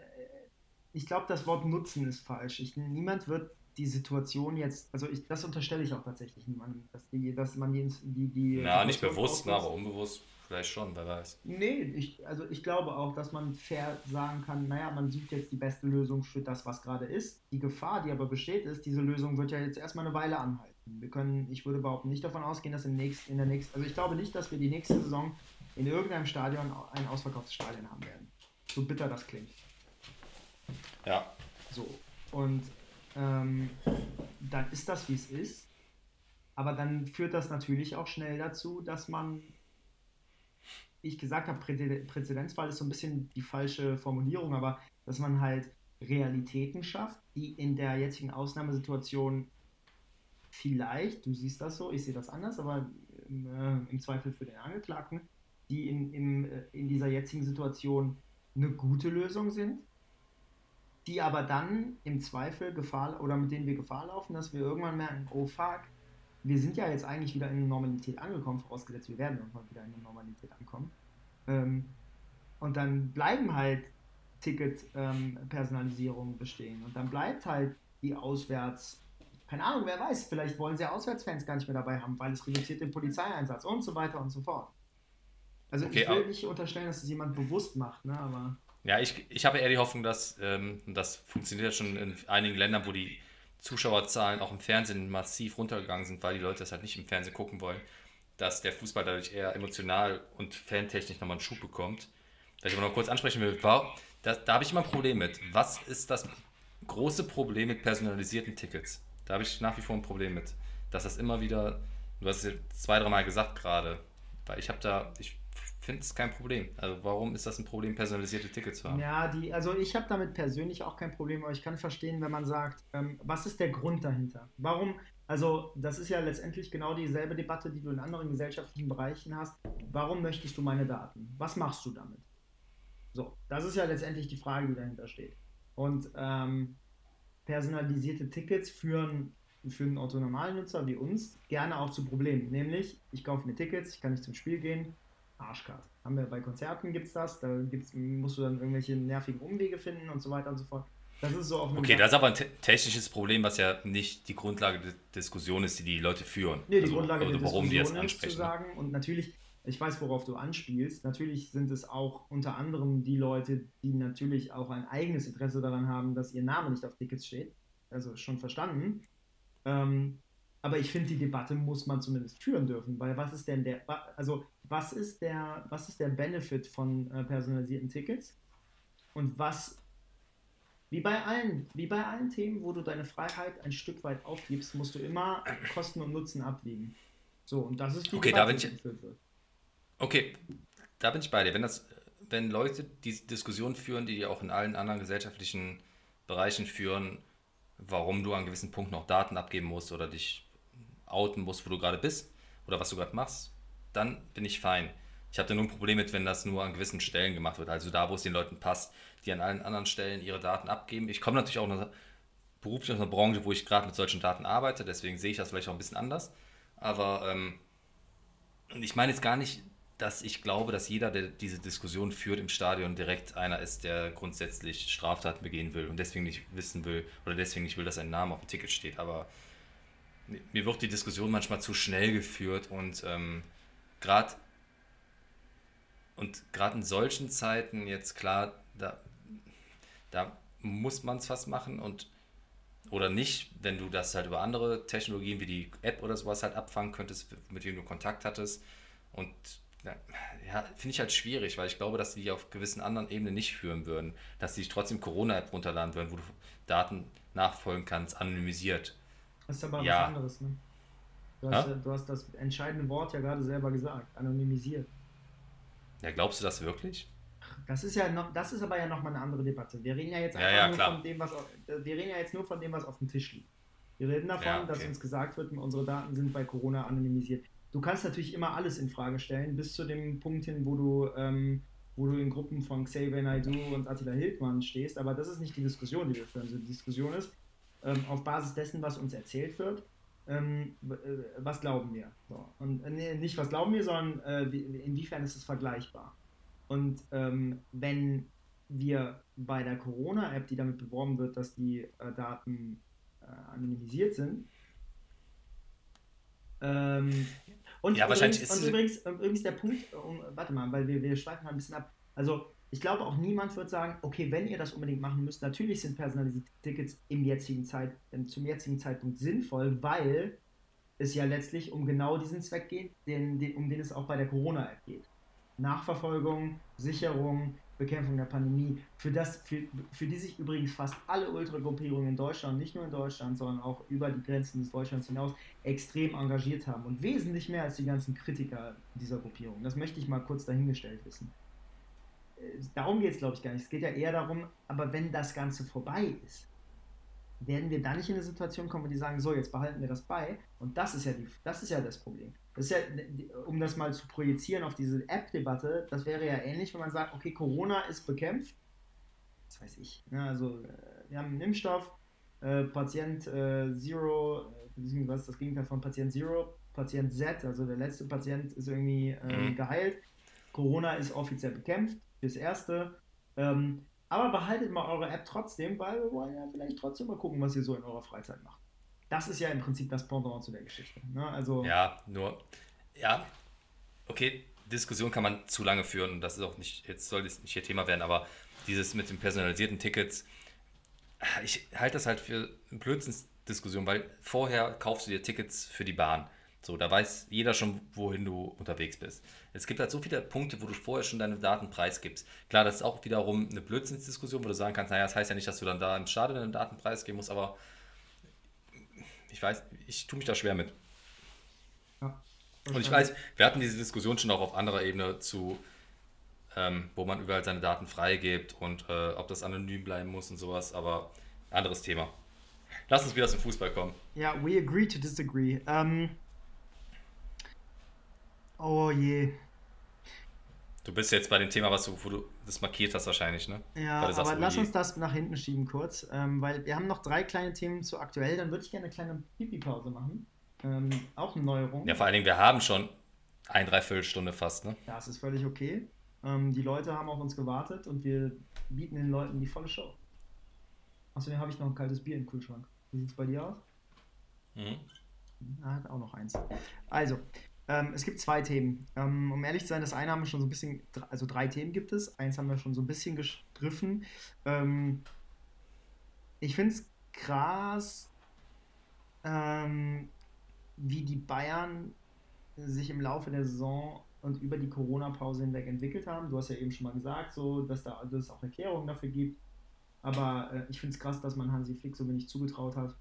ich glaube, das Wort nutzen ist falsch. Ich, niemand wird die Situation jetzt, also ich, das unterstelle ich auch tatsächlich niemandem, dass, die, dass man die, die, die Na, nicht bewusst, aber unbewusst vielleicht schon, wer weiß. Nee, ich, also ich glaube auch, dass man fair sagen kann, naja, man sucht jetzt die beste Lösung für das, was gerade ist. Die Gefahr, die aber besteht, ist, diese Lösung wird ja jetzt erstmal eine Weile anhalten. Wir können, ich würde überhaupt nicht davon ausgehen, dass im nächsten, in der nächsten, also ich glaube nicht, dass wir die nächste Saison in irgendeinem Stadion ein ausverkauftes Stadion haben werden. So bitter das klingt. Ja. So. Und ähm, dann ist das, wie es ist. Aber dann führt das natürlich auch schnell dazu, dass man, wie ich gesagt habe, Präzedenzfall ist so ein bisschen die falsche Formulierung, aber dass man halt Realitäten schafft, die in der jetzigen Ausnahmesituation vielleicht, du siehst das so, ich sehe das anders, aber äh, im Zweifel für den Angeklagten, die in, in, äh, in dieser jetzigen Situation eine gute Lösung sind, die aber dann im Zweifel Gefahr oder mit denen wir Gefahr laufen, dass wir irgendwann merken, oh fuck, wir sind ja jetzt eigentlich wieder in der Normalität angekommen, vorausgesetzt wir werden irgendwann wieder in der Normalität ankommen. Ähm, und dann bleiben halt Ticket-Personalisierungen ähm, bestehen und dann bleibt halt die auswärts, keine Ahnung, wer weiß, vielleicht wollen sie Auswärtsfans gar nicht mehr dabei haben, weil es reduziert den Polizeieinsatz und so weiter und so fort. Also okay, ich will nicht unterstellen, dass es jemand bewusst macht, ne, aber. Ja, ich, ich habe eher die Hoffnung, dass ähm, das funktioniert schon in einigen Ländern, wo die Zuschauerzahlen auch im Fernsehen massiv runtergegangen sind, weil die Leute das halt nicht im Fernsehen gucken wollen, dass der Fußball dadurch eher emotional und fantechnisch nochmal einen Schub bekommt. Da ich aber noch kurz ansprechen will, war, da, da habe ich immer ein Problem mit. Was ist das große Problem mit personalisierten Tickets? Da habe ich nach wie vor ein Problem mit. Dass das immer wieder, du hast es zwei, dreimal gesagt gerade, weil ich habe da, ich finde es kein Problem. Also warum ist das ein Problem, personalisierte Tickets zu haben? Ja, die, also ich habe damit persönlich auch kein Problem, aber ich kann verstehen, wenn man sagt, ähm, was ist der Grund dahinter? Warum, also das ist ja letztendlich genau dieselbe Debatte, die du in anderen gesellschaftlichen Bereichen hast. Warum möchtest du meine Daten? Was machst du damit? So, das ist ja letztendlich die Frage, die dahinter steht. Und ähm, personalisierte Tickets führen für einen Autonormalnutzer wie uns gerne auch zu Problemen. Nämlich, ich kaufe mir Tickets, ich kann nicht zum Spiel gehen, Arschkarte. Haben wir bei Konzerten gibt es das, da gibt's, musst du dann irgendwelche nervigen Umwege finden und so weiter und so fort. Das ist so auf Okay, das ist aber ein technisches Problem, was ja nicht die Grundlage der Diskussion ist, die die Leute führen. Nee, die also, Grundlage der warum Diskussion die jetzt ansprechen. Zu sagen. Und natürlich, ich weiß, worauf du anspielst. Natürlich sind es auch unter anderem die Leute, die natürlich auch ein eigenes Interesse daran haben, dass ihr Name nicht auf Tickets steht. Also schon verstanden. Ähm, aber ich finde, die Debatte muss man zumindest führen dürfen, weil was ist denn der, also was ist der, was ist der Benefit von äh, personalisierten Tickets? Und was, wie bei allen, wie bei allen Themen, wo du deine Freiheit ein Stück weit aufgibst, musst du immer Kosten und Nutzen abwiegen. So, und das ist die okay, Debatte, da bin ich. Okay, da bin ich bei dir. Wenn das, wenn Leute diese Diskussion führen, die auch in allen anderen gesellschaftlichen Bereichen führen, warum du an gewissen Punkten noch Daten abgeben musst oder dich outen musst, wo du gerade bist oder was du gerade machst, dann bin ich fein. Ich habe da nur ein Problem mit, wenn das nur an gewissen Stellen gemacht wird, also da, wo es den Leuten passt, die an allen anderen Stellen ihre Daten abgeben. Ich komme natürlich auch einer, beruflich aus einer Branche, wo ich gerade mit solchen Daten arbeite, deswegen sehe ich das vielleicht auch ein bisschen anders. Aber ähm, ich meine jetzt gar nicht, dass ich glaube, dass jeder, der diese Diskussion führt im Stadion, direkt einer ist, der grundsätzlich Straftaten begehen will und deswegen nicht wissen will oder deswegen nicht will, dass ein Name auf dem Ticket steht. Aber mir wird die Diskussion manchmal zu schnell geführt und ähm, gerade und gerade in solchen Zeiten jetzt klar, da, da muss man es fast machen und oder nicht, wenn du das halt über andere Technologien wie die App oder sowas halt abfangen könntest, mit denen du Kontakt hattest. Und ja, finde ich halt schwierig, weil ich glaube, dass die auf gewissen anderen Ebenen nicht führen würden, dass die sich trotzdem Corona-App runterladen würden, wo du Daten nachfolgen kannst, anonymisiert. Das ist aber ja. was anderes, ne? Du hast, du hast das entscheidende Wort ja gerade selber gesagt, anonymisiert. Ja, glaubst du das wirklich? Das ist ja noch, das ist aber ja nochmal eine andere Debatte. Wir reden ja jetzt ja, ja, nur von dem, was wir reden ja jetzt nur von dem, was auf dem Tisch liegt. Wir reden davon, ja, okay. dass uns gesagt wird, unsere Daten sind bei Corona anonymisiert. Du kannst natürlich immer alles in Frage stellen, bis zu dem Punkt hin, wo du, ähm, wo du in Gruppen von Xavier Naidoo und Attila Hildmann stehst, aber das ist nicht die Diskussion, die wir führen. Also die Diskussion ist, ähm, auf Basis dessen, was uns erzählt wird, ähm, äh, was glauben wir? So. Und äh, nicht was glauben wir, sondern äh, inwiefern ist es vergleichbar? Und ähm, wenn wir bei der Corona-App, die damit beworben wird, dass die äh, Daten äh, anonymisiert sind, ähm, und, ja, übrigens, und übrigens, übrigens, der Punkt, um, warte mal, weil wir, wir schweifen mal ein bisschen ab. Also ich glaube auch niemand wird sagen, okay, wenn ihr das unbedingt machen müsst, natürlich sind personalisierte Tickets im jetzigen Zeit, zum jetzigen Zeitpunkt sinnvoll, weil es ja letztlich um genau diesen Zweck geht, den, den, um den es auch bei der Corona-App geht. Nachverfolgung, Sicherung, Bekämpfung der Pandemie, für, das, für, für die sich übrigens fast alle Ultragruppierungen in Deutschland, nicht nur in Deutschland, sondern auch über die Grenzen des Deutschlands hinaus, extrem engagiert haben und wesentlich mehr als die ganzen Kritiker dieser Gruppierung. Das möchte ich mal kurz dahingestellt wissen darum geht es, glaube ich, gar nicht. Es geht ja eher darum, aber wenn das Ganze vorbei ist, werden wir dann nicht in eine Situation kommen, wo die sagen, so, jetzt behalten wir das bei. Und das ist ja, die, das, ist ja das Problem. Das ist ja, um das mal zu projizieren auf diese App-Debatte, das wäre ja ähnlich, wenn man sagt, okay, Corona ist bekämpft. Was weiß ich. Ja, ne, also, äh, wir haben einen Impfstoff, äh, Patient äh, Zero, äh, was ist das Gegenteil von Patient Zero? Patient Z, also der letzte Patient ist irgendwie äh, mhm. geheilt. Corona ist offiziell bekämpft fürs Erste. Ähm, Aber behaltet mal eure App trotzdem, weil wir wollen ja vielleicht trotzdem mal gucken, was ihr so in eurer Freizeit macht. Das ist ja im Prinzip das Pendant zu der Geschichte. Ne? Also, ja, nur, ja, okay, Diskussion kann man zu lange führen und das ist auch nicht, jetzt soll es nicht hier Thema werden, aber dieses mit den personalisierten Tickets, ich halte das halt für eine Blödsinnsdiskussion, weil vorher kaufst du dir Tickets für die Bahn. So, da weiß jeder schon, wohin du unterwegs bist. Es gibt halt so viele Punkte, wo du vorher schon deine Daten preisgibst. Klar, das ist auch wiederum eine Blödsinnsdiskussion, wo du sagen kannst, naja, das heißt ja nicht, dass du dann da im Stadion deine Daten preisgeben musst, aber ich weiß, ich tue mich da schwer mit. Ja, Und ich weiß, wir hatten diese Diskussion schon auch auf anderer Ebene zu, ähm, wo man überall seine Daten freigibt und äh, ob das anonym bleiben muss und sowas, aber anderes Thema. Lass uns wieder zum Fußball kommen. Ja, we agree to disagree. Ähm, oh je. Du bist jetzt bei dem Thema, was du, wo du das markiert hast wahrscheinlich, ne? Ja, aber sagst, oh lass uns das nach hinten schieben kurz, ähm, weil wir haben noch drei kleine Themen zu aktuell. Dann würde ich gerne eine kleine Pipi-Pause machen. Ähm, auch eine Neuerung. Ja, vor allen Dingen, wir haben schon ein Dreiviertelstunde fast, ne? Ja, es ist völlig okay. Ähm, die Leute haben auf uns gewartet und wir bieten den Leuten die volle Show. Außerdem habe ich noch ein kaltes Bier im Kühlschrank. Wie sieht es bei dir aus? Mhm. Er hat auch noch eins. Also, ähm, es gibt zwei Themen. Ähm, um ehrlich zu sein, das eine haben wir schon so ein bisschen, also drei Themen gibt es. Eins haben wir schon so ein bisschen gestriffen. Ähm, ich finde es krass, ähm, wie die Bayern sich im Laufe der Saison und über die Corona-Pause hinweg entwickelt haben. Du hast ja eben schon mal gesagt, so, dass, da, dass es auch Erklärungen dafür gibt. Aber äh, ich finde es krass, dass man Hansi Flick so wenig zugetraut hat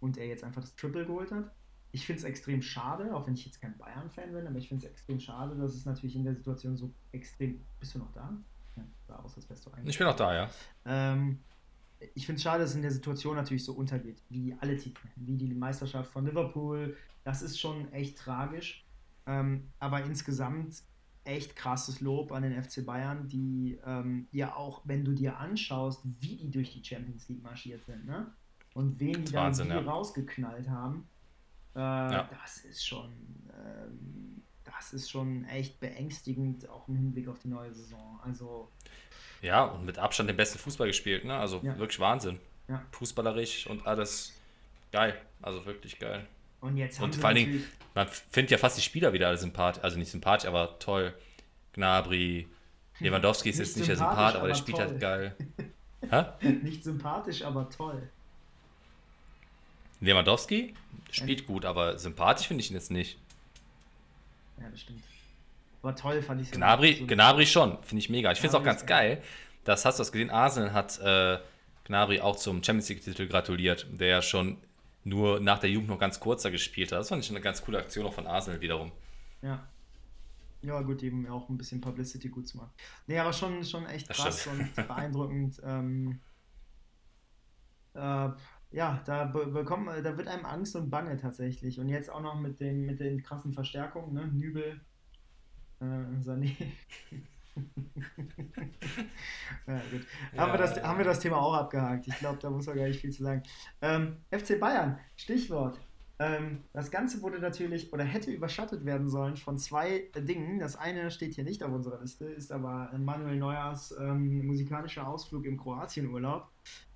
und er jetzt einfach das Triple geholt hat. Ich finde es extrem schade, auch wenn ich jetzt kein Bayern-Fan bin, aber ich finde es extrem schade, dass es natürlich in der Situation so extrem. Bist du noch da? Ja, sah aus, als wärst du eigentlich. Ich bin noch da, ja. Ähm, ich finde es schade, dass es in der Situation natürlich so untergeht, wie alle Titel, wie die Meisterschaft von Liverpool. Das ist schon echt tragisch. Ähm, aber insgesamt echt krasses Lob an den FC Bayern, die ähm, ja auch, wenn du dir anschaust, wie die durch die Champions League marschiert sind, ne? Und wen die dann Wahnsinn, ja. rausgeknallt haben, äh, ja. das ist schon, ähm, das ist schon echt beängstigend, auch im Hinblick auf die neue Saison. Also ja, und mit Abstand den besten Fußball gespielt, ne? Also ja. wirklich Wahnsinn. Fußballerisch und alles geil, also wirklich geil. Und jetzt haben Und vor allen Dingen, man findet ja fast die Spieler wieder alle sympathisch, also nicht sympathisch, aber toll. Gnabry, Lewandowski ist jetzt nicht der Sympath, aber der spielt halt halt geil. nicht sympathisch, aber toll. Lewandowski spielt gut, aber sympathisch finde ich ihn jetzt nicht. Ja, das stimmt. Aber toll fand ich Gnabry, so Gnabry schon, finde ich mega. Ich finde es auch ganz geil. Das hast du das gesehen. Arsenal hat äh, Gnabry auch zum Champions League-Titel gratuliert, der ja schon nur nach der Jugend noch ganz kurzer gespielt hat. Das fand ich eine ganz coole Aktion auch von Arsenal wiederum. Ja. Ja, gut, eben auch ein bisschen Publicity gut zu machen. Nee, aber schon, schon echt krass und beeindruckend. Ähm, äh, ja, da bekommen, da wird einem Angst und Bange tatsächlich. Und jetzt auch noch mit den, mit den krassen Verstärkungen, ne? Nübel, äh, Sané. ja, gut. Ja, haben, wir das, haben wir das Thema auch abgehakt. Ich glaube, da muss man gar nicht viel zu sagen. Ähm, FC Bayern, Stichwort. Ähm, das Ganze wurde natürlich oder hätte überschattet werden sollen von zwei Dingen. Das eine steht hier nicht auf unserer Liste, ist aber Manuel Neuers ähm, musikalischer Ausflug im Kroatienurlaub,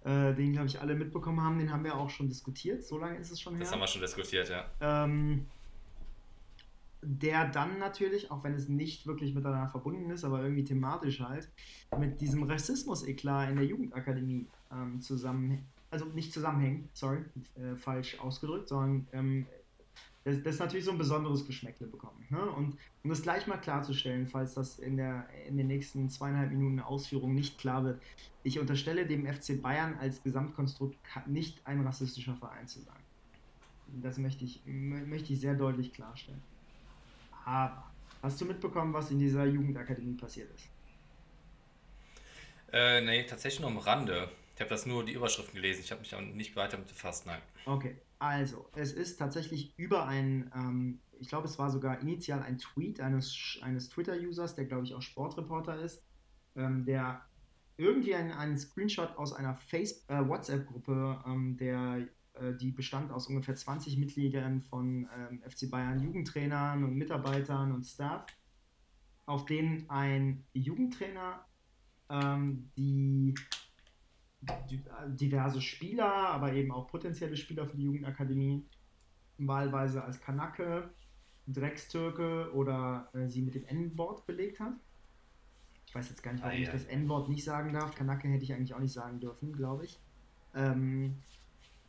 äh, den, glaube ich, alle mitbekommen haben. Den haben wir auch schon diskutiert. So lange ist es schon her. Das haben wir schon diskutiert, ja. Ähm, der dann natürlich, auch wenn es nicht wirklich miteinander verbunden ist, aber irgendwie thematisch halt, mit diesem Rassismus-Eklat in der Jugendakademie ähm, zusammen, also nicht zusammenhängt, sorry, äh, falsch ausgedrückt, sondern ähm, das, das natürlich so ein besonderes Geschmäckle bekommen. Ne? Und um das gleich mal klarzustellen, falls das in, der, in den nächsten zweieinhalb Minuten Ausführung nicht klar wird, ich unterstelle dem FC Bayern als Gesamtkonstrukt nicht ein rassistischer Verein zu sein. Das möchte ich, möchte ich sehr deutlich klarstellen. Aber hast du mitbekommen, was in dieser Jugendakademie passiert ist? Äh, nee, tatsächlich nur am Rande. Ich habe das nur die Überschriften gelesen. Ich habe mich auch nicht weiter mit befasst, nein. Okay, also es ist tatsächlich über ein, ähm, ich glaube, es war sogar initial ein Tweet eines, eines Twitter-Users, der glaube ich auch Sportreporter ist, ähm, der irgendwie einen, einen Screenshot aus einer äh, WhatsApp-Gruppe ähm, äh, die bestand aus ungefähr 20 Mitgliedern von ähm, FC Bayern Jugendtrainern und Mitarbeitern und Staff, auf denen ein Jugendtrainer ähm, die, diverse Spieler, aber eben auch potenzielle Spieler für die Jugendakademie wahlweise als Kanake, Dreckstürke oder äh, sie mit dem N-Wort belegt hat. Ich weiß jetzt gar nicht, warum ah, ja. ich das N-Wort nicht sagen darf. Kanake hätte ich eigentlich auch nicht sagen dürfen, glaube ich. Ähm,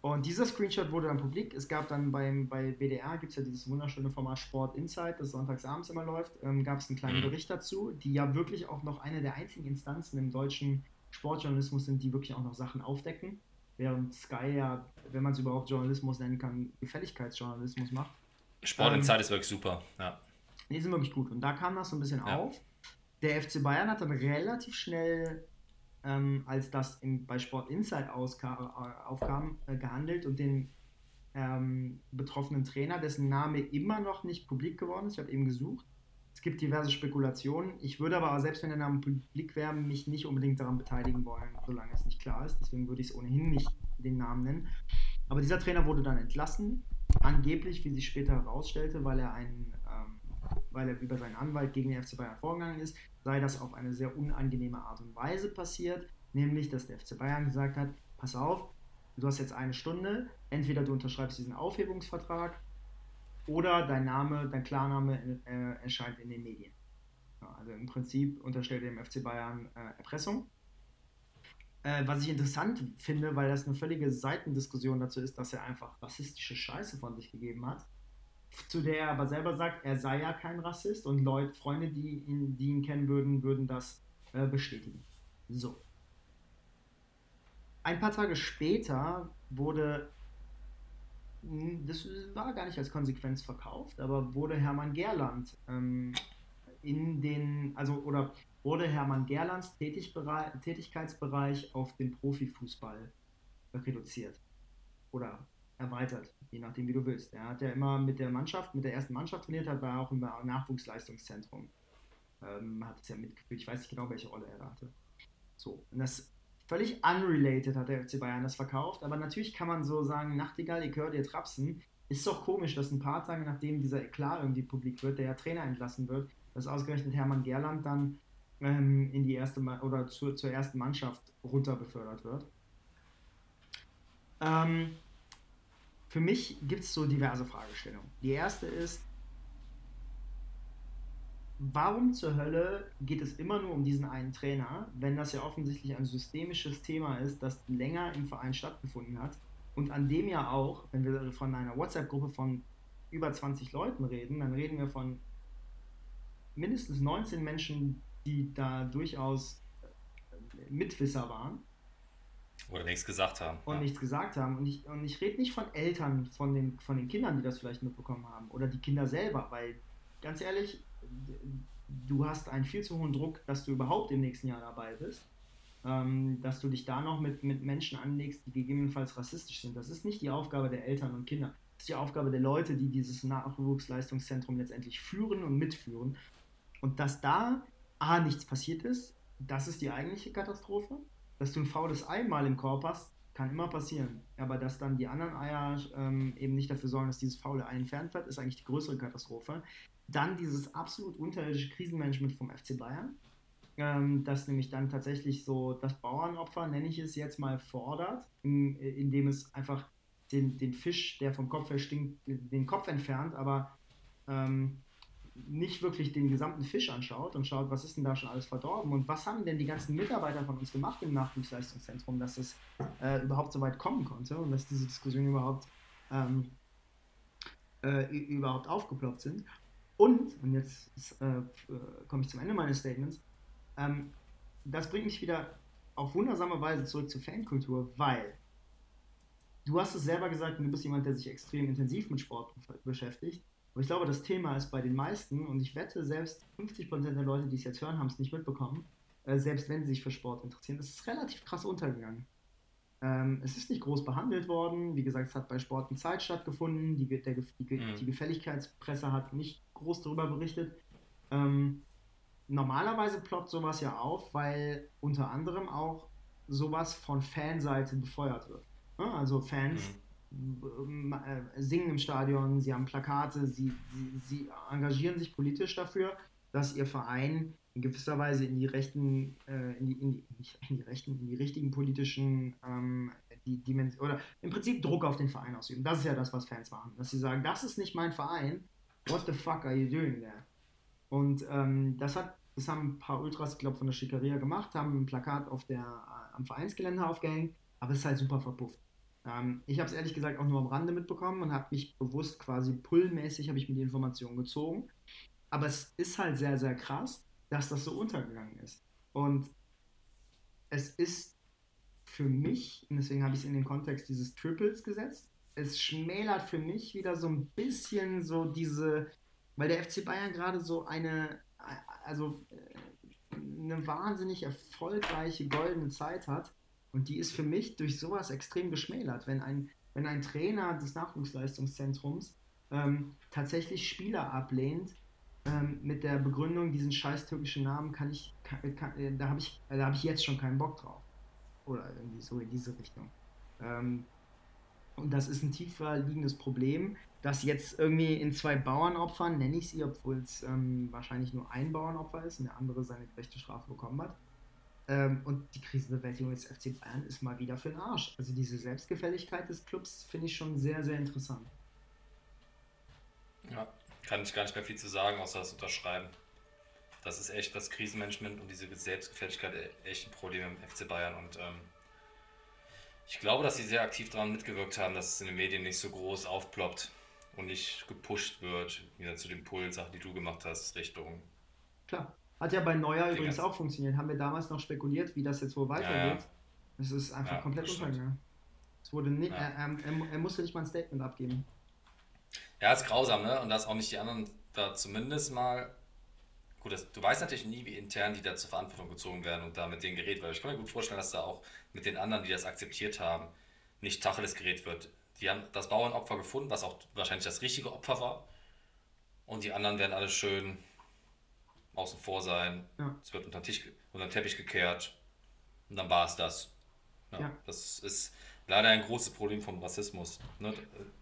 und dieser Screenshot wurde dann publik. Es gab dann beim, bei WDR, gibt es ja dieses wunderschöne Format Sport Insight, das sonntagsabends immer läuft, ähm, gab es einen kleinen mhm. Bericht dazu, die ja wirklich auch noch eine der einzigen Instanzen im deutschen Sportjournalismus sind, die wirklich auch noch Sachen aufdecken. Während Sky ja, wenn man es überhaupt Journalismus nennen kann, Gefälligkeitsjournalismus macht. Sport Insight ähm, ist wirklich super, ja. Die sind wirklich gut. Und da kam das so ein bisschen ja. auf. Der FC Bayern hat dann relativ schnell ähm, als das in, bei Sport Insight äh, aufkam, äh, gehandelt und den ähm, betroffenen Trainer, dessen Name immer noch nicht publik geworden ist. Ich habe eben gesucht. Es gibt diverse Spekulationen. Ich würde aber, selbst wenn der Name publik wäre, mich nicht unbedingt daran beteiligen wollen, solange es nicht klar ist. Deswegen würde ich es ohnehin nicht den Namen nennen. Aber dieser Trainer wurde dann entlassen. Angeblich, wie sich später herausstellte, weil er einen ähm, weil er über seinen Anwalt gegen den FC Bayern vorgegangen ist, sei das auf eine sehr unangenehme Art und Weise passiert, nämlich dass der FC Bayern gesagt hat, pass auf, du hast jetzt eine Stunde, entweder du unterschreibst diesen Aufhebungsvertrag oder dein Name, dein Klarname äh, erscheint in den Medien. Ja, also im Prinzip unterstellt er dem FC Bayern äh, Erpressung. Äh, was ich interessant finde, weil das eine völlige Seitendiskussion dazu ist, dass er einfach rassistische Scheiße von sich gegeben hat zu der er aber selber sagt, er sei ja kein Rassist und Leute, Freunde, die ihn, die ihn kennen würden, würden das äh, bestätigen. So. Ein paar Tage später wurde, das war gar nicht als Konsequenz verkauft, aber wurde Hermann Gerland ähm, in den, also oder wurde Hermann Gerlands Tätigkeitsbereich auf den Profifußball reduziert. Oder erweitert, je nachdem, wie du willst. Er hat ja immer mit der Mannschaft, mit der ersten Mannschaft trainiert, hat war auch im Nachwuchsleistungszentrum. Ähm, hat es ja mitgeführt. Ich weiß nicht genau, welche Rolle er hatte. So, und das völlig unrelated hat der FC Bayern das verkauft, aber natürlich kann man so sagen, Nachtigall, ich höre dir Trapsen. Ist doch komisch, dass ein paar Tage nachdem dieser Eklat irgendwie publik wird, der ja Trainer entlassen wird, dass ausgerechnet Hermann Gerland dann ähm, in die erste oder zur, zur ersten Mannschaft runter befördert wird. Ähm, für mich gibt es so diverse Fragestellungen. Die erste ist, warum zur Hölle geht es immer nur um diesen einen Trainer, wenn das ja offensichtlich ein systemisches Thema ist, das länger im Verein stattgefunden hat und an dem ja auch, wenn wir von einer WhatsApp-Gruppe von über 20 Leuten reden, dann reden wir von mindestens 19 Menschen, die da durchaus Mitwisser waren oder nichts gesagt haben. Und ja. nichts gesagt haben. Und ich, und ich rede nicht von Eltern, von den, von den Kindern, die das vielleicht mitbekommen haben. Oder die Kinder selber, weil ganz ehrlich, du hast einen viel zu hohen Druck, dass du überhaupt im nächsten Jahr dabei bist. Ähm, dass du dich da noch mit, mit Menschen anlegst, die gegebenenfalls rassistisch sind. Das ist nicht die Aufgabe der Eltern und Kinder. Das ist die Aufgabe der Leute, die dieses Nachwuchsleistungszentrum letztendlich führen und mitführen. Und dass da A, nichts passiert ist, das ist die eigentliche Katastrophe dass du ein faules Ei mal im Korb hast, kann immer passieren. Aber dass dann die anderen Eier ähm, eben nicht dafür sorgen, dass dieses faule Ei entfernt wird, ist eigentlich die größere Katastrophe. Dann dieses absolut unterirdische Krisenmanagement vom FC Bayern, ähm, das nämlich dann tatsächlich so das Bauernopfer, nenne ich es jetzt mal, fordert, in, indem es einfach den, den Fisch, der vom Kopf her stinkt, den Kopf entfernt, aber ähm, nicht wirklich den gesamten Fisch anschaut und schaut, was ist denn da schon alles verdorben und was haben denn die ganzen Mitarbeiter von uns gemacht im Nachwuchsleistungszentrum, dass es äh, überhaupt so weit kommen konnte und dass diese Diskussionen überhaupt, ähm, äh, überhaupt aufgeploppt sind. Und, und jetzt äh, komme ich zum Ende meines Statements, ähm, das bringt mich wieder auf wundersame Weise zurück zur Fankultur, weil du hast es selber gesagt, du bist jemand, der sich extrem intensiv mit Sport beschäftigt. Aber ich glaube, das Thema ist bei den meisten, und ich wette, selbst 50% der Leute, die es jetzt hören, haben es nicht mitbekommen, äh, selbst wenn sie sich für Sport interessieren. Es ist relativ krass untergegangen. Ähm, es ist nicht groß behandelt worden. Wie gesagt, es hat bei Sport in Zeit stattgefunden. Die, der, die, mhm. die Gefälligkeitspresse hat nicht groß darüber berichtet. Ähm, normalerweise ploppt sowas ja auf, weil unter anderem auch sowas von Fanseite befeuert wird. Ja, also Fans. Mhm äh, singen im Stadion, sie haben Plakate, sie, sie, sie engagieren sich politisch dafür, dass ihr Verein in gewisser Weise in die rechten, äh, in, die, in, die, in die rechten, in die richtigen politischen ähm, die Dimension oder im Prinzip Druck auf den Verein ausüben. Das ist ja das, was Fans machen. Dass sie sagen, das ist nicht mein Verein, what the fuck are you doing there? Und ähm, das hat, das haben ein paar Ultras, ich glaube, von der Schickeria gemacht, haben ein Plakat auf der, äh, am Vereinsgelände aufgehängt, aber es ist halt super verpufft. Ähm, ich habe es ehrlich gesagt auch nur am Rande mitbekommen und habe mich bewusst quasi pullmäßig habe ich mir die Informationen gezogen. Aber es ist halt sehr, sehr krass, dass das so untergegangen ist. Und es ist für mich, und deswegen habe ich es in den Kontext dieses Triples gesetzt, es schmälert für mich wieder so ein bisschen so diese, weil der FC Bayern gerade so eine, also äh, eine wahnsinnig erfolgreiche goldene Zeit hat und die ist für mich durch sowas extrem geschmälert, wenn ein, wenn ein Trainer des Nachwuchsleistungszentrums ähm, tatsächlich Spieler ablehnt, ähm, mit der Begründung, diesen scheiß türkischen Namen kann ich, kann, kann, äh, da habe ich, äh, da ich jetzt schon keinen Bock drauf. Oder irgendwie so in diese Richtung. Ähm, und das ist ein tiefer liegendes Problem, das jetzt irgendwie in zwei Bauernopfern, nenne ich sie, obwohl es ähm, wahrscheinlich nur ein Bauernopfer ist und der andere seine gerechte Strafe bekommen hat. Ähm, und die Krisenbewältigung des FC Bayern ist mal wieder für den Arsch. Also diese Selbstgefälligkeit des Clubs finde ich schon sehr, sehr interessant. Ja, kann ich gar nicht mehr viel zu sagen, außer das Unterschreiben. Das ist echt das Krisenmanagement und diese Selbstgefälligkeit e- echt ein Problem im FC Bayern. Und ähm, ich glaube, dass sie sehr aktiv daran mitgewirkt haben, dass es in den Medien nicht so groß aufploppt und nicht gepusht wird, wieder zu den Pull-Sachen, die du gemacht hast, Richtung. Klar. Hat ja bei Neuer übrigens auch funktioniert. Haben wir damals noch spekuliert, wie das jetzt wohl weitergeht. Es ja, ja. ist einfach ja, komplett untergegangen. Es wurde nicht, er, er, er musste nicht mal ein Statement abgeben. Ja, ist grausam, ne? Und dass auch nicht die anderen da zumindest mal. Gut, das, du weißt natürlich nie, wie intern die da zur Verantwortung gezogen werden und da mit denen geredet wird. Ich kann mir gut vorstellen, dass da auch mit den anderen, die das akzeptiert haben, nicht Tacheles geredet wird. Die haben das Bauernopfer gefunden, was auch wahrscheinlich das richtige Opfer war. Und die anderen werden alle schön außen vor sein. Ja. Es wird unter den, Tisch, unter den Teppich gekehrt. Und dann war es das. Ja, ja. Das ist leider ein großes Problem vom Rassismus. Ne?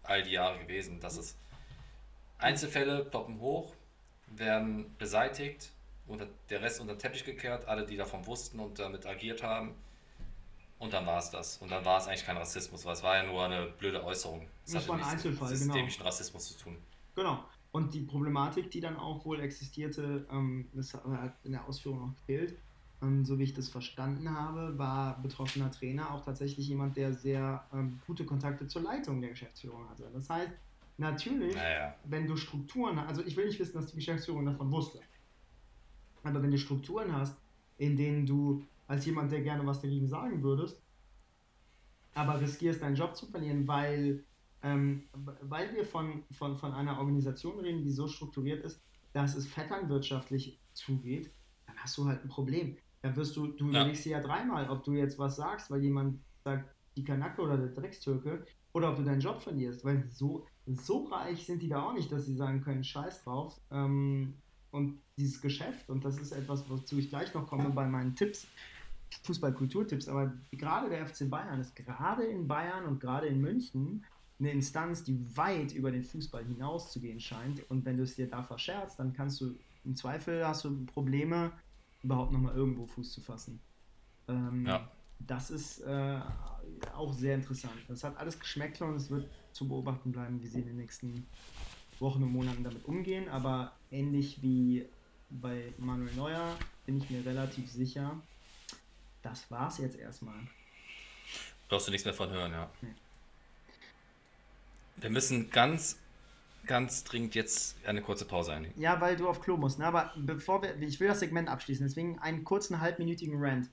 All die Jahre gewesen, dass es Einzelfälle ploppen hoch, werden beseitigt, unter, der Rest unter den Teppich gekehrt, alle, die davon wussten und damit agiert haben. Und dann war es das. Und dann war es eigentlich kein Rassismus, weil es war ja nur eine blöde Äußerung. Das, das war ein Einzelfall, mit systemischen genau. Rassismus zu tun. Genau. Und die Problematik, die dann auch wohl existierte, ähm, das hat in der Ausführung noch gefehlt, so wie ich das verstanden habe, war betroffener Trainer auch tatsächlich jemand, der sehr ähm, gute Kontakte zur Leitung der Geschäftsführung hatte. Das heißt, Natürlich, naja. wenn du Strukturen hast, also ich will nicht wissen, dass die Geschäftsführung davon wusste, aber wenn du Strukturen hast, in denen du als jemand, der gerne was dagegen sagen würdest, aber riskierst deinen Job zu verlieren, weil, ähm, weil wir von, von, von einer Organisation reden, die so strukturiert ist, dass es vetternwirtschaftlich zugeht, dann hast du halt ein Problem. Dann wirst du, du ja. überlegst dir ja dreimal, ob du jetzt was sagst, weil jemand sagt, die Kanake oder der Dreckstürke, oder ob du deinen Job verlierst, weil so, so reich sind die da auch nicht, dass sie sagen können, scheiß drauf. Ähm, und dieses Geschäft, und das ist etwas, wozu ich gleich noch komme bei meinen Tipps, Fußballkulturtipps, aber gerade der FC Bayern ist gerade in Bayern und gerade in München eine Instanz, die weit über den Fußball hinauszugehen scheint. Und wenn du es dir da verscherzt, dann kannst du im Zweifel hast du Probleme, überhaupt nochmal irgendwo Fuß zu fassen. Ähm, ja. Das ist äh, auch sehr interessant. Das hat alles Geschmäckler und es wird zu beobachten bleiben, wie sie in den nächsten Wochen und Monaten damit umgehen. Aber ähnlich wie bei Manuel Neuer bin ich mir relativ sicher, das war's jetzt erstmal. Brauchst du nichts mehr von hören, ja. Nee. Wir müssen ganz, ganz dringend jetzt eine kurze Pause einlegen. Ja, weil du auf Klo musst. Ne? Aber bevor wir, ich will das Segment abschließen, deswegen einen kurzen halbminütigen Rant.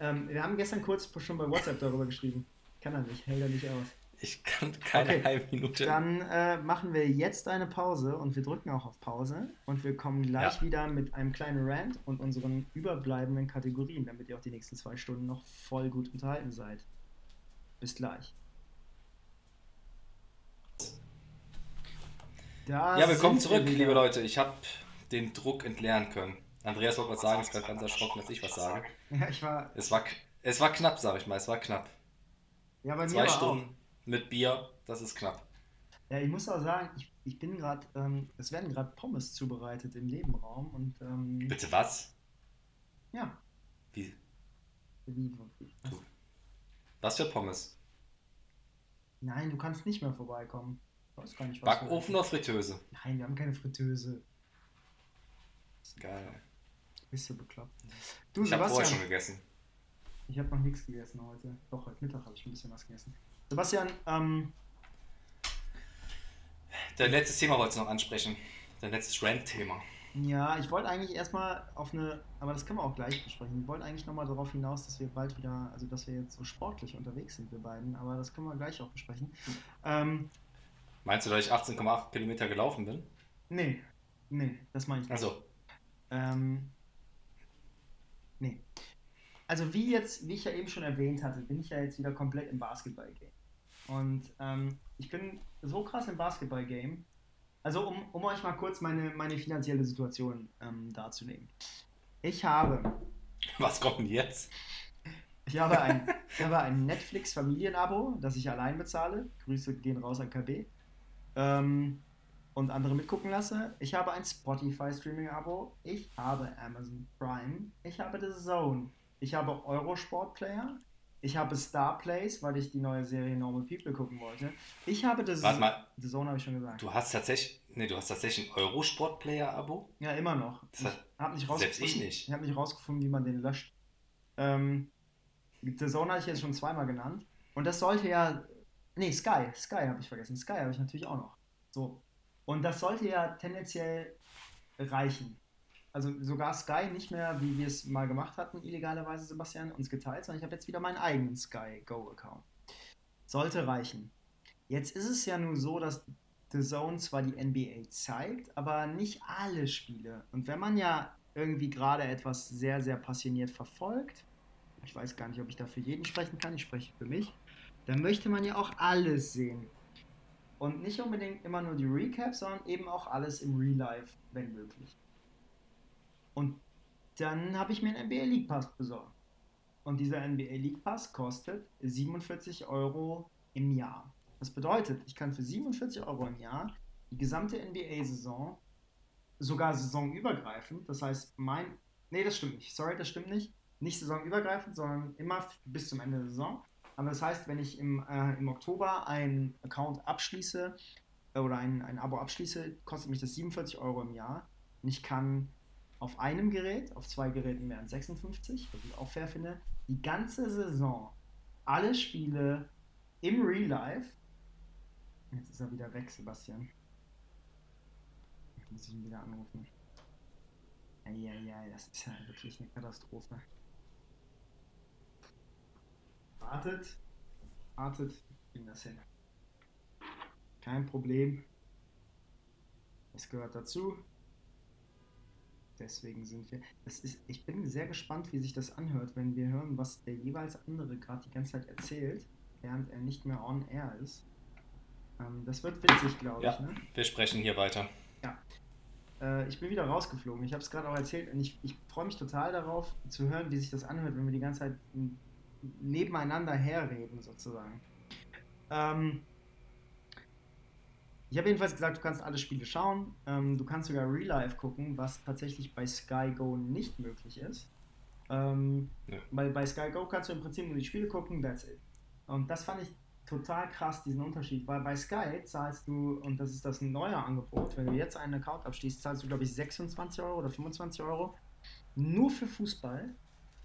Ähm, wir haben gestern kurz schon bei WhatsApp darüber geschrieben. Kann er nicht, hält er nicht aus. Ich kann keine okay. halbe Minute. Dann äh, machen wir jetzt eine Pause und wir drücken auch auf Pause und wir kommen gleich ja. wieder mit einem kleinen Rant und unseren überbleibenden Kategorien, damit ihr auch die nächsten zwei Stunden noch voll gut unterhalten seid. Bis gleich. Da ja, willkommen zurück, wir liebe Leute. Ich habe den Druck entlernen können. Andreas wollte was sagen, ist gerade ganz erschrocken, dass ich was sage. Ja, ich war. Es war, es war knapp, sag ich mal, es war knapp. Ja, bei mir Zwei Stunden auch. mit Bier, das ist knapp. Ja, ich muss auch sagen, ich, ich bin gerade, ähm, es werden gerade Pommes zubereitet im Nebenraum und. Ähm, Bitte was? Ja. Wie? Was für Pommes? Nein, du kannst nicht mehr vorbeikommen. Weiß gar nicht, was Backofen oder Fritteuse? Nein, wir haben keine Fritteuse. Geil. Bist du bekloppt? Du, Ich habe vorher schon gegessen. ich habe noch nichts gegessen heute. Doch, heute Mittag habe ich ein bisschen was gegessen. Sebastian, ähm, Dein letztes Thema wolltest du noch ansprechen. Dein letztes Rant-Thema. ja, ich wollte eigentlich erstmal auf eine, aber das können wir auch gleich besprechen. Ich wollte eigentlich nochmal darauf hinaus, dass wir bald wieder, also dass wir jetzt so sportlich unterwegs sind, wir beiden, aber das können wir gleich auch besprechen. Ähm, Meinst du, dass ich 18,8 Kilometer gelaufen bin? nee, nee, das meine ich nicht. Also, Ähm, nee. Also wie jetzt, wie ich ja eben schon erwähnt hatte, bin ich ja jetzt wieder komplett im Basketball-Game. Und ähm, ich bin so krass im Basketball-Game. Also um, um euch mal kurz meine, meine finanzielle Situation ähm, darzunehmen. Ich habe, was kommt denn jetzt? ich habe ein, ich habe ein Netflix-Familienabo, das ich allein bezahle. Grüße gehen raus an KB. Ähm, und andere mitgucken lasse. Ich habe ein Spotify-Streaming-Abo. Ich habe Amazon Prime. Ich habe The Zone. Ich habe Eurosport Player. Ich habe Star Plays, weil ich die neue Serie Normal People gucken wollte. Ich habe The, Warte mal, The Zone, habe ich schon gesagt. du hast tatsächlich, nee, du hast tatsächlich ein Eurosport-Player-Abo? Ja, immer noch. Das ich habe nicht selbst ich nicht. Ich habe nicht rausgefunden, wie man den löscht. Ähm, The Zone hatte ich jetzt schon zweimal genannt. Und das sollte ja. Nee, Sky. Sky habe ich vergessen. Sky habe ich natürlich auch noch. So. Und das sollte ja tendenziell reichen. Also sogar Sky nicht mehr, wie wir es mal gemacht hatten, illegalerweise, Sebastian, uns geteilt, sondern ich habe jetzt wieder meinen eigenen Sky Go-Account. Sollte reichen. Jetzt ist es ja nur so, dass The Zone zwar die NBA zeigt, aber nicht alle Spiele. Und wenn man ja irgendwie gerade etwas sehr, sehr passioniert verfolgt, ich weiß gar nicht, ob ich da für jeden sprechen kann, ich spreche für mich, dann möchte man ja auch alles sehen. Und nicht unbedingt immer nur die Recaps, sondern eben auch alles im Real Life, wenn möglich. Und dann habe ich mir einen NBA League Pass besorgt. Und dieser NBA League Pass kostet 47 Euro im Jahr. Das bedeutet, ich kann für 47 Euro im Jahr die gesamte NBA-Saison, sogar saisonübergreifend, das heißt, mein. Nee, das stimmt nicht. Sorry, das stimmt nicht. Nicht saisonübergreifend, sondern immer bis zum Ende der Saison. Aber das heißt, wenn ich im, äh, im Oktober einen Account abschließe äh, oder ein, ein Abo abschließe, kostet mich das 47 Euro im Jahr. Und ich kann auf einem Gerät, auf zwei Geräten wären 56, was ich auch fair finde, die ganze Saison alle Spiele im Real Life. Jetzt ist er wieder weg, Sebastian. Jetzt muss ich ihn wieder anrufen. Eieiei, das ist ja wirklich eine Katastrophe. Wartet, wartet, ich bin das hin. Kein Problem. Es gehört dazu. Deswegen sind wir. Das ist, ich bin sehr gespannt, wie sich das anhört, wenn wir hören, was der jeweils andere gerade die ganze Zeit erzählt, während er nicht mehr on air ist. Ähm, das wird witzig, glaube Ja. ich. Ne? Wir sprechen hier weiter. Äh, ich bin wieder rausgeflogen. Ich habe es gerade auch erzählt und ich, ich freue mich total darauf zu hören, wie sich das anhört, wenn wir die ganze Zeit nebeneinander herreden, sozusagen. Ähm, ich habe jedenfalls gesagt, du kannst alle Spiele schauen. Ähm, du kannst sogar Real Life gucken, was tatsächlich bei Sky Go nicht möglich ist. Ähm, Ja. Weil bei Sky Go kannst du im Prinzip nur die Spiele gucken, that's it. Und das fand ich total krass, diesen Unterschied, weil bei Sky zahlst du, und das ist das neue Angebot, wenn du jetzt einen Account abschließt, zahlst du, glaube ich, 26 Euro oder 25 Euro nur für Fußball.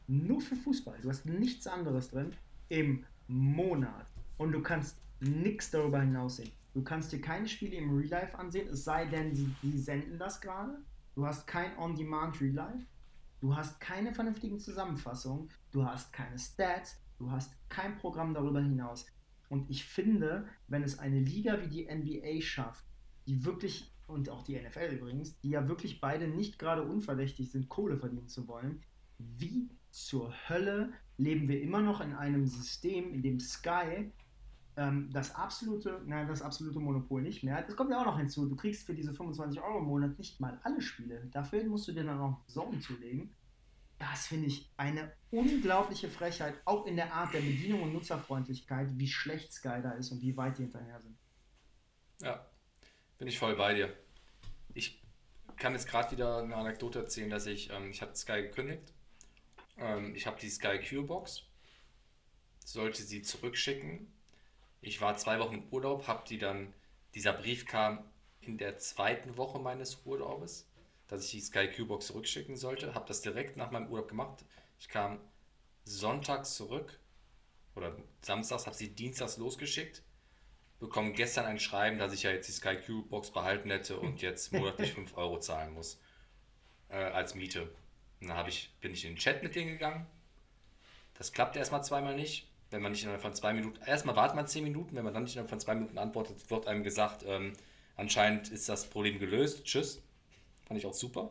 Nur für Fußball. Du hast nichts anderes drin im Monat. Und du kannst nichts darüber hinaus sehen. Du kannst dir keine Spiele im Real Life ansehen, es sei denn, sie, die senden das gerade. Du hast kein On-Demand Real Life. Du hast keine vernünftigen Zusammenfassungen. Du hast keine Stats. Du hast kein Programm darüber hinaus. Und ich finde, wenn es eine Liga wie die NBA schafft, die wirklich, und auch die NFL übrigens, die ja wirklich beide nicht gerade unverdächtig sind, Kohle verdienen zu wollen, wie zur Hölle leben wir immer noch in einem System, in dem Sky ähm, das absolute, nein, das absolute Monopol nicht mehr hat. Das kommt ja auch noch hinzu. Du kriegst für diese 25 Euro im Monat nicht mal alle Spiele. Dafür musst du dir dann auch Sorgen zulegen. Das finde ich eine unglaubliche Frechheit, auch in der Art der Bedienung und Nutzerfreundlichkeit, wie schlecht Sky da ist und wie weit die hinterher sind. Ja, bin ich voll bei dir. Ich kann jetzt gerade wieder eine Anekdote erzählen, dass ich, ähm, ich hatte Sky gekündigt Ähm, ich habe die Sky Q Box, sollte sie zurückschicken. Ich war zwei Wochen im Urlaub, habe die dann, dieser Brief kam in der zweiten Woche meines Urlaubes, dass ich die Sky Q Box zurückschicken sollte. Habe das direkt nach meinem Urlaub gemacht. Ich kam sonntags zurück oder samstags, habe sie dienstags losgeschickt bekomme gestern ein Schreiben, dass ich ja jetzt die Sky Q Box behalten hätte und jetzt monatlich 5 Euro zahlen muss äh, als Miete. Und dann ich, bin ich in den Chat mit denen gegangen. Das klappt erstmal zweimal nicht. Wenn man nicht innerhalb von zwei Minuten, erstmal wartet man 10 Minuten, wenn man dann nicht innerhalb von zwei Minuten antwortet, wird einem gesagt, ähm, anscheinend ist das Problem gelöst. Tschüss. Fand ich auch super.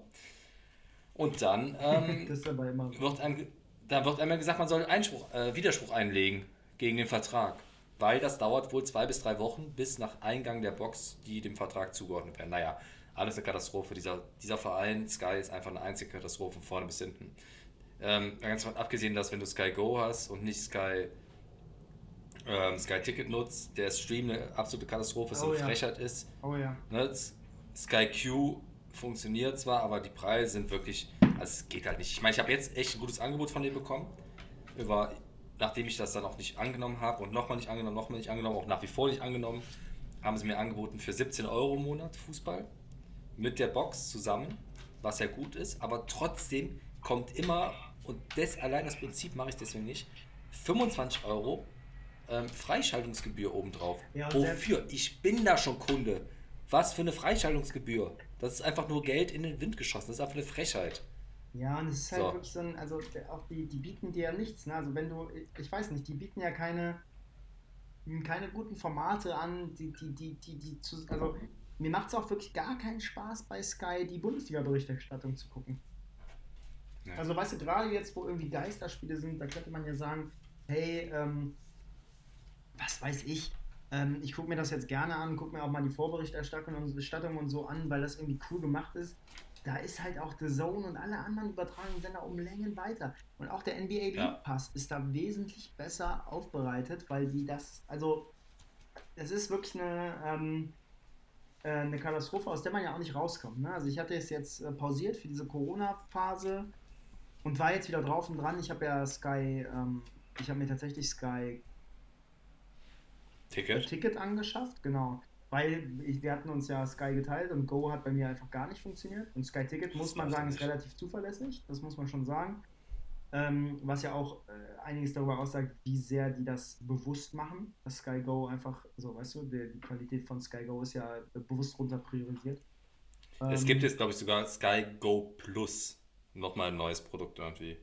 Und dann ähm, wird einem, da wird einem gesagt, man soll Einspruch, äh, Widerspruch einlegen gegen den Vertrag weil das dauert wohl zwei bis drei Wochen bis nach Eingang der Box, die dem Vertrag zugeordnet werden. Naja, alles eine Katastrophe. Dieser, dieser Verein, Sky, ist einfach eine einzige Katastrophe von vorne bis hinten. Ähm, ganz abgesehen, dass wenn du Sky Go hast und nicht Sky, ähm, Sky Ticket nutzt, der Stream eine absolute Katastrophe ist, oh, eine ja. Frechheit ist. Oh ja. Ne? Sky Q funktioniert zwar, aber die Preise sind wirklich, also es geht halt nicht. Ich meine, ich habe jetzt echt ein gutes Angebot von denen bekommen. Über nachdem ich das dann auch nicht angenommen habe und nochmal nicht angenommen, nochmal nicht angenommen, auch nach wie vor nicht angenommen, haben sie mir angeboten für 17 Euro im Monat Fußball mit der Box zusammen, was ja gut ist, aber trotzdem kommt immer, und das allein das Prinzip mache ich deswegen nicht, 25 Euro ähm, Freischaltungsgebühr obendrauf. Ja, Wofür? Ich bin da schon Kunde. Was für eine Freischaltungsgebühr? Das ist einfach nur Geld in den Wind geschossen. Das ist einfach eine Frechheit. Ja, und es ist halt so. wirklich so ein, also auch die, die bieten dir ja nichts, ne? Also wenn du, ich weiß nicht, die bieten ja keine, keine guten Formate an, die, die, die, die, die zu, also mir macht es auch wirklich gar keinen Spaß bei Sky die Bundesliga-Berichterstattung zu gucken. Ja. Also weißt du, gerade jetzt, wo irgendwie Geisterspiele sind, da könnte man ja sagen, hey, ähm, was weiß ich, ähm, ich gucke mir das jetzt gerne an, gucke mir auch mal die Vorberichterstattung und, Bestattung und so an, weil das irgendwie cool gemacht ist da ist halt auch The Zone und alle anderen übertragenen Sender um Längen weiter. Und auch der NBA League ja. Pass ist da wesentlich besser aufbereitet, weil sie das, also es ist wirklich eine, ähm, äh, eine Katastrophe, aus der man ja auch nicht rauskommt. Ne? Also ich hatte es jetzt äh, pausiert für diese Corona-Phase und war jetzt wieder drauf und dran. Ich habe ja Sky, ähm, ich habe mir tatsächlich Sky Ticket. Ticket angeschafft, genau weil ich, wir hatten uns ja Sky geteilt und Go hat bei mir einfach gar nicht funktioniert. Und Sky Ticket, muss man sagen, ist relativ zuverlässig, das muss man schon sagen. Ähm, was ja auch äh, einiges darüber aussagt, wie sehr die das bewusst machen, dass Sky Go einfach, so weißt du, die, die Qualität von Sky Go ist ja bewusst runter priorisiert. Ähm, es gibt jetzt, glaube ich, sogar Sky Go Plus, nochmal ein neues Produkt irgendwie.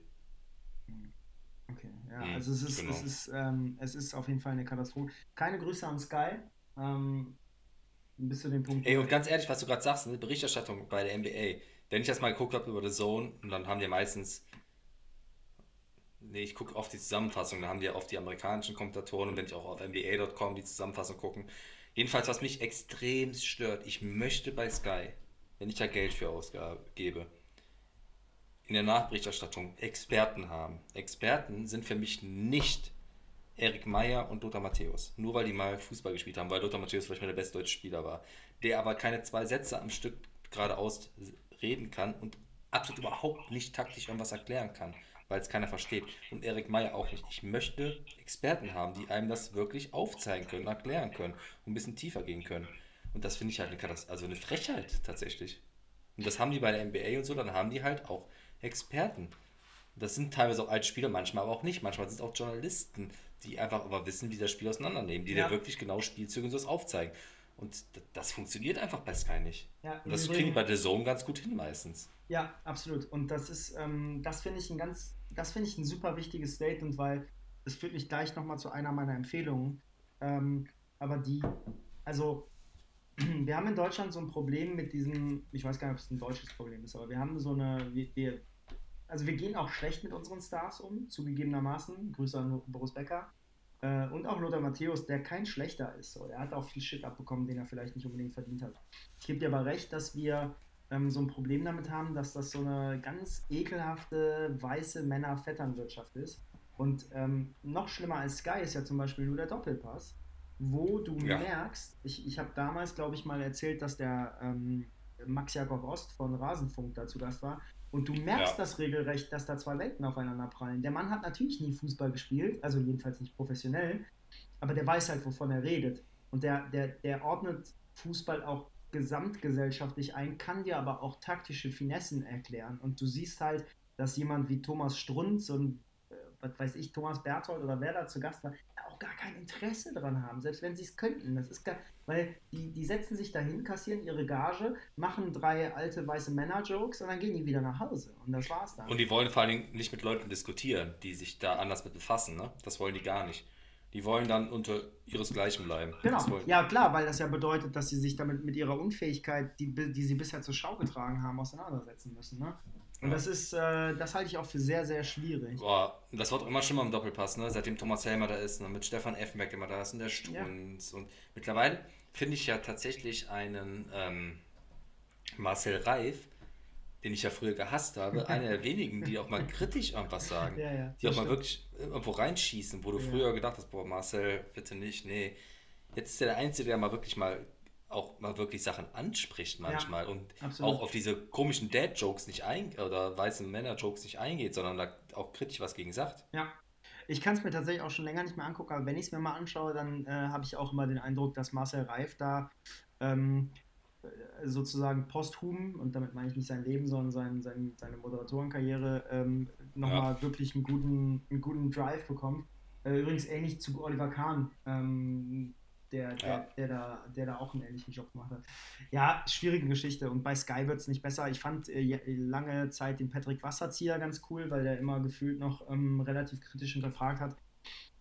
Okay, ja, hm, also es ist, genau. es, ist, ähm, es ist auf jeden Fall eine Katastrophe. Keine Grüße an Sky. Ähm, bis zu dem Punkt. Ey, und ganz ehrlich, was du gerade sagst, eine Berichterstattung bei der NBA. Wenn ich das mal geguckt habe über The Zone, und dann haben die meistens. Nee, ich gucke oft die Zusammenfassung, dann haben die oft die amerikanischen Kommentatoren und wenn ich auch auf NBA.com die Zusammenfassung gucken. Jedenfalls, was mich extrem stört, ich möchte bei Sky, wenn ich da Geld für ausgebe, in der Nachberichterstattung Experten haben. Experten sind für mich nicht Erik Meyer und Lothar Matthäus. Nur weil die mal Fußball gespielt haben, weil Lothar Matthäus vielleicht mal der beste deutsche Spieler war. Der aber keine zwei Sätze am Stück geradeaus reden kann und absolut überhaupt nicht taktisch irgendwas erklären kann, weil es keiner versteht. Und Erik Meyer auch nicht. Ich möchte Experten haben, die einem das wirklich aufzeigen können, erklären können und ein bisschen tiefer gehen können. Und das finde ich halt eine, also eine Frechheit tatsächlich. Und das haben die bei der NBA und so, dann haben die halt auch Experten. Das sind teilweise auch Altspieler, manchmal aber auch nicht. Manchmal sind es auch Journalisten, die einfach aber wissen, wie das Spiel auseinandernehmen, die ja. dir wirklich genau Spielzüge und so aufzeigen. Und das funktioniert einfach bei Sky nicht. Ja, und das kriegen die bei The Zone ganz gut hin meistens. Ja, absolut. Und das ist, ähm, das finde ich ein ganz, das finde ich ein super wichtiges Statement, weil das führt mich gleich nochmal zu einer meiner Empfehlungen. Ähm, aber die, also wir haben in Deutschland so ein Problem mit diesem, ich weiß gar nicht, ob es ein deutsches Problem ist, aber wir haben so eine, wir, also wir gehen auch schlecht mit unseren Stars um, zugegebenermaßen. Grüße an Boris Becker. Äh, und auch Lothar Matthäus, der kein schlechter ist. So. Er hat auch viel Shit abbekommen, den er vielleicht nicht unbedingt verdient hat. Ich gebe dir aber recht, dass wir ähm, so ein Problem damit haben, dass das so eine ganz ekelhafte, weiße Männer-Vetternwirtschaft ist. Und ähm, noch schlimmer als Sky ist ja zum Beispiel nur der Doppelpass, wo du ja. merkst, ich, ich habe damals, glaube ich, mal erzählt, dass der ähm, Max Jakob Ost von Rasenfunk dazu das war, Und du merkst ja. das regelrecht, dass da zwei Welten aufeinander prallen. Der Mann hat natürlich nie Fußball gespielt, also jedenfalls nicht professionell, aber der weiß halt, wovon er redet. Und der, der, der ordnet Fußball auch gesamtgesellschaftlich ein, kann dir aber auch taktische Finessen erklären. Und du siehst halt, dass jemand wie Thomas Strunz und was weiß ich, Thomas Berthold oder wer da zu Gast war, auch gar kein Interesse daran haben, selbst wenn sie es könnten. Das ist gar, weil die, die setzen sich dahin, kassieren ihre Gage, machen drei alte weiße Männer-Jokes und dann gehen die wieder nach Hause. Und das war's dann. Und die wollen vor allen Dingen nicht mit Leuten diskutieren, die sich da anders mit befassen. Ne? Das wollen die gar nicht. Die wollen dann unter ihresgleichen bleiben. Genau. Ja, klar, weil das ja bedeutet, dass sie sich damit mit ihrer Unfähigkeit, die, die sie bisher zur Schau getragen haben, auseinandersetzen müssen. Ne? Und ja. das ist, äh, das halte ich auch für sehr, sehr schwierig. Boah, das wird immer schlimmer im Doppelpass, ne? Seitdem Thomas Helmer da ist, ne? mit Stefan Effenberg immer da ist und der Strunz. Ja. Und mittlerweile finde ich ja tatsächlich einen ähm, Marcel Reif, den ich ja früher gehasst habe, einer der wenigen, die auch mal kritisch irgendwas sagen. Ja, ja, die auch stimmt. mal wirklich irgendwo reinschießen, wo du früher gedacht hast, boah, Marcel, bitte nicht, nee. Jetzt ist er der Einzige, der mal wirklich mal auch mal wirklich Sachen anspricht manchmal und absolut. auch auf diese komischen Dad-Jokes nicht eingeht oder weißen Männer-Jokes nicht eingeht, sondern da auch kritisch was gegen sagt. Ja. Ich kann es mir tatsächlich auch schon länger nicht mehr angucken, aber wenn ich es mir mal anschaue, dann äh, habe ich auch immer den Eindruck, dass Marcel Reif da ähm, sozusagen posthum, und damit meine ich nicht sein Leben, sondern sein, sein, seine Moderatorenkarriere, ähm, nochmal ja. wirklich einen guten, einen guten Drive bekommt. Äh, übrigens ähnlich zu Oliver Kahn, ähm, der, der, ja. der, da, der da auch einen ähnlichen Job gemacht hat. Ja, schwierige Geschichte. Und bei Sky wird es nicht besser. Ich fand äh, lange Zeit den Patrick Wasserzieher ganz cool, weil der immer gefühlt noch ähm, relativ kritisch hinterfragt hat.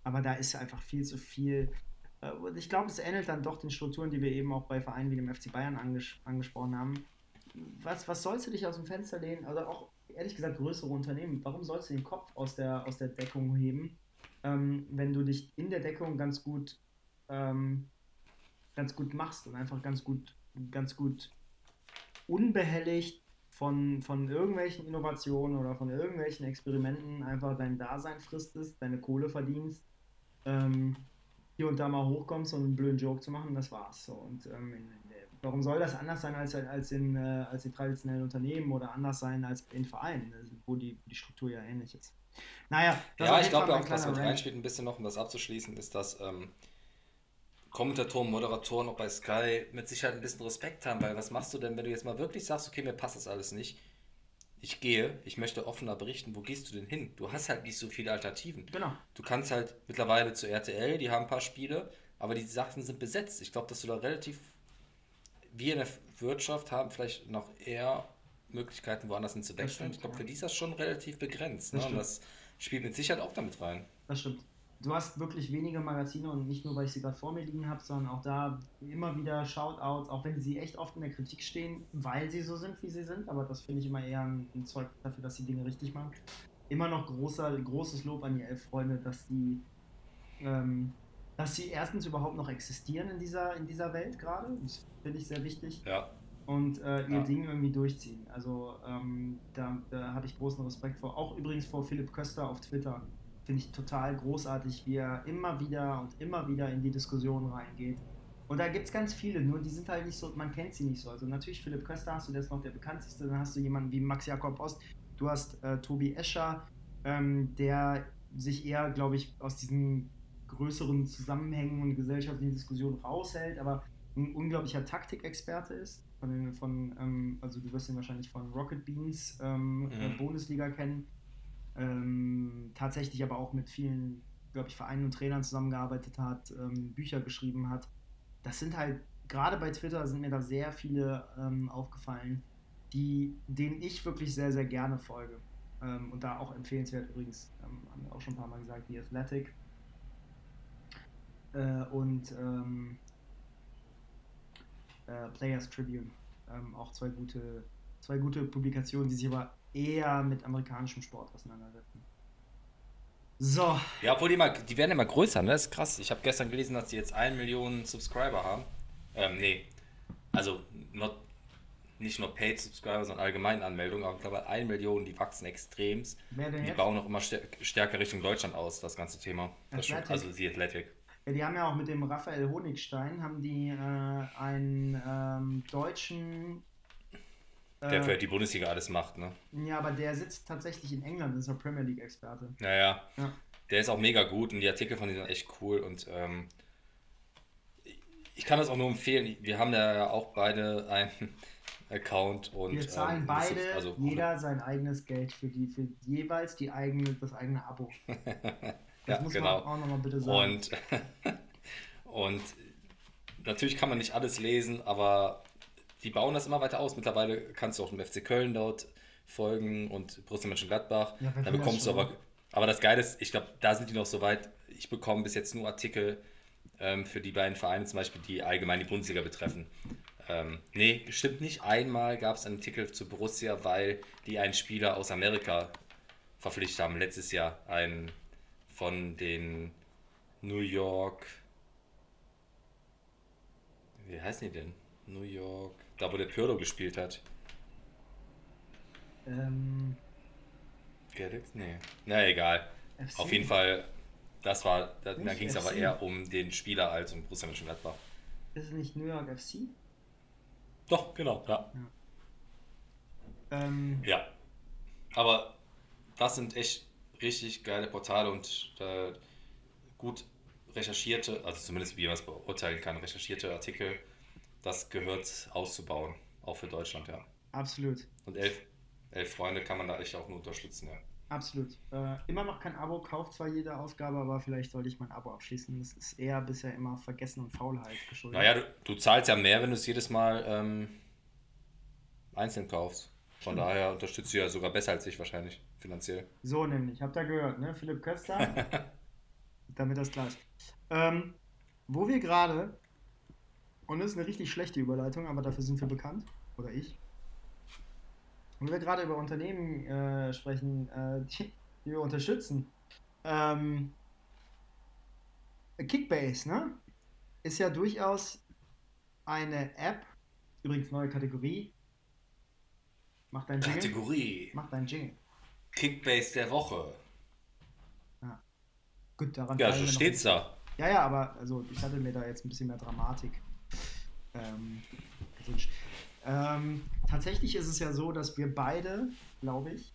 Aber da ist einfach viel zu viel äh, ich glaube, es ähnelt dann doch den Strukturen, die wir eben auch bei Vereinen wie dem FC Bayern anges angesprochen haben. Was, was sollst du dich aus dem Fenster lehnen? Also auch ehrlich gesagt größere Unternehmen, warum sollst du den Kopf aus der, aus der Deckung heben, ähm, wenn du dich in der Deckung ganz gut, ähm, ganz gut machst und einfach ganz gut, ganz gut unbehelligt von, von irgendwelchen Innovationen oder von irgendwelchen Experimenten einfach dein Dasein fristest, deine Kohle verdienst ähm, hier und da mal hochkommst und einen blöden Joke zu machen, das war's. So. Und ähm, warum soll das anders sein als, als, in, äh, als in traditionellen Unternehmen oder anders sein als in Vereinen, also, wo die, die Struktur ja ähnlich ist? Naja, ja, ich glaube auch, was mit reinspielt, ein bisschen noch, um das abzuschließen, ist, dass ähm, Kommentatoren, Moderatoren auch bei Sky mit Sicherheit ein bisschen Respekt haben, weil was machst du denn, wenn du jetzt mal wirklich sagst, okay, mir passt das alles nicht? ich gehe, ich möchte offener berichten, wo gehst du denn hin? Du hast halt nicht so viele Alternativen. Genau. Du kannst halt mittlerweile zu RTL, die haben ein paar Spiele, aber die Sachen sind besetzt. Ich glaube, dass du da relativ, wir in der Wirtschaft haben vielleicht noch eher Möglichkeiten, woanders hin zu wechseln. Ich glaube, für die ist das schon relativ begrenzt. Ne? Das, Und das spielt mit Sicherheit auch damit rein. Das stimmt du hast wirklich wenige Magazine und nicht nur, weil ich sie gerade vor mir liegen habe, sondern auch da immer wieder Shoutouts, auch wenn sie echt oft in der Kritik stehen, weil sie so sind, wie sie sind. Aber das finde ich immer eher ein, ein Zeug dafür, dass sie Dinge richtig machen. Immer noch großer, großes Lob an die Elf Freunde, dass die, ähm, dass sie erstens überhaupt noch existieren in dieser, in dieser Welt gerade. Das finde ich sehr wichtig. Ja. Und äh, ihr ja. Ding irgendwie durchziehen. Also ähm, da, da habe ich großen Respekt vor. Auch übrigens vor Philipp Köster auf Twitter finde ich total großartig, wie er immer wieder und immer wieder in die Diskussion reingeht. Und da gibt es ganz viele, nur die sind halt nicht so, man kennt sie nicht so. Also natürlich Philipp Köster hast du, der ist noch der bekannteste, dann hast du jemanden wie Max Jakob Ost, du hast äh, Tobi Escher, ähm, der sich eher, glaube ich, aus diesen größeren Zusammenhängen und gesellschaftlichen Diskussionen raushält, aber ein unglaublicher Taktikexperte ist. Von, von ähm, also du wirst ihn wahrscheinlich von Rocket Beans ähm, mhm. Bundesliga kennen ähm, tatsächlich aber auch mit vielen, glaube ich, Vereinen und Trainern zusammengearbeitet hat, ähm, Bücher geschrieben hat. Das sind halt, gerade bei Twitter sind mir da sehr viele ähm, aufgefallen, die, denen ich wirklich sehr, sehr gerne folge. Ähm, und da auch empfehlenswert übrigens, ähm, haben wir auch schon ein paar Mal gesagt, die Athletic. Äh, und ähm, äh, Players Tribune. auch zwei gute, zwei gute Publikationen, die sich aber eher mit amerikanischem Sport auseinandersetzen. So. Ja, obwohl die, mal, die werden immer größer, ne? Das ist krass. Ich habe gestern gelesen, dass die jetzt 1 Million Subscriber haben. Ähm, nee. Also not, nicht nur Paid Subscriber, sondern allgemein Anmeldungen. Aber ich glaube, 1 Million, die wachsen extremst. Wer denn die jetzt? bauen auch immer stärker Richtung Deutschland aus, das ganze Thema. Das schon, also die Athletic. Ja, die haben ja auch mit dem Raphael Honigstein haben die äh, einen ähm, deutschen Der für die Bundesliga alles macht, ne? Ja, aber der sitzt tatsächlich in England, ist er Premier League-Experte. Naja. Ja. Der ist auch mega gut und die Artikel von ihm sind echt cool und ähm, ich kann das auch nur empfehlen. Wir haben ja auch beide einen Account und wir zahlen ähm, beide ist, also, jeder sein eigenes Geld für die für jeweils die eigene das eigene Abo. Das ja, muss genau. man auch nochmal bitte sagen. Und, und natürlich kann man nicht alles lesen, aber die bauen das immer weiter aus. Mittlerweile kannst du auch im FC Köln dort folgen und Borussia Mönchengladbach. Ja, da bekommst du aber, aber das Geile ist, ich glaube, da sind die noch so weit. Ich bekomme bis jetzt nur Artikel ähm, für die beiden Vereine, zum Beispiel, die allgemein die Bundesliga betreffen. Ähm, nee, stimmt nicht. Einmal gab es einen Artikel zu Borussia, weil die einen Spieler aus Amerika verpflichtet haben, letztes Jahr. Einen von den New York. Wie heißen die denn? New York. Da, wo der Pirlo gespielt hat. Ähm. Galaxy? Nee. Na egal. FC? Auf jeden Fall, das war, da, da ging es aber eher um den Spieler als um Borussia Mönchengladbach. Ist es nicht New York FC? Doch, genau, ja. Ja. Ähm. ja. Aber das sind echt richtig geile Portale und äh, gut recherchierte, also zumindest wie man es beurteilen kann, recherchierte Artikel das gehört auszubauen, auch für Deutschland, ja. Absolut. Und elf, elf Freunde kann man da echt auch nur unterstützen, ja. Absolut. Äh, immer noch kein Abo, kauft zwar jede Ausgabe, aber vielleicht sollte ich mein Abo abschließen. Das ist eher bisher immer Vergessen und Faulheit geschuldet. Naja, du, du zahlst ja mehr, wenn du es jedes Mal ähm, einzeln kaufst. Von hm. daher unterstützt du ja sogar besser als ich wahrscheinlich, finanziell. So nämlich, habt ihr gehört, ne? Philipp Köster, damit das klar ist. Ähm, wo wir gerade und das ist eine richtig schlechte Überleitung, aber dafür sind wir bekannt. Oder ich. Und wenn wir gerade über Unternehmen äh, sprechen, äh, die, die, wir unterstützen. Ähm, Kickbase, ne? Ist ja durchaus eine App. Übrigens neue Kategorie. Mach dein Jingle. Kategorie. Mach dein Jingle. Kickbase der Woche. Ja. Gut, daran. Ja, so steht's da. Ja, ja, aber also ich hatte mir da jetzt ein bisschen mehr Dramatik ähm, gewünscht. Ähm, tatsächlich ist es ja so, dass wir beide, glaube ich,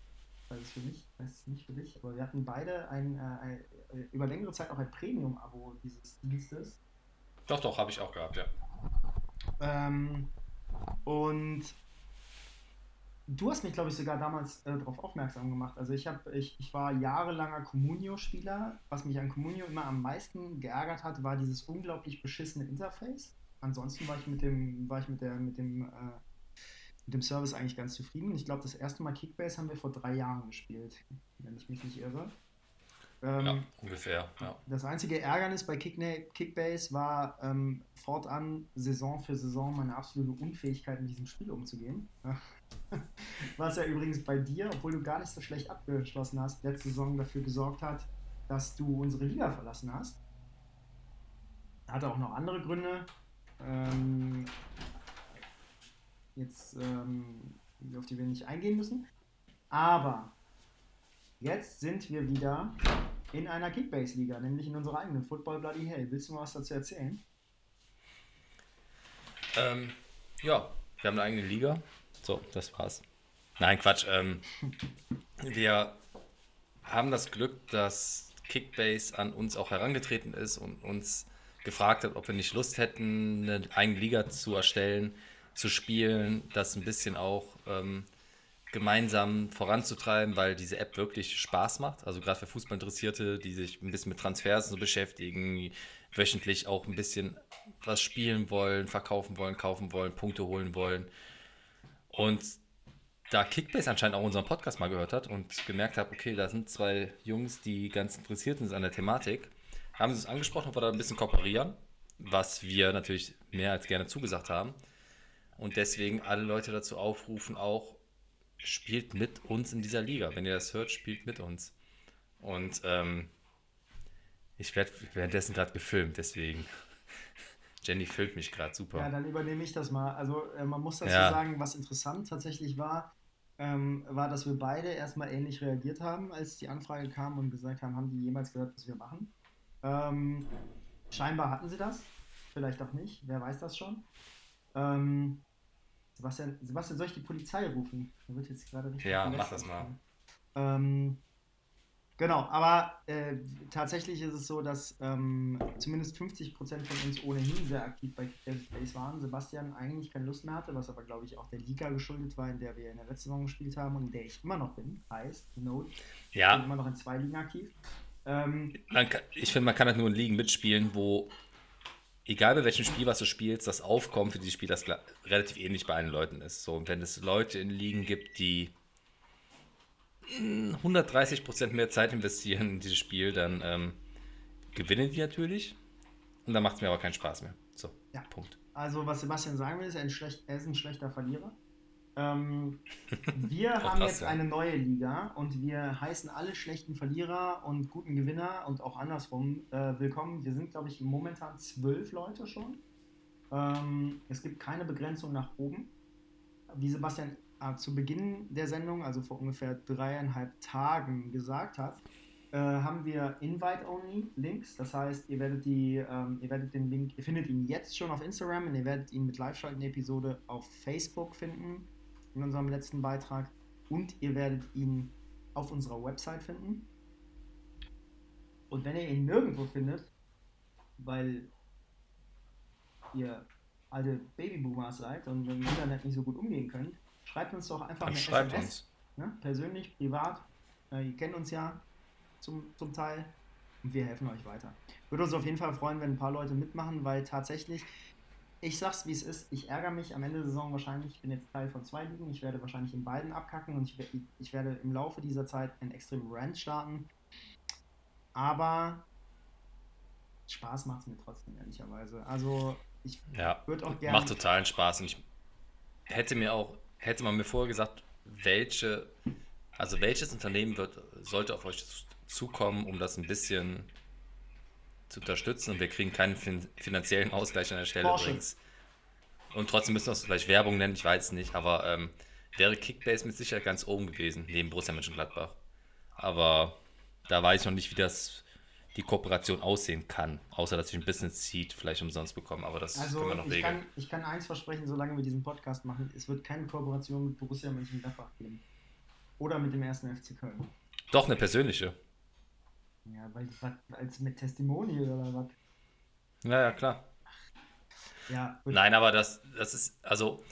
weiß es für mich, weiß es nicht für dich, aber wir hatten beide ein, äh, ein äh, über längere Zeit auch ein Premium-Abo dieses Dienstes. Doch, doch, habe ich auch gehabt, ja. Ähm, und du hast mich, glaube ich, sogar damals äh, darauf aufmerksam gemacht. Also ich, hab, ich, ich war jahrelanger Communio-Spieler. Was mich an Communio immer am meisten geärgert hat, war dieses unglaublich beschissene Interface ansonsten war ich mit dem, war ich mit der, mit dem, äh, mit dem Service eigentlich ganz zufrieden. Ich glaube, das erste Mal Kickbase haben wir vor drei Jahren gespielt, wenn ich mich nicht irre. Ähm, ja, ungefähr. Ja. Das einzige Ärgernis bei Kick Kickbase war ähm, fortan Saison für Saison meine absolute Unfähigkeit, in diesem Spiel umzugehen. Was ja übrigens bei dir, obwohl du gar nicht so schlecht abgeschlossen hast, letzte Saison dafür gesorgt hat, dass du unsere Liga verlassen hast. Hatte auch noch andere Gründe. Ähm, jetzt, ähm, auf die wir nicht eingehen müssen. Aber jetzt sind wir wieder in einer Kickbase-Liga, nämlich in unserer eigenen Football Bloody Hell. Willst du mal was dazu erzählen? Ähm, ja, wir haben eine eigene Liga. So, das war's. Nein, Quatsch. Ähm, wir haben das Glück, dass Kickbase an uns auch herangetreten ist und uns gefragt hat, ob wir nicht Lust hätten, eine eigene Liga zu erstellen, zu spielen, das ein bisschen auch ähm, gemeinsam voranzutreiben, weil diese App wirklich Spaß macht. Also gerade für Fußballinteressierte, die sich ein bisschen mit Transfers so beschäftigen, wöchentlich auch ein bisschen was spielen wollen, verkaufen wollen, kaufen wollen, Punkte holen wollen. Und da Kickbase anscheinend auch unseren Podcast mal gehört hat und gemerkt hat, okay, da sind zwei Jungs, die ganz interessiert sind an der Thematik, haben sie es angesprochen, ob wir da ein bisschen kooperieren, was wir natürlich mehr als gerne zugesagt haben. Und deswegen alle Leute dazu aufrufen, auch spielt mit uns in dieser Liga. Wenn ihr das hört, spielt mit uns. Und ähm, ich werde währenddessen gerade gefilmt, deswegen. Jenny filmt mich gerade super. Ja, dann übernehme ich das mal. Also äh, man muss dazu ja. sagen, was interessant tatsächlich war, ähm, war, dass wir beide erstmal ähnlich reagiert haben, als die Anfrage kam und gesagt haben, haben die jemals gehört, was wir machen? Ähm, scheinbar hatten sie das, vielleicht auch nicht, wer weiß das schon. Ähm, Sebastian, Sebastian, soll ich die Polizei rufen? Da wird jetzt gerade richtig. Ja, mach das mal. Ähm, genau, aber äh, tatsächlich ist es so, dass ähm, zumindest 50% von uns ohnehin sehr aktiv bei Kickbase waren. Sebastian eigentlich keine Lust mehr hatte, was aber, glaube ich, auch der Liga geschuldet war, in der wir in der letzten Saison gespielt haben und in der ich immer noch bin. Heißt, Note. Ja. Ich bin immer noch in zwei Ligen aktiv. Ähm, kann, ich finde, man kann halt nur in Ligen mitspielen, wo egal bei welchem Spiel, was du spielst, das Aufkommen für dieses Spiel das relativ ähnlich bei allen Leuten ist. So, und wenn es Leute in Ligen gibt, die 130% mehr Zeit investieren in dieses Spiel, dann ähm, gewinnen die natürlich. Und dann macht es mir aber keinen Spaß mehr. So, ja. Punkt. Also, was Sebastian sagen will, ist, er ist ein schlechter Verlierer. Ähm, wir haben jetzt ja. eine neue Liga und wir heißen alle schlechten Verlierer und guten Gewinner und auch andersrum äh, willkommen. Wir sind, glaube ich, momentan zwölf Leute schon. Ähm, es gibt keine Begrenzung nach oben. Wie Sebastian äh, zu Beginn der Sendung, also vor ungefähr dreieinhalb Tagen, gesagt hat, äh, haben wir Invite-Only-Links. Das heißt, ihr werdet, die, ähm, ihr werdet den Link, ihr findet ihn jetzt schon auf Instagram und ihr werdet ihn mit Live-Schalten-Episode auf Facebook finden in unserem letzten Beitrag. Und ihr werdet ihn auf unserer Website finden. Und wenn ihr ihn nirgendwo findet, weil ihr alte Babyboomers seid und mit dem Internet nicht so gut umgehen könnt, schreibt uns doch einfach Dann eine SMS. Uns. Ne? Persönlich, privat. Äh, ihr kennt uns ja zum, zum Teil und wir helfen euch weiter. Würde uns auf jeden Fall freuen, wenn ein paar Leute mitmachen, weil tatsächlich ich sag's wie es ist, ich ärgere mich am Ende der Saison wahrscheinlich, ich bin jetzt Teil von zwei Ligen, ich werde wahrscheinlich in beiden abkacken und ich, ich werde im Laufe dieser Zeit einen extremen Rant starten. Aber Spaß macht es mir trotzdem, ehrlicherweise. Also ich ja, würde auch gerne. Macht totalen Spaß und ich hätte mir auch, hätte man mir vorher gesagt, welche, also welches Unternehmen wird, sollte auf euch zukommen, um das ein bisschen zu unterstützen und wir kriegen keinen fin finanziellen Ausgleich an der Stelle übrigens. Und trotzdem müssen wir es vielleicht Werbung nennen, ich weiß nicht, aber ähm, wäre Kickbase mit Sicherheit ganz oben gewesen, neben Borussia Mönchengladbach. Aber da weiß ich noch nicht, wie das die Kooperation aussehen kann, außer dass ich ein Business Seed vielleicht umsonst bekomme, aber das also können wir noch ich regeln. Kann, ich kann eins versprechen, solange wir diesen Podcast machen, es wird keine Kooperation mit Borussia Mönchengladbach geben. Oder mit dem ersten FC Köln. Doch, eine persönliche. Ja, weil als mit Testimonial oder was? Ja, ja, klar. Ja, Nein, aber das, das ist, also,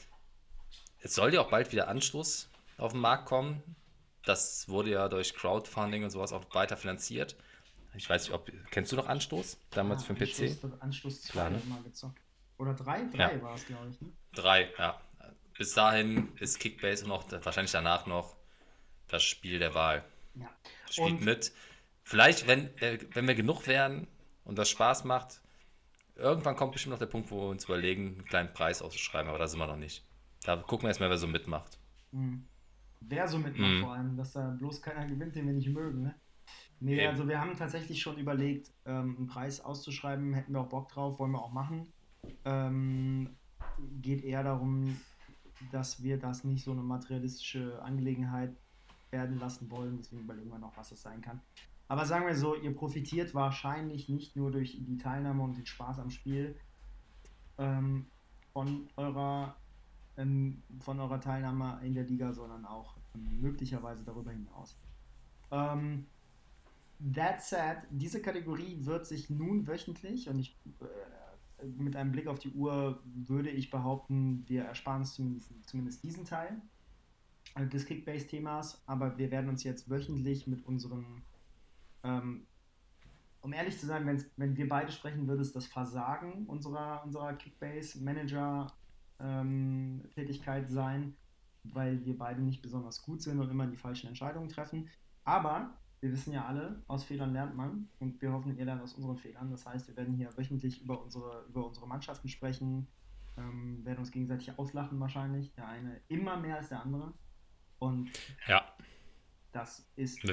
es soll ja auch bald wieder Anstoß auf den Markt kommen. Das wurde ja durch Crowdfunding und sowas auch weiter finanziert. Ich weiß nicht, ob, kennst du noch Anstoß damals ja, für den PC? Anstoß 2 ne? mal gezockt. Oder 3? 3 ja. war es, glaube ich. Ne? 3, ja. Bis dahin ist Kickbase und auch wahrscheinlich danach noch das Spiel der Wahl. Ja. Spielt und mit. Vielleicht, wenn, äh, wenn wir genug werden und das Spaß macht, irgendwann kommt bestimmt noch der Punkt, wo wir uns überlegen, einen kleinen Preis auszuschreiben, aber da sind wir noch nicht. Da gucken wir erstmal, wer so mitmacht. Mhm. Wer so mitmacht mhm. vor allem, dass da bloß keiner gewinnt, den wir nicht mögen, ne? Nee, Eben. also wir haben tatsächlich schon überlegt, ähm, einen Preis auszuschreiben, hätten wir auch Bock drauf, wollen wir auch machen. Ähm, geht eher darum, dass wir das nicht so eine materialistische Angelegenheit werden lassen wollen, deswegen überlegen wir noch, was es sein kann. Aber sagen wir so, ihr profitiert wahrscheinlich nicht nur durch die Teilnahme und den Spaß am Spiel ähm, von, eurer, ähm, von eurer Teilnahme in der Liga, sondern auch ähm, möglicherweise darüber hinaus. Ähm, that said, diese Kategorie wird sich nun wöchentlich und ich äh, mit einem Blick auf die Uhr würde ich behaupten, wir ersparen uns zumindest, diesen Teil äh, des Kickbase-Themas, aber wir werden uns jetzt wöchentlich mit unseren ähm, um ehrlich zu sein, wenn wir beide sprechen, würde es das Versagen unserer, unserer Kickbase-Manager-Tätigkeit ähm, sein, weil wir beide nicht besonders gut sind und immer die falschen Entscheidungen treffen. Aber wir wissen ja alle, aus Fehlern lernt man und wir hoffen, ihr lernt aus unseren Fehlern. Das heißt, wir werden hier wöchentlich über unsere, über unsere Mannschaften sprechen, ähm, werden uns gegenseitig auslachen wahrscheinlich. Der eine immer mehr als der andere. Und ja. Das ist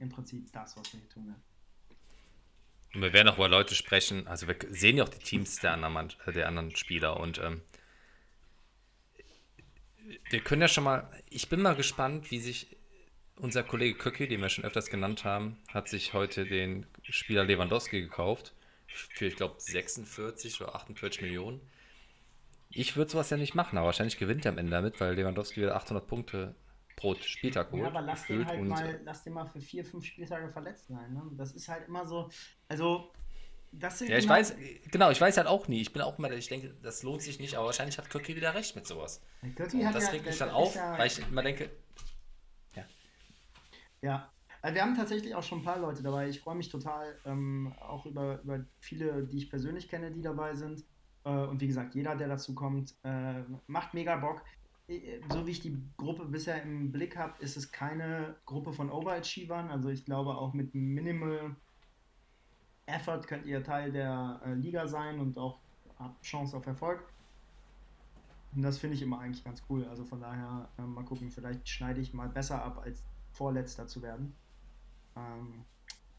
im Prinzip das, was wir hier tun werden. Und wir werden auch über Leute sprechen, also wir sehen ja auch die Teams der anderen, äh, der anderen Spieler und ähm, wir können ja schon mal, ich bin mal gespannt, wie sich unser Kollege Köcke, den wir schon öfters genannt haben, hat sich heute den Spieler Lewandowski gekauft für, ich glaube, 46 oder 48 Millionen. Ich würde sowas ja nicht machen, aber wahrscheinlich gewinnt er am Ende damit, weil Lewandowski wieder 800 Punkte pro Spieltag holt. Ja, aber lass den halt mal, lass den mal für vier, fünf Spieltage verletzt sein. Ne? Das ist halt immer so, also das sind ja, ich weiß, genau, ich weiß halt auch nie. Ich bin auch immer, ich denke, das lohnt sich nicht, aber wahrscheinlich hat Köcki wieder recht mit sowas. Köcki hat das ja, regt mich dann auf, ja, weil ich immer denke, ja. Ja, also wir haben tatsächlich auch schon ein paar Leute dabei. Ich freue mich total ähm, auch über, über viele, die ich persönlich kenne, die dabei sind. Äh, und wie gesagt, jeder, der dazu kommt, äh, macht mega Bock. So wie ich die Gruppe bisher im Blick habe, ist es keine Gruppe von Overachievern. Also ich glaube auch mit Minimal Effort könnt ihr Teil der äh, Liga sein und auch habt Chance auf Erfolg. Und das finde ich immer eigentlich ganz cool. Also von daher äh, mal gucken, vielleicht schneide ich mal besser ab, als Vorletzter zu werden. Ähm,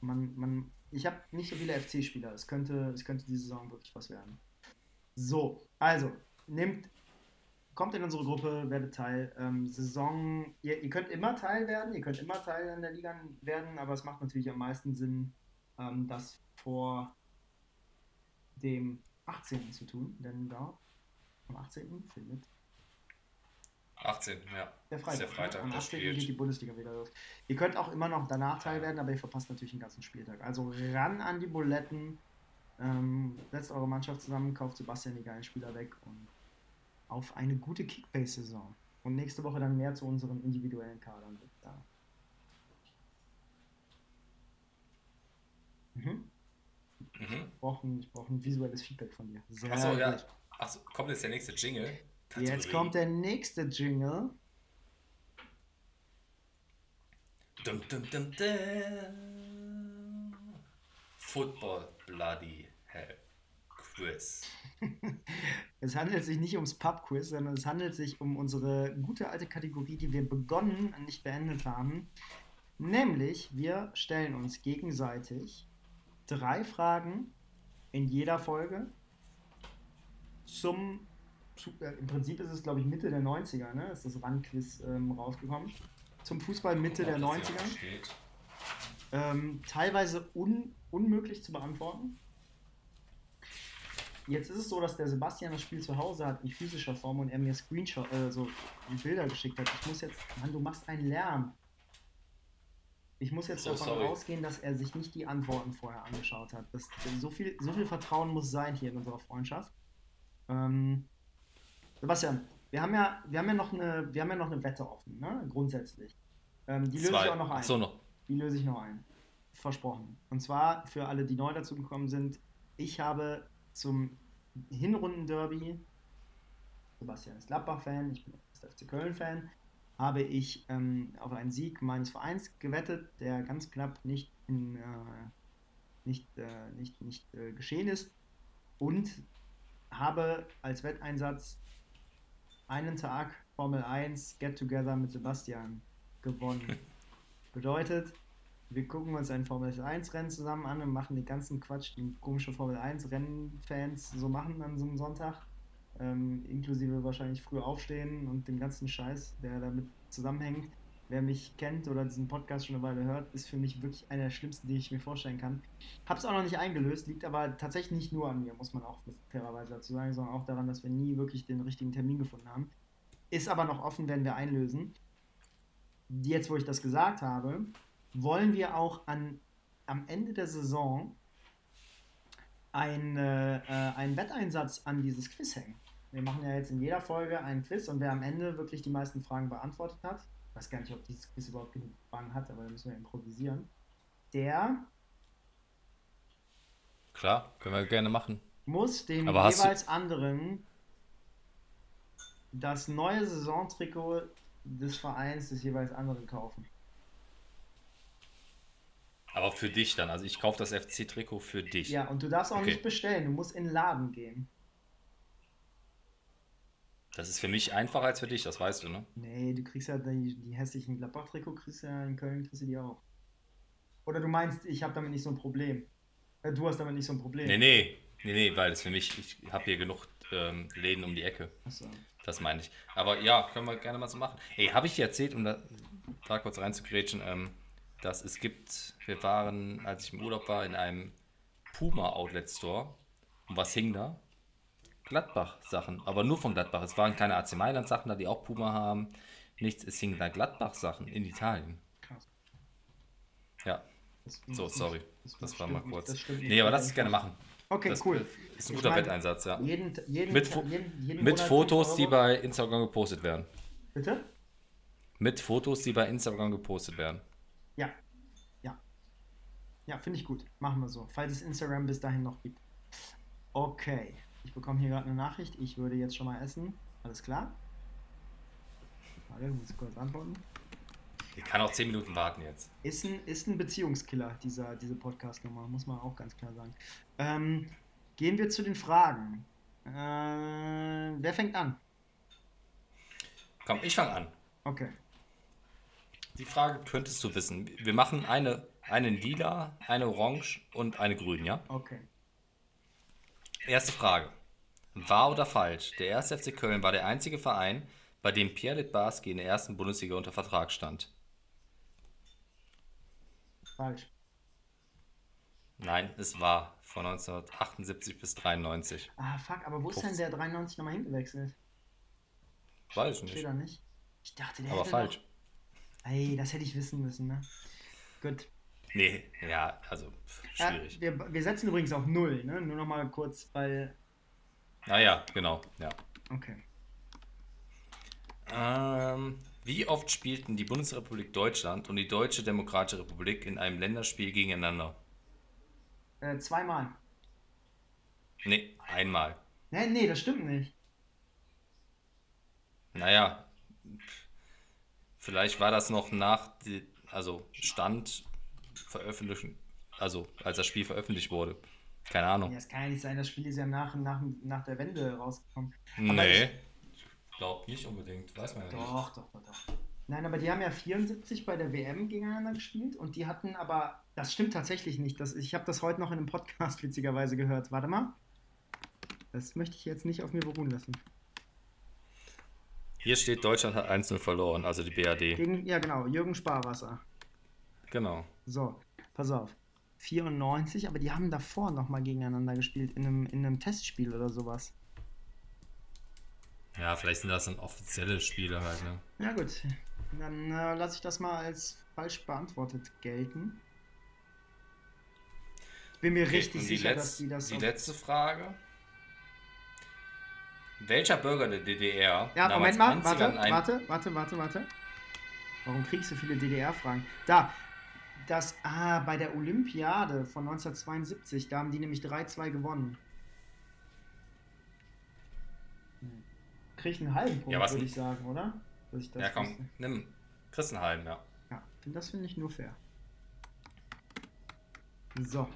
man, man, ich habe nicht so viele FC-Spieler. Es könnte, es könnte diese Saison wirklich was werden. So, also, nehmt, kommt in unsere Gruppe, werdet Teil. Ähm, Saison, ihr, ihr könnt immer Teil werden, ihr könnt immer Teil in der Liga werden, aber es macht natürlich am meisten Sinn, ähm, das vor dem 18. zu tun, denn da am 18. findet 18. Ja. Der Freitag. Der Freitag Am 18. geht die Bundesliga wieder los. Ihr könnt auch immer noch danach teil werden, aber ihr verpasst natürlich den ganzen Spieltag. Also ran an die Buletten, ähm, setzt eure Mannschaft zusammen, kauft Sebastian die geilen Spieler weg und auf eine gute Kickbase-Saison. Und nächste Woche dann mehr zu unseren individuellen Kadern. Da. Mhm. Mhm. Ich brauche ein, brauch ein visuelles Feedback von dir. Achso, ja. Achso, kommt jetzt der nächste Jingle? Jetzt kommt der nächste Jingle. Dum, dum, dum, dum. Football Bloody Hell Quiz. es handelt sich nicht ums Pub-Quiz, sondern es handelt sich um unsere gute alte Kategorie, die wir begonnen, und nicht beendet haben. Nämlich, wir stellen uns gegenseitig drei Fragen in jeder Folge zum äh, im Prinzip ist es, glaube ich, Mitte der 90er, ne? Ist das Randquiz ähm, rausgekommen. Zum Fußball Mitte ja, der 90er. Ähm, teilweise un unmöglich zu beantworten. Jetzt ist es so, dass der Sebastian das Spiel zu Hause hat in physischer Form und er mir Screenshot, äh, so Bilder geschickt hat. Ich muss jetzt, Mann, du machst einen Lärm. Ich muss jetzt so, davon sorry. ausgehen, dass er sich nicht die Antworten vorher angeschaut hat. Das, so, viel, so viel Vertrauen muss sein hier in unserer Freundschaft. Ähm, Sebastian, wir haben ja, wir haben ja noch eine, wir haben ja noch eine Wette offen, ne? Grundsätzlich. Ähm, die löse Zwei. ich auch noch ein. so, noch. Die löse ich noch ein. Versprochen. Und zwar für alle, die neu dazu gekommen sind, ich habe zum Hinrunden-Derby, Sebastian ist Gladbach-Fan, ich bin FC Köln-Fan, habe ich ähm, auf einen Sieg meines Vereins gewettet, der ganz knapp nicht, in, äh, nicht, äh, nicht, nicht äh, geschehen ist. Und habe als Wetteinsatz einen Tag Formel 1 Get Together mit Sebastian gewonnen. Bedeutet, wir gucken uns ein Formel 1 Rennen zusammen an und machen den ganzen Quatsch, den komische Formel 1 Rennfans so machen an so einem Sonntag. Ähm, inklusive wahrscheinlich früh aufstehen und dem ganzen Scheiß, der damit zusammenhängt. Wer mich kennt oder diesen Podcast schon eine Weile hört, ist für mich wirklich einer der schlimmsten, die ich mir vorstellen kann. Hab's auch noch nicht eingelöst, liegt aber tatsächlich nicht nur an mir, muss man auch fairerweise dazu sagen, sondern auch daran, dass wir nie wirklich den richtigen Termin gefunden haben. Ist aber noch offen, werden wir einlösen. Jetzt, wo ich das gesagt habe, wollen wir auch an, am Ende der Saison ein, äh, einen Wetteinsatz an dieses Quiz hängen. Wir machen ja jetzt in jeder Folge einen Quiz und wer am Ende wirklich die meisten Fragen beantwortet hat, ich weiß gar nicht, ob dieses Quiz überhaupt genug Fragen hat, aber da müssen wir improvisieren. Der. Klar, können wir gerne machen. Muss dem aber jeweils anderen das neue Saisontrikot des Vereins des jeweils anderen kaufen. Aber für dich dann, also ich kaufe das FC-Trikot für dich. Ja, und du darfst auch okay. nicht bestellen, du musst in den Laden gehen. Das ist für mich einfacher als für dich, das weißt du, ne? Nee, du kriegst ja die, die hässlichen Gladbach-Trikot, kriegst ja in Köln, kriegst du die auch. Oder du meinst, ich habe damit nicht so ein Problem. Äh, du hast damit nicht so ein Problem. Nee, nee, nee, nee, weil das für mich, ich habe hier genug ähm, Läden um die Ecke. Achso. Das meine ich. Aber ja, können wir gerne mal so machen. Ey, habe ich dir erzählt, um da, da kurz reinzugrätschen, ähm, dass es gibt, wir waren, als ich im Urlaub war, in einem Puma Outlet Store. Und was hing da? Gladbach-Sachen, aber nur von Gladbach. Es waren keine AC Mailand-Sachen da, die auch Puma haben. Nichts, es hingen da Gladbach-Sachen in Italien. Krass. Ja. So, sorry. Das, das war mal kurz. Nicht, nee, aber lass es gerne machen. Okay, das cool. Ist ein guter meine, Wetteinsatz, ja. Jeden, jeden, mit, jeden, jeden mit Fotos, die bei Instagram gepostet werden. Bitte? Mit Fotos, die bei Instagram gepostet werden. Ja. Finde ich gut. Machen wir so. Falls es Instagram bis dahin noch gibt. Okay. Ich bekomme hier gerade eine Nachricht. Ich würde jetzt schon mal essen. Alles klar? Warte, muss ich kurz antworten. Ich kann auch 10 Minuten warten jetzt. Ist ein, ist ein Beziehungskiller, dieser, diese Podcast-Nummer, muss man auch ganz klar sagen. Ähm, gehen wir zu den Fragen. Äh, wer fängt an? Komm, ich fange an. Okay. Die Frage könntest du wissen. Wir machen eine, eine lila, eine orange und eine grün, ja? Okay. Erste Frage. Wahr oder falsch? Der 1. FC Köln war der einzige Verein, bei dem Pierre Litbarski in der ersten Bundesliga unter Vertrag stand. Falsch. Nein, es war von 1978 bis 93. Ah, fuck, aber wo ist denn der 93 nochmal hingewechselt? Weiß ich nicht. Steht da nicht. Ich dachte, der Aber falsch. Noch... Ey, das hätte ich wissen müssen, ne? Gut. Nee, ja, also schwierig. Ja, wir, wir setzen übrigens auf Null, ne? Nur nochmal kurz, weil. Ah ja, genau, ja. Okay. Ähm, wie oft spielten die Bundesrepublik Deutschland und die Deutsche Demokratische Republik in einem Länderspiel gegeneinander? Äh, zweimal. Nee, einmal. Nee, nee, das stimmt nicht. Naja, vielleicht war das noch nach, also Stand veröffentlichen, also als das Spiel veröffentlicht wurde. Keine Ahnung. Ja, es kann ja nicht sein, das Spiel ist ja nach, nach, nach der Wende rausgekommen. Aber nee, ich glaube nicht unbedingt, weiß man ja doch, nicht. Doch, doch, doch. Nein, aber die haben ja 74 bei der WM gegeneinander gespielt und die hatten aber, das stimmt tatsächlich nicht. Das, ich habe das heute noch in einem Podcast witzigerweise gehört. Warte mal. Das möchte ich jetzt nicht auf mir beruhen lassen. Hier steht, Deutschland hat 1-0 verloren, also die BAD. Gegen, ja, genau, Jürgen Sparwasser. Genau. So, pass auf. 94, aber die haben davor nochmal gegeneinander gespielt, in einem, in einem Testspiel oder sowas. Ja, vielleicht sind das dann offizielle Spiele halt, ne? Ja, gut. Dann äh, lasse ich das mal als falsch beantwortet gelten. Ich bin mir okay, richtig sicher, Letz-, dass die das. Die letzte Frage. Welcher Bürger der DDR? Ja, Moment mal, warte, warte, warte, warte, warte. Warum kriegst du so viele DDR-Fragen? Da, das, ah, bei der Olympiade von 1972, da haben die nämlich 3-2 gewonnen. Krieg ich einen halben Punkt, ja, würde ich sagen, oder? Ich ja, komm, wusste. nimm. Kriegst einen halben, ja. Ja, das finde ich nur fair. So.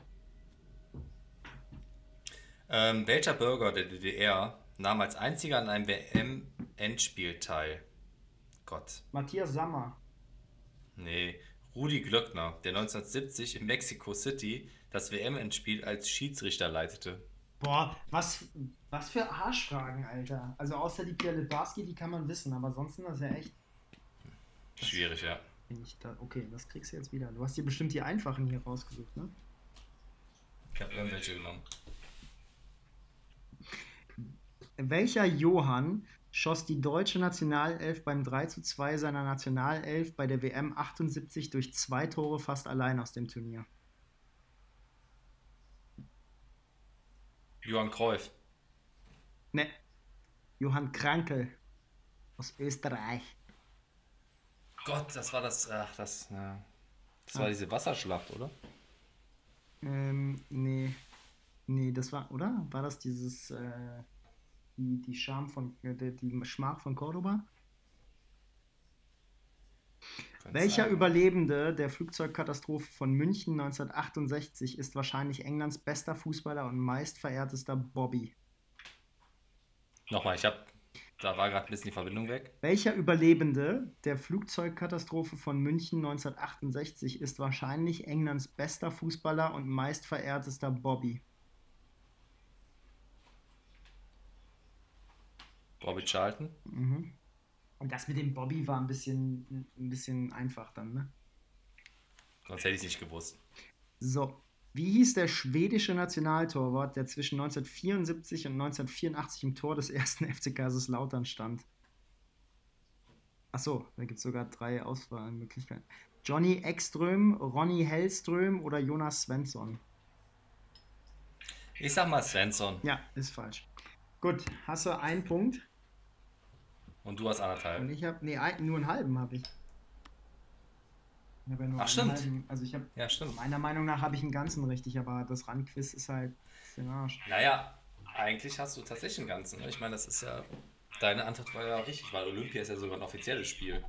Ähm, welcher Bürger der DDR nahm als einziger an einem WM-Endspiel teil? Gott. Matthias Sammer. Nee, Rudi Glöckner, der 1970 in Mexico City das WM-Endspiel als Schiedsrichter leitete. Boah, was, was für Arschfragen, Alter. Also außer die Pierre Barski, die kann man wissen, aber sonst sind das ja echt. Schwierig, ja. Da, okay, das kriegst du jetzt wieder. Du hast dir bestimmt die einfachen hier rausgesucht, ne? Ich habe irgendwelche genommen. Welcher Johann schoss die deutsche Nationalelf beim 3:2 seiner Nationalelf bei der WM 78 durch zwei Tore fast allein aus dem Turnier? Johann Cruyff. Ne. Johann Krankel aus Österreich. Gott, das war das. Ach, das. Ja. Das war ah. diese Wasserschlacht, oder? Ähm, nee. Nee, das war, oder? War das dieses. Äh die, die Scham von, äh, die Schmach von Cordoba. Welcher sein. Überlebende der Flugzeugkatastrophe von München 1968 ist wahrscheinlich Englands bester Fußballer und meistverehrtester Bobby? Nochmal, ich habe, da war gerade ein bisschen die Verbindung weg. Welcher Überlebende der Flugzeugkatastrophe von München 1968 ist wahrscheinlich Englands bester Fußballer und meistverehrtester Bobby? Bobby Charlton. Mhm. Und das mit dem Bobby war ein bisschen, ein bisschen einfach dann, ne? Sonst hätte ich es nicht gewusst. So, Wie hieß der schwedische Nationaltorwart, der zwischen 1974 und 1984 im Tor des ersten FC Kaiserslautern stand? Achso, da gibt es sogar drei Auswahlmöglichkeiten. Johnny Ekström, Ronny Hellström oder Jonas Svensson? Ich sag mal Svensson. Ja, ist falsch. Gut, hast du einen Punkt? Und du hast anderthalb. Und ich habe, nee, ein, nur einen halben habe ich. ich hab ja Ach, stimmt. Halben, also ich habe, ja, stimmt. meiner Meinung nach habe ich einen ganzen richtig, aber das Randquiz ist halt den Arsch. Naja, eigentlich hast du tatsächlich einen ganzen. Ne? Ich meine, das ist ja, deine Antwort war ja richtig, weil Olympia ist ja sogar ein offizielles Spiel.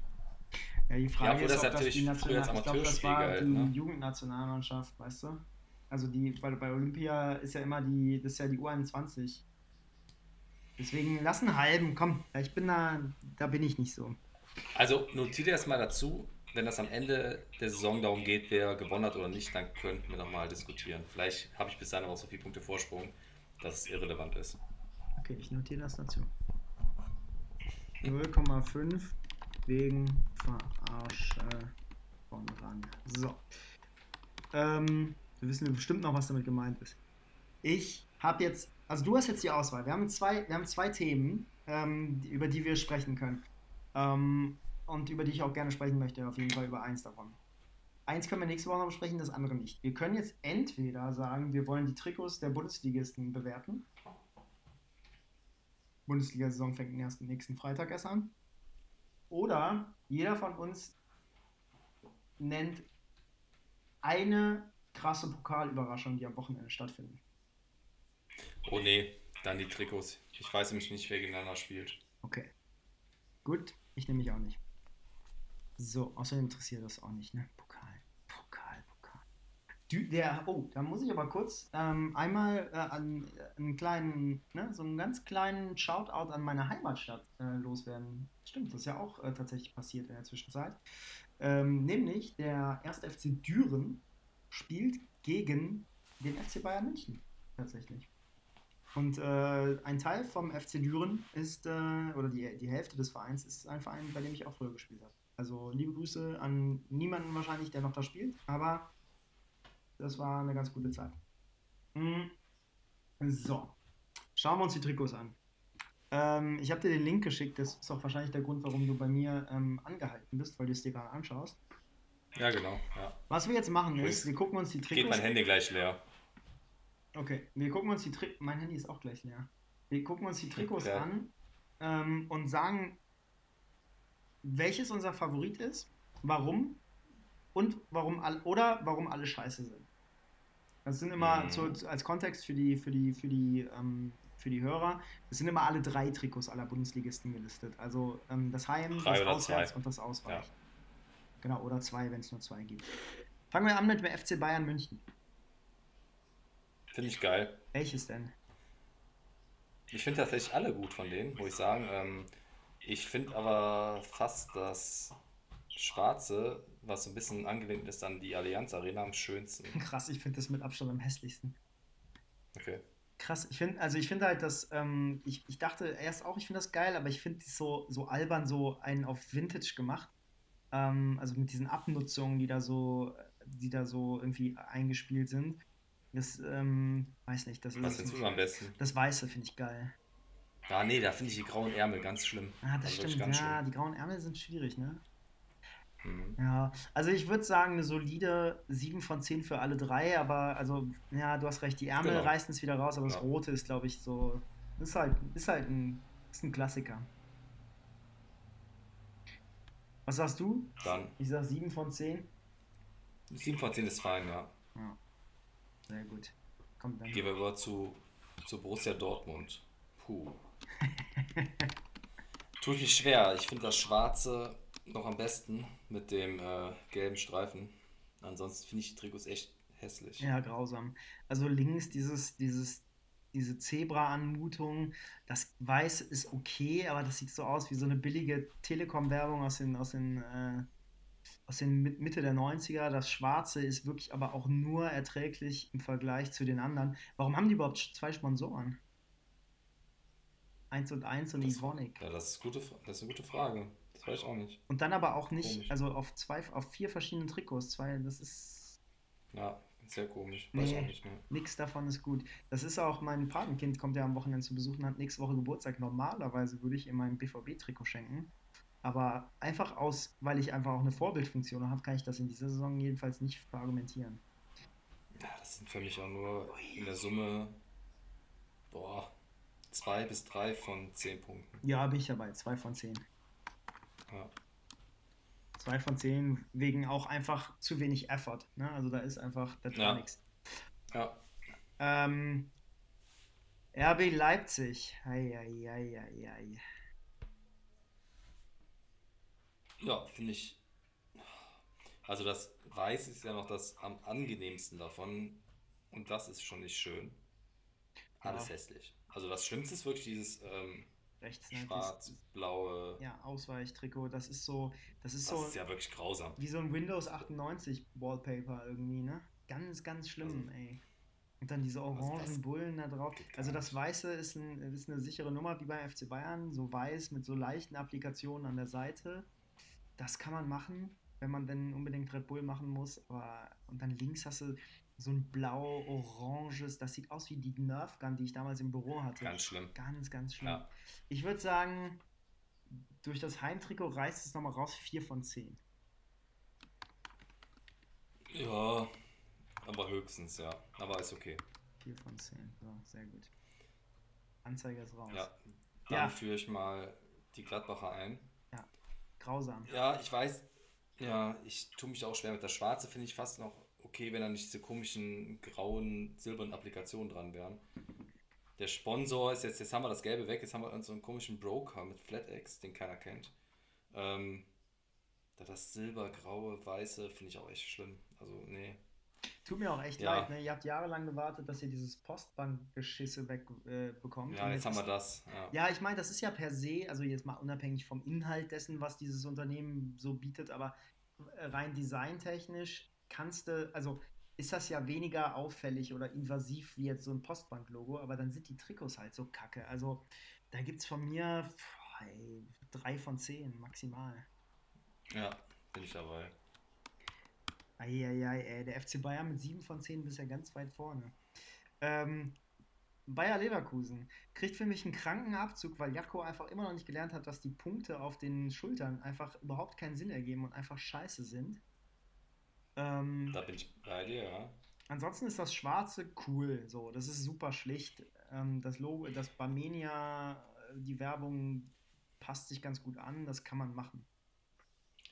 Ja, die Frage ja, ist, ob das die National ich glaube, das war halt, die ne? Jugendnationalmannschaft, weißt du? Also die, weil bei Olympia ist ja immer die, das ist ja die U21. Deswegen lass einen halben, komm, ich bin da, da bin ich nicht so. Also notiert dir das mal dazu, wenn das am Ende der Saison darum geht, wer gewonnen hat oder nicht, dann könnten wir nochmal diskutieren. Vielleicht habe ich bis dahin auch so viele Punkte Vorsprung, dass es irrelevant ist. Okay, ich notiere das dazu. 0,5 wegen Verarsche von ran. So. Ähm, wir wissen bestimmt noch, was damit gemeint ist. Ich habe jetzt, also du hast jetzt die Auswahl. Wir haben zwei, wir haben zwei Themen, ähm, über die wir sprechen können. Ähm, und über die ich auch gerne sprechen möchte, auf jeden Fall über eins davon. Eins können wir nächste Woche noch besprechen, das andere nicht. Wir können jetzt entweder sagen, wir wollen die Trikots der Bundesligisten bewerten. Bundesliga-Saison fängt erst nächsten Freitag erst an. Oder jeder von uns nennt eine krasse Pokalüberraschung, die am Wochenende stattfindet. Oh nee, dann die Trikots. Ich weiß nämlich nicht, wer gegeneinander spielt. Okay. Gut, ich nehme mich auch nicht. So, außerdem interessiert das auch nicht, ne? Pokal. Pokal, Pokal. Du, der, oh, da muss ich aber kurz ähm, einmal äh, an, äh, einen kleinen, ne, so einen ganz kleinen Shoutout an meine Heimatstadt äh, loswerden. Stimmt, das ist ja auch äh, tatsächlich passiert in der Zwischenzeit. Ähm, nämlich der 1. FC Düren spielt gegen den FC Bayern München tatsächlich. Und äh, ein Teil vom FC Düren ist, äh, oder die, die Hälfte des Vereins ist ein Verein, bei dem ich auch früher gespielt habe. Also liebe Grüße an niemanden wahrscheinlich, der noch da spielt, aber das war eine ganz gute Zeit. Mhm. So, schauen wir uns die Trikots an. Ähm, ich habe dir den Link geschickt, das ist auch wahrscheinlich der Grund, warum du bei mir ähm, angehalten bist, weil du es dir gerade anschaust. Ja, genau. Ja. Was wir jetzt machen ist, wir gucken uns die Trikots. Geht mein Handy gleich leer. Okay, wir gucken uns die Trikots. Mein Handy ist auch gleich leer. Wir gucken uns die Trikots ja. an ähm, und sagen, welches unser Favorit ist, warum und warum all, oder warum alle scheiße sind. Das sind immer mhm. so, als Kontext für die, für die, für die, ähm, für die Hörer, es sind immer alle drei Trikots aller Bundesligisten gelistet. Also ähm, das Heim, drei das Auswärts zwei. und das Ausweich. Ja. Genau, oder zwei, wenn es nur zwei gibt. Fangen wir an mit dem FC Bayern München. Finde ich geil. Welches denn? Ich finde tatsächlich alle gut von denen, muss ich sagen. Ähm, ich finde aber fast das Schwarze, was so ein bisschen angelehnt ist an die Allianz Arena, am schönsten. Krass, ich finde das mit Abstand am hässlichsten. Okay. Krass, ich finde, also ich finde halt, dass, ähm, ich, ich dachte erst auch, ich finde das geil, aber ich finde es so, so albern, so einen auf Vintage gemacht. Ähm, also mit diesen Abnutzungen, die da so, die da so irgendwie eingespielt sind. Das, ähm, weiß nicht, das Was findest du am besten? Das Weiße finde ich geil. Ah, nee, da finde ich die grauen Ärmel ganz schlimm. Ah, das also stimmt, ja, schlimm. die grauen Ärmel sind schwierig, ne? Mhm. Ja, also ich würde sagen, eine solide 7 von 10 für alle drei, aber also, ja, du hast recht, die Ärmel genau. reißen es wieder raus, aber ja. das Rote ist, glaube ich, so, ist halt, ist halt ein, ist ein Klassiker. Was sagst du? Dann. Ich sag 7 von 10. 7 von 10 ist fein, ja. ja. Sehr gut. Komm, dann. Gehen wir über zu, zu Borussia Dortmund. Puh. Tut mich schwer. Ich finde das Schwarze noch am besten mit dem äh, gelben Streifen. Ansonsten finde ich die Trikots echt hässlich. Ja, grausam. Also links dieses, dieses diese Zebra-Anmutung. Das Weiß ist okay, aber das sieht so aus wie so eine billige Telekom-Werbung aus den, aus den, äh, aus den Mitte der 90er. Das Schwarze ist wirklich aber auch nur erträglich im Vergleich zu den anderen. Warum haben die überhaupt zwei Sponsoren? Eins und eins und Ivonic. Ja, das ist, gute, das ist eine gute Frage. Das weiß ich auch nicht. Und dann aber auch nicht, Komisch. also auf zwei, auf vier verschiedenen Trikots. Zwei, das ist. Ja, Sehr komisch. Weiß auch nicht, ne? Nix davon ist gut. Das ist auch, mein Patenkind kommt ja am Wochenende zu besuchen, hat nächste Woche Geburtstag. Normalerweise würde ich ihm mein BVB-Trikot schenken. Aber einfach aus, weil ich einfach auch eine Vorbildfunktion habe, kann ich das in dieser Saison jedenfalls nicht verargumentieren. Ja, das sind für mich auch nur in der Summe, boah, zwei bis drei von zehn Punkten. Ja, bin ich dabei. Zwei von zehn. Ja. Zwei von zehn wegen auch einfach zu wenig Effort. Ne? Also da ist einfach, da Ja. nichts. Ja. Ähm, RB Leipzig. Ei, ei, ei, ei, ei. Ja, finde ich. Also das Weiß ist ja noch das am angenehmsten davon und das ist schon nicht schön. Alles Ja. hässlich. Also das Schlimmste ist wirklich dieses ähm, Rechts, ne? schwarz-blaue. Ja, Ausweichtrikot. Das ist so, das ist Das so ist ja wirklich grausam. wie so ein Windows 98 Wallpaper irgendwie, ne? Ganz, ganz schlimm, Also- ey. Und dann diese orangen das Bullen da drauf. Also das. Weiße ist, ein, ist eine sichere Nummer wie beim FC Bayern, so weiß mit so leichten Applikationen an der Seite. Das kann man machen, wenn man denn unbedingt Red Bull machen muss. Aber und dann links hast du so ein blau-oranges, das sieht aus wie die Nerf Gun, die ich damals im Büro hatte. Ganz schlimm. Ganz, ganz schlimm. Ja. Ich würde sagen, durch das Heimtrikot reißt es nochmal raus 4 von 10. Ja, aber höchstens, ja. Aber ist okay. 4 von 10. So, sehr gut. Anzeige ist raus. Ja. Dann Ja. führe ich mal die Gladbacher ein. Grausam. Ja, ich weiß, ja, ich tue mich auch schwer mit der Schwarze, finde ich fast noch okay, wenn da nicht diese komischen grauen, silbernen Applikationen dran wären. Der Sponsor ist jetzt, jetzt haben wir das Gelbe weg, jetzt haben wir so einen komischen Broker mit FlatX, den keiner kennt. Ähm, da das silbergraue, weiße finde ich auch echt schlimm. Also, nee. Tut mir auch echt Ja. leid, ne? Ihr habt jahrelang gewartet, dass ihr dieses Postbankgeschisse wegbekommt. Äh. Ja, Und jetzt haben wir das. Ja. Ja, ich meine, das ist ja per se, also jetzt mal unabhängig vom Inhalt dessen, was dieses Unternehmen so bietet, aber äh, rein designtechnisch kannst du, also ist das ja weniger auffällig oder invasiv wie jetzt so ein Postbank-Logo, aber dann sind die Trikots halt so kacke. Also da gibt es von mir pff, ey, drei von zehn maximal. Ja, bin ich dabei. Eieiei, ey, der FC Bayern mit 7 von 10 bisher ganz weit vorne. Ähm, Bayer Leverkusen kriegt für mich einen kranken Abzug, weil Jakko einfach immer noch nicht gelernt hat, dass die Punkte auf den Schultern einfach überhaupt keinen Sinn ergeben und einfach scheiße sind. Ähm, Da bin ich bei dir, ja. ansonsten ist das Schwarze cool, so, das ist super schlicht. Ähm, das Logo, das Barmenia, äh, die Werbung passt sich ganz gut an, das kann man machen.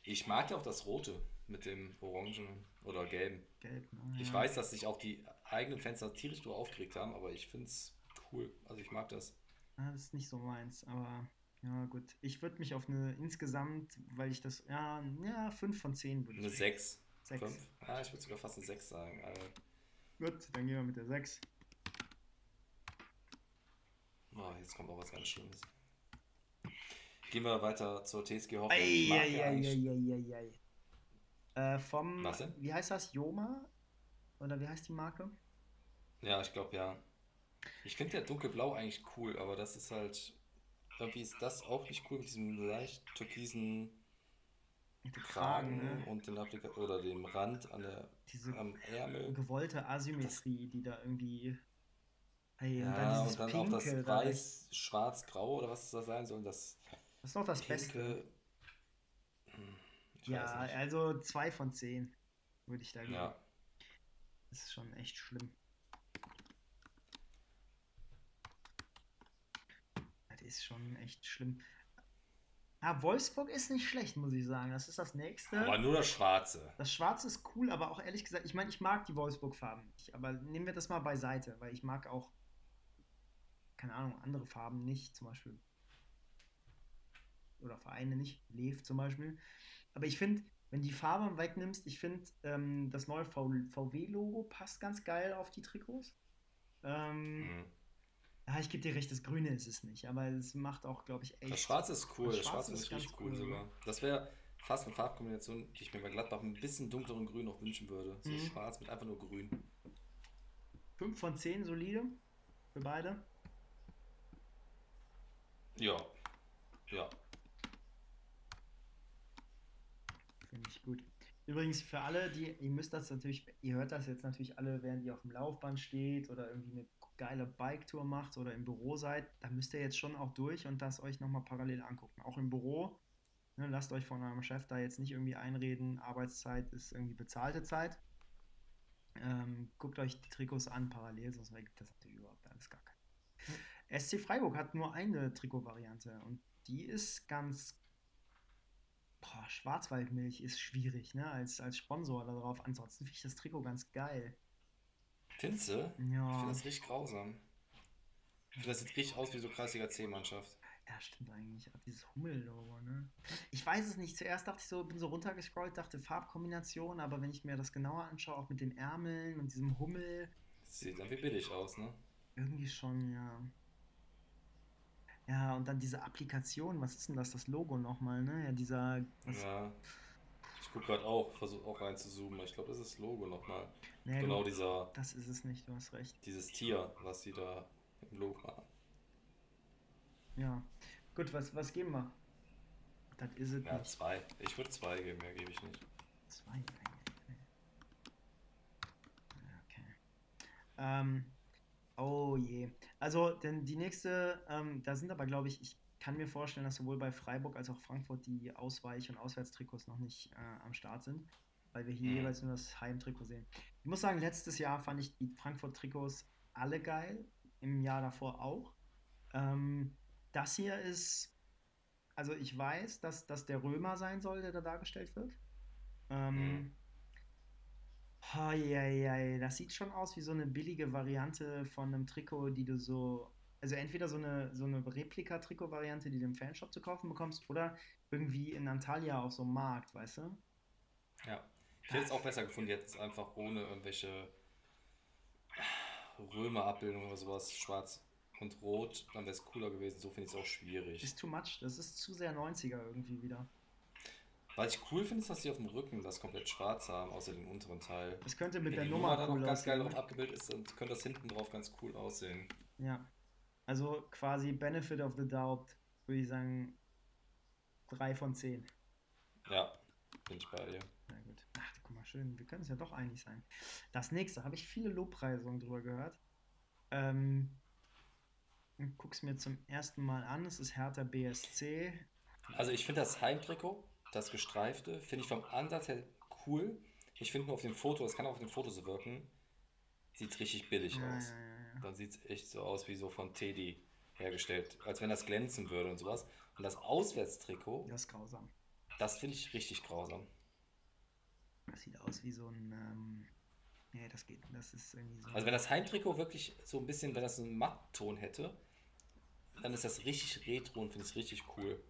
Ich mag ja auch das Rote mit dem Orangen oder Gelben. Gelb, ne? Ich Ja. weiß, dass sich auch die eigenen Fans da tierisch drüber aufgeregt haben, aber ich finde es cool. Also ich mag das. Ja, das ist nicht so meins, aber ja, gut. Ich würde mich auf eine insgesamt, weil ich das, ja, ja, 5 von 10 würde Eine ich. 6. Sechs. 5? Ja, ich würde sogar fast eine 6 sagen. Also, Gut, dann gehen wir mit der 6. oh, jetzt kommt auch was ganz Schlimmes. Gehen wir weiter zur TSG Hoffenheim. Ich mag ja eigentlich- Eieieiei. Äh, vom, Was denn? wie heißt das? Joma? Oder wie heißt die Marke? Ja, ich glaube ja. Ich finde der dunkelblau eigentlich cool, aber das ist halt. Irgendwie ist das auch nicht cool mit diesem leicht türkisen Kragen Kragen, ne? und den Applika oder dem Rand an der, Diese am Ärmel. gewollte Asymmetrie, die da irgendwie. Ey, und dann Ja, dieses und dann auch das Pinke. da Weiß, Schwarz-Grau oder was das sein soll. Das Das ist noch das Beste. Pinke. Ich Ja, also 2 von 10 würde ich da geben. Ja. Das ist schon echt schlimm. Das ist schon echt schlimm. Ah, Wolfsburg ist nicht schlecht, muss ich sagen. Das ist das nächste. Aber nur das Schwarze. Das Schwarze ist cool, aber auch ehrlich gesagt, ich meine, ich mag die Wolfsburg-Farben nicht. Aber nehmen wir das mal beiseite, weil ich mag auch, keine Ahnung, andere Farben nicht. Zum Beispiel. Oder Vereine nicht. Lev zum Beispiel. Aber ich finde, wenn die Farbe wegnimmst, ich finde, ähm, das neue VW-Logo passt ganz geil auf die Trikots. Ähm, Mhm. ja, ich gebe dir recht, das Grüne ist es nicht, aber es macht auch, glaube ich, echt. Das Schwarze ist cool. Das Schwarze ist ist richtig cool cool. sogar. Das wäre fast eine Farbkombination, die ich mir bei Gladbach ein bisschen dunkleren Grün noch wünschen würde. So Mhm. schwarz mit einfach nur grün. 5 von 10 solide für beide. Ja. Ja. Finde ich gut. Übrigens für alle, die, ihr müsst das natürlich, ihr hört das jetzt natürlich alle, während ihr auf dem Laufband steht oder irgendwie eine geile Bike-Tour macht oder im Büro seid, da müsst ihr jetzt schon auch durch und das euch nochmal parallel angucken. Auch im Büro, ne, lasst euch von eurem Chef da jetzt nicht irgendwie einreden, Arbeitszeit ist irgendwie bezahlte Zeit. Ähm, guckt euch die Trikots an parallel, sonst ergibt das natürlich überhaupt alles gar keinen. SC Freiburg hat nur eine Trikotvariante und die ist ganz Boah, Schwarzwaldmilch ist schwierig, ne? Als, als Sponsor darauf. Ansonsten finde ich das Trikot ganz geil. Findest du? Ja. Ich finde das richtig grausam. Ich finde, das sieht richtig aus wie so Kreisliga C-Mannschaft. Ja, stimmt eigentlich. Auch dieses Hummel-Logo, ne? Ich weiß es nicht. Zuerst dachte ich so, bin so runtergescrollt, dachte Farbkombination, aber wenn ich mir das genauer anschaue, auch mit den Ärmeln und diesem Hummel. Das sieht irgendwie billig aus, ne? Irgendwie schon, ja. Ja, und dann diese Applikation, was ist denn das, das Logo nochmal, ne? Ja, dieser. Ja. Ich gucke gerade auch, versuche auch reinzuzoomen. Ich glaube, das ist das Logo nochmal. nee, Genau du, dieser, das ist es nicht, du hast recht. dieses Tier, was sie da im Logo haben. Ja. Gut, was, was geben wir? Das ist es Ja, nicht. zwei. Ich würde zwei geben, mehr gebe ich nicht. Zwei eigentlich. ne? Okay. Ähm, oh je. Also, denn die nächste, ähm, da sind aber, glaube ich, ich kann mir vorstellen, dass sowohl bei Freiburg als auch Frankfurt die Ausweich- und Auswärtstrikots noch nicht äh, am Start sind, weil wir hier Mhm. jeweils nur das Heimtrikot sehen. Ich muss sagen, letztes Jahr fand ich die Frankfurt-Trikots alle geil, im Jahr davor auch. Ähm, das hier ist, also ich weiß, dass das der Römer sein soll, der da dargestellt wird. Ähm, Mhm. Eieiei, das sieht schon aus wie so eine billige Variante von einem Trikot, die du so, also entweder so eine, so eine Replika-Trikot-Variante, die du im Fanshop zu kaufen bekommst, oder irgendwie in Antalya auf so einem Markt, weißt du? Ja. Ich hätte es auch besser gefunden, jetzt einfach ohne irgendwelche Römerabbildungen oder sowas, schwarz und rot, dann wäre es cooler gewesen. So finde ich es auch schwierig. Ist too much, das ist zu sehr 90er irgendwie wieder. Was ich cool finde, ist, dass sie auf dem Rücken das komplett schwarz haben, außer den unteren Teil. Das könnte mit Wenn der die Nummer Nummer dann cool noch ganz geil drauf abgebildet ist, dann könnte das hinten drauf ganz cool aussehen. Ja. Also quasi Benefit of the Doubt, würde ich sagen, 3 von 10. Ja, bin ich bei dir. Na gut. Ach, guck mal, schön. Wir können es ja doch einig sein. Das nächste, habe ich viele Lobpreisungen drüber gehört. Ähm, guck's mir zum ersten Mal an. Es ist Hertha BSC. Also ich finde das Heimtrikot, das gestreifte, finde ich vom Ansatz her cool. Ich finde nur auf dem Foto, das kann auch auf dem Foto so wirken, sieht richtig billig Ja, aus. ja, ja. Dann sieht es echt so aus wie so von Teddy hergestellt, als wenn das glänzen würde und sowas. Und das Auswärtstrikot, Das ist grausam. das finde ich richtig grausam. Das sieht aus wie so ein. Ähm, nee, das geht. Das ist irgendwie so. Also wenn das Heimtrikot wirklich so ein bisschen, wenn das so einen Mattton hätte, dann ist das richtig retro und finde ich es richtig cool.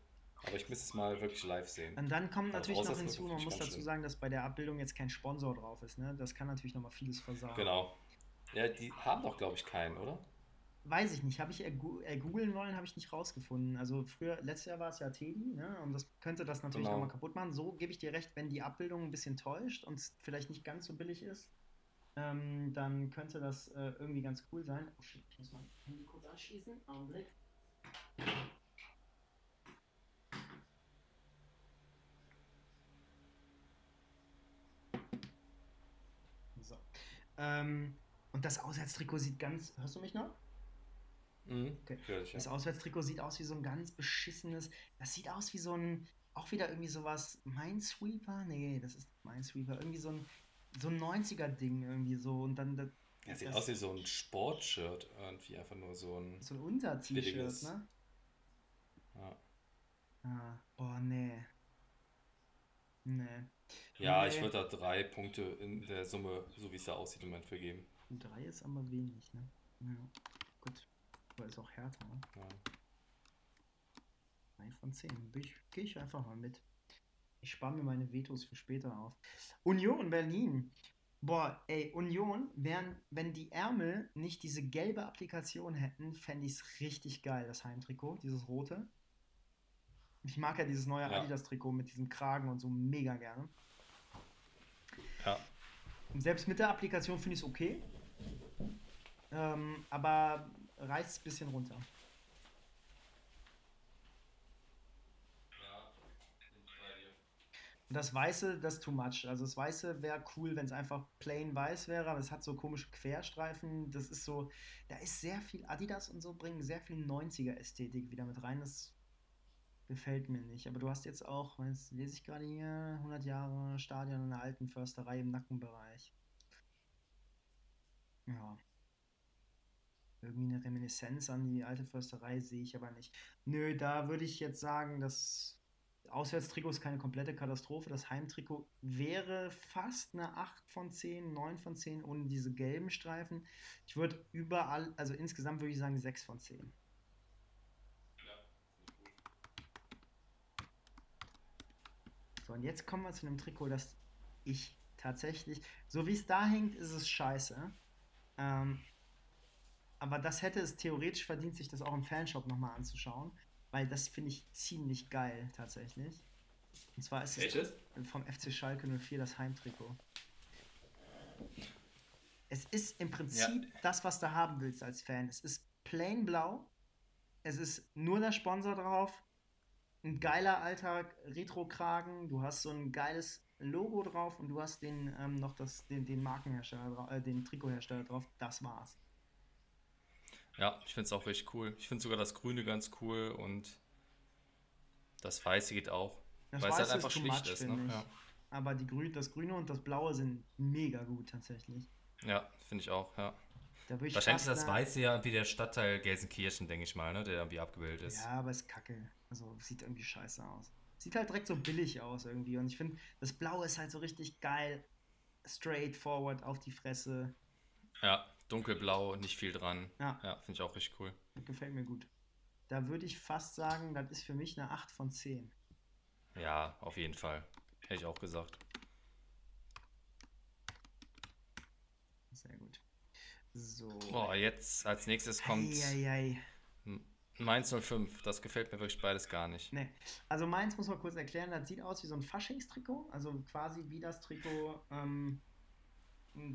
Aber ich müsste es mal wirklich live sehen. Und dann kommt Also natürlich noch Auswärtstrikot hinzu, man muss dazu schlimm. sagen, dass bei der Abbildung jetzt kein Sponsor drauf ist. Ne? Das kann natürlich nochmal vieles versauen. Genau. Ja, die haben doch, glaube ich, keinen, oder? Weiß ich nicht, habe ich ergoogeln wollen, habe ich nicht rausgefunden. Also früher, letztes Jahr war es ja Teddy, ne? Und das könnte das natürlich Genau. nochmal kaputt machen. So gebe ich dir recht, wenn die Abbildung ein bisschen täuscht und vielleicht nicht ganz so billig ist, ähm, dann könnte das äh, irgendwie ganz cool sein. Oh shit, ich muss mal Handy kurz anschließen. Augenblick. So. Ähm, und das Auswärtstrikot sieht ganz. Hörst du mich noch? Mhm. Okay. Natürlich, ja. Das Auswärtstrikot sieht aus wie so ein ganz beschissenes. Das sieht aus wie so ein. Auch wieder irgendwie sowas. Minesweeper? Nee, das ist Minesweeper. Irgendwie so ein. So ein 90er-Ding irgendwie so. Und dann. Das, Ja, sieht das- aus wie so ein Sportshirt irgendwie, einfach nur so ein. so ein Unter-T-Shirt, ne? Ja, Ah, boah, nee. Nee. Ja Nee. ich würde da drei Punkte in der Summe, so wie es da aussieht, im Moment für geben. Und drei ist aber wenig, ne? Ja. Gut. Aber ist auch härter, ne? Ja. 3 von 10. Gehe ich, geh ich einfach mal mit. Ich spare mir meine Vetos für später auf. Union Berlin. Boah, ey, Union, wären, wenn die Ärmel nicht diese gelbe Applikation hätten, fände ich es richtig geil, das Heimtrikot, dieses rote. Ich mag ja dieses neue Ja. Adidas-Trikot mit diesem Kragen und so mega gerne. ja. Und selbst mit der Applikation finde ich es okay. Ähm, aber reißt es ein bisschen runter. Das Weiße, das ist too much. Also das Weiße wäre cool, wenn es einfach plain weiß wäre, aber es hat so komische Querstreifen. Das ist so, da ist sehr viel Adidas und so bringen sehr viel 90er-Ästhetik wieder mit rein. Das gefällt mir nicht. Aber du hast jetzt auch, jetzt lese ich gerade hier, 100 Jahre Stadion in der alten Försterei im Nackenbereich. Ja. Irgendwie eine Reminiszenz an die alte Försterei sehe ich aber nicht. Nö, da würde ich jetzt sagen, das Auswärtstrikot ist keine komplette Katastrophe. Das Heimtrikot wäre fast eine 8 von 10, 9 von 10 ohne diese gelben Streifen. Ich würde überall, also insgesamt würde ich sagen 6 von 10. So, und jetzt kommen wir zu einem Trikot, das ich tatsächlich, so wie es da hängt, ist es scheiße. Ähm, aber das hätte es theoretisch verdient, sich das auch im Fanshop nochmal anzuschauen, weil das finde ich ziemlich geil tatsächlich. Und zwar ist Welches? es vom FC Schalke 04 das Heimtrikot. Es ist im Prinzip ja. das, was du haben willst als Fan. Es ist plain blau. Es ist nur der Sponsor drauf. Ein geiler alter Retro-Kragen. Du hast so ein geiles Logo drauf und du hast den ähm, noch das, den, den Markenhersteller, äh, den Trikothersteller drauf. Das war's. Ja, ich finde es auch richtig cool. Ich finde sogar das Grüne ganz cool und das Weiße geht auch. Das weil Weiße es halt einfach schlicht much, ist. Ne? Ja. Aber die Grün, das Grüne und das Blaue sind mega gut tatsächlich. Ja, finde ich auch, ja. Wahrscheinlich ist das Weiße ja wie der Stadtteil Gelsenkirchen, denke ich mal, ne? der irgendwie abgebildet ist. Ja, aber ist kacke. Also sieht irgendwie scheiße aus. Sieht halt direkt so billig aus irgendwie. Und ich finde, das Blaue ist halt so richtig geil. Straightforward auf die Fresse. Ja, dunkelblau, nicht viel dran. Ja, ja finde ich auch richtig cool. Das gefällt mir gut. Da würde ich fast sagen, das ist für mich eine 8 von 10. Ja, auf jeden Fall. Hätte ich auch gesagt. Sehr gut. So. Boah, jetzt als nächstes kommt Eieiei. Mainz 05. Das gefällt mir wirklich beides gar nicht. Nee. Also Mainz muss man kurz erklären, das sieht aus wie so ein Faschingstrikot. Also quasi wie das Trikot ähm,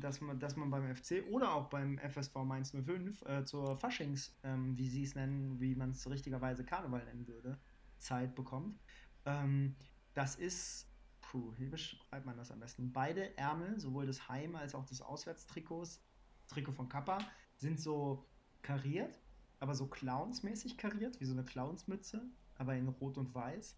dass man, dass man beim FC oder auch beim FSV Mainz 05 äh, zur Faschings, ähm, wie sie es nennen, wie man es richtigerweise Karneval nennen würde, Zeit bekommt. Ähm, das ist, puh, wie beschreibt man das am besten? Beide Ärmel, sowohl des Heim- als auch des Auswärtstrikots, Trikot von Kappa, sind so kariert, aber so clownsmäßig kariert, wie so eine Clownsmütze, aber in Rot und Weiß.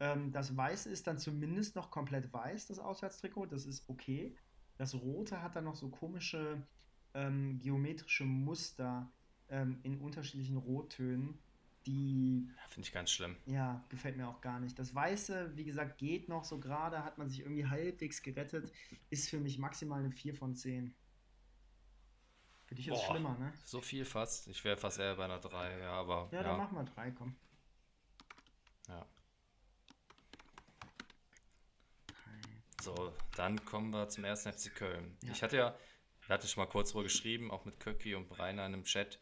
Ähm, das Weiße ist dann zumindest noch komplett weiß, das Auswärtstrikot, das ist okay. Das Rote hat dann noch so komische ähm, geometrische Muster ähm, in unterschiedlichen Rottönen, die. Finde ich ganz schlimm. Ja, gefällt mir auch gar nicht. Das Weiße, wie gesagt, geht noch so gerade, hat man sich irgendwie halbwegs gerettet, ist für mich maximal eine 4 von 10. Für dich ist es schlimmer, ne? So viel fast. Ich wäre fast eher bei einer 3, ja, aber. Ja, dann ja. mach mal 3, komm. Ja. So, dann kommen wir zum ersten FC Köln. Ja. Ich hatte ja, wir hatten schon mal kurz drüber geschrieben, auch mit Köcki und Breiner in einem Chat.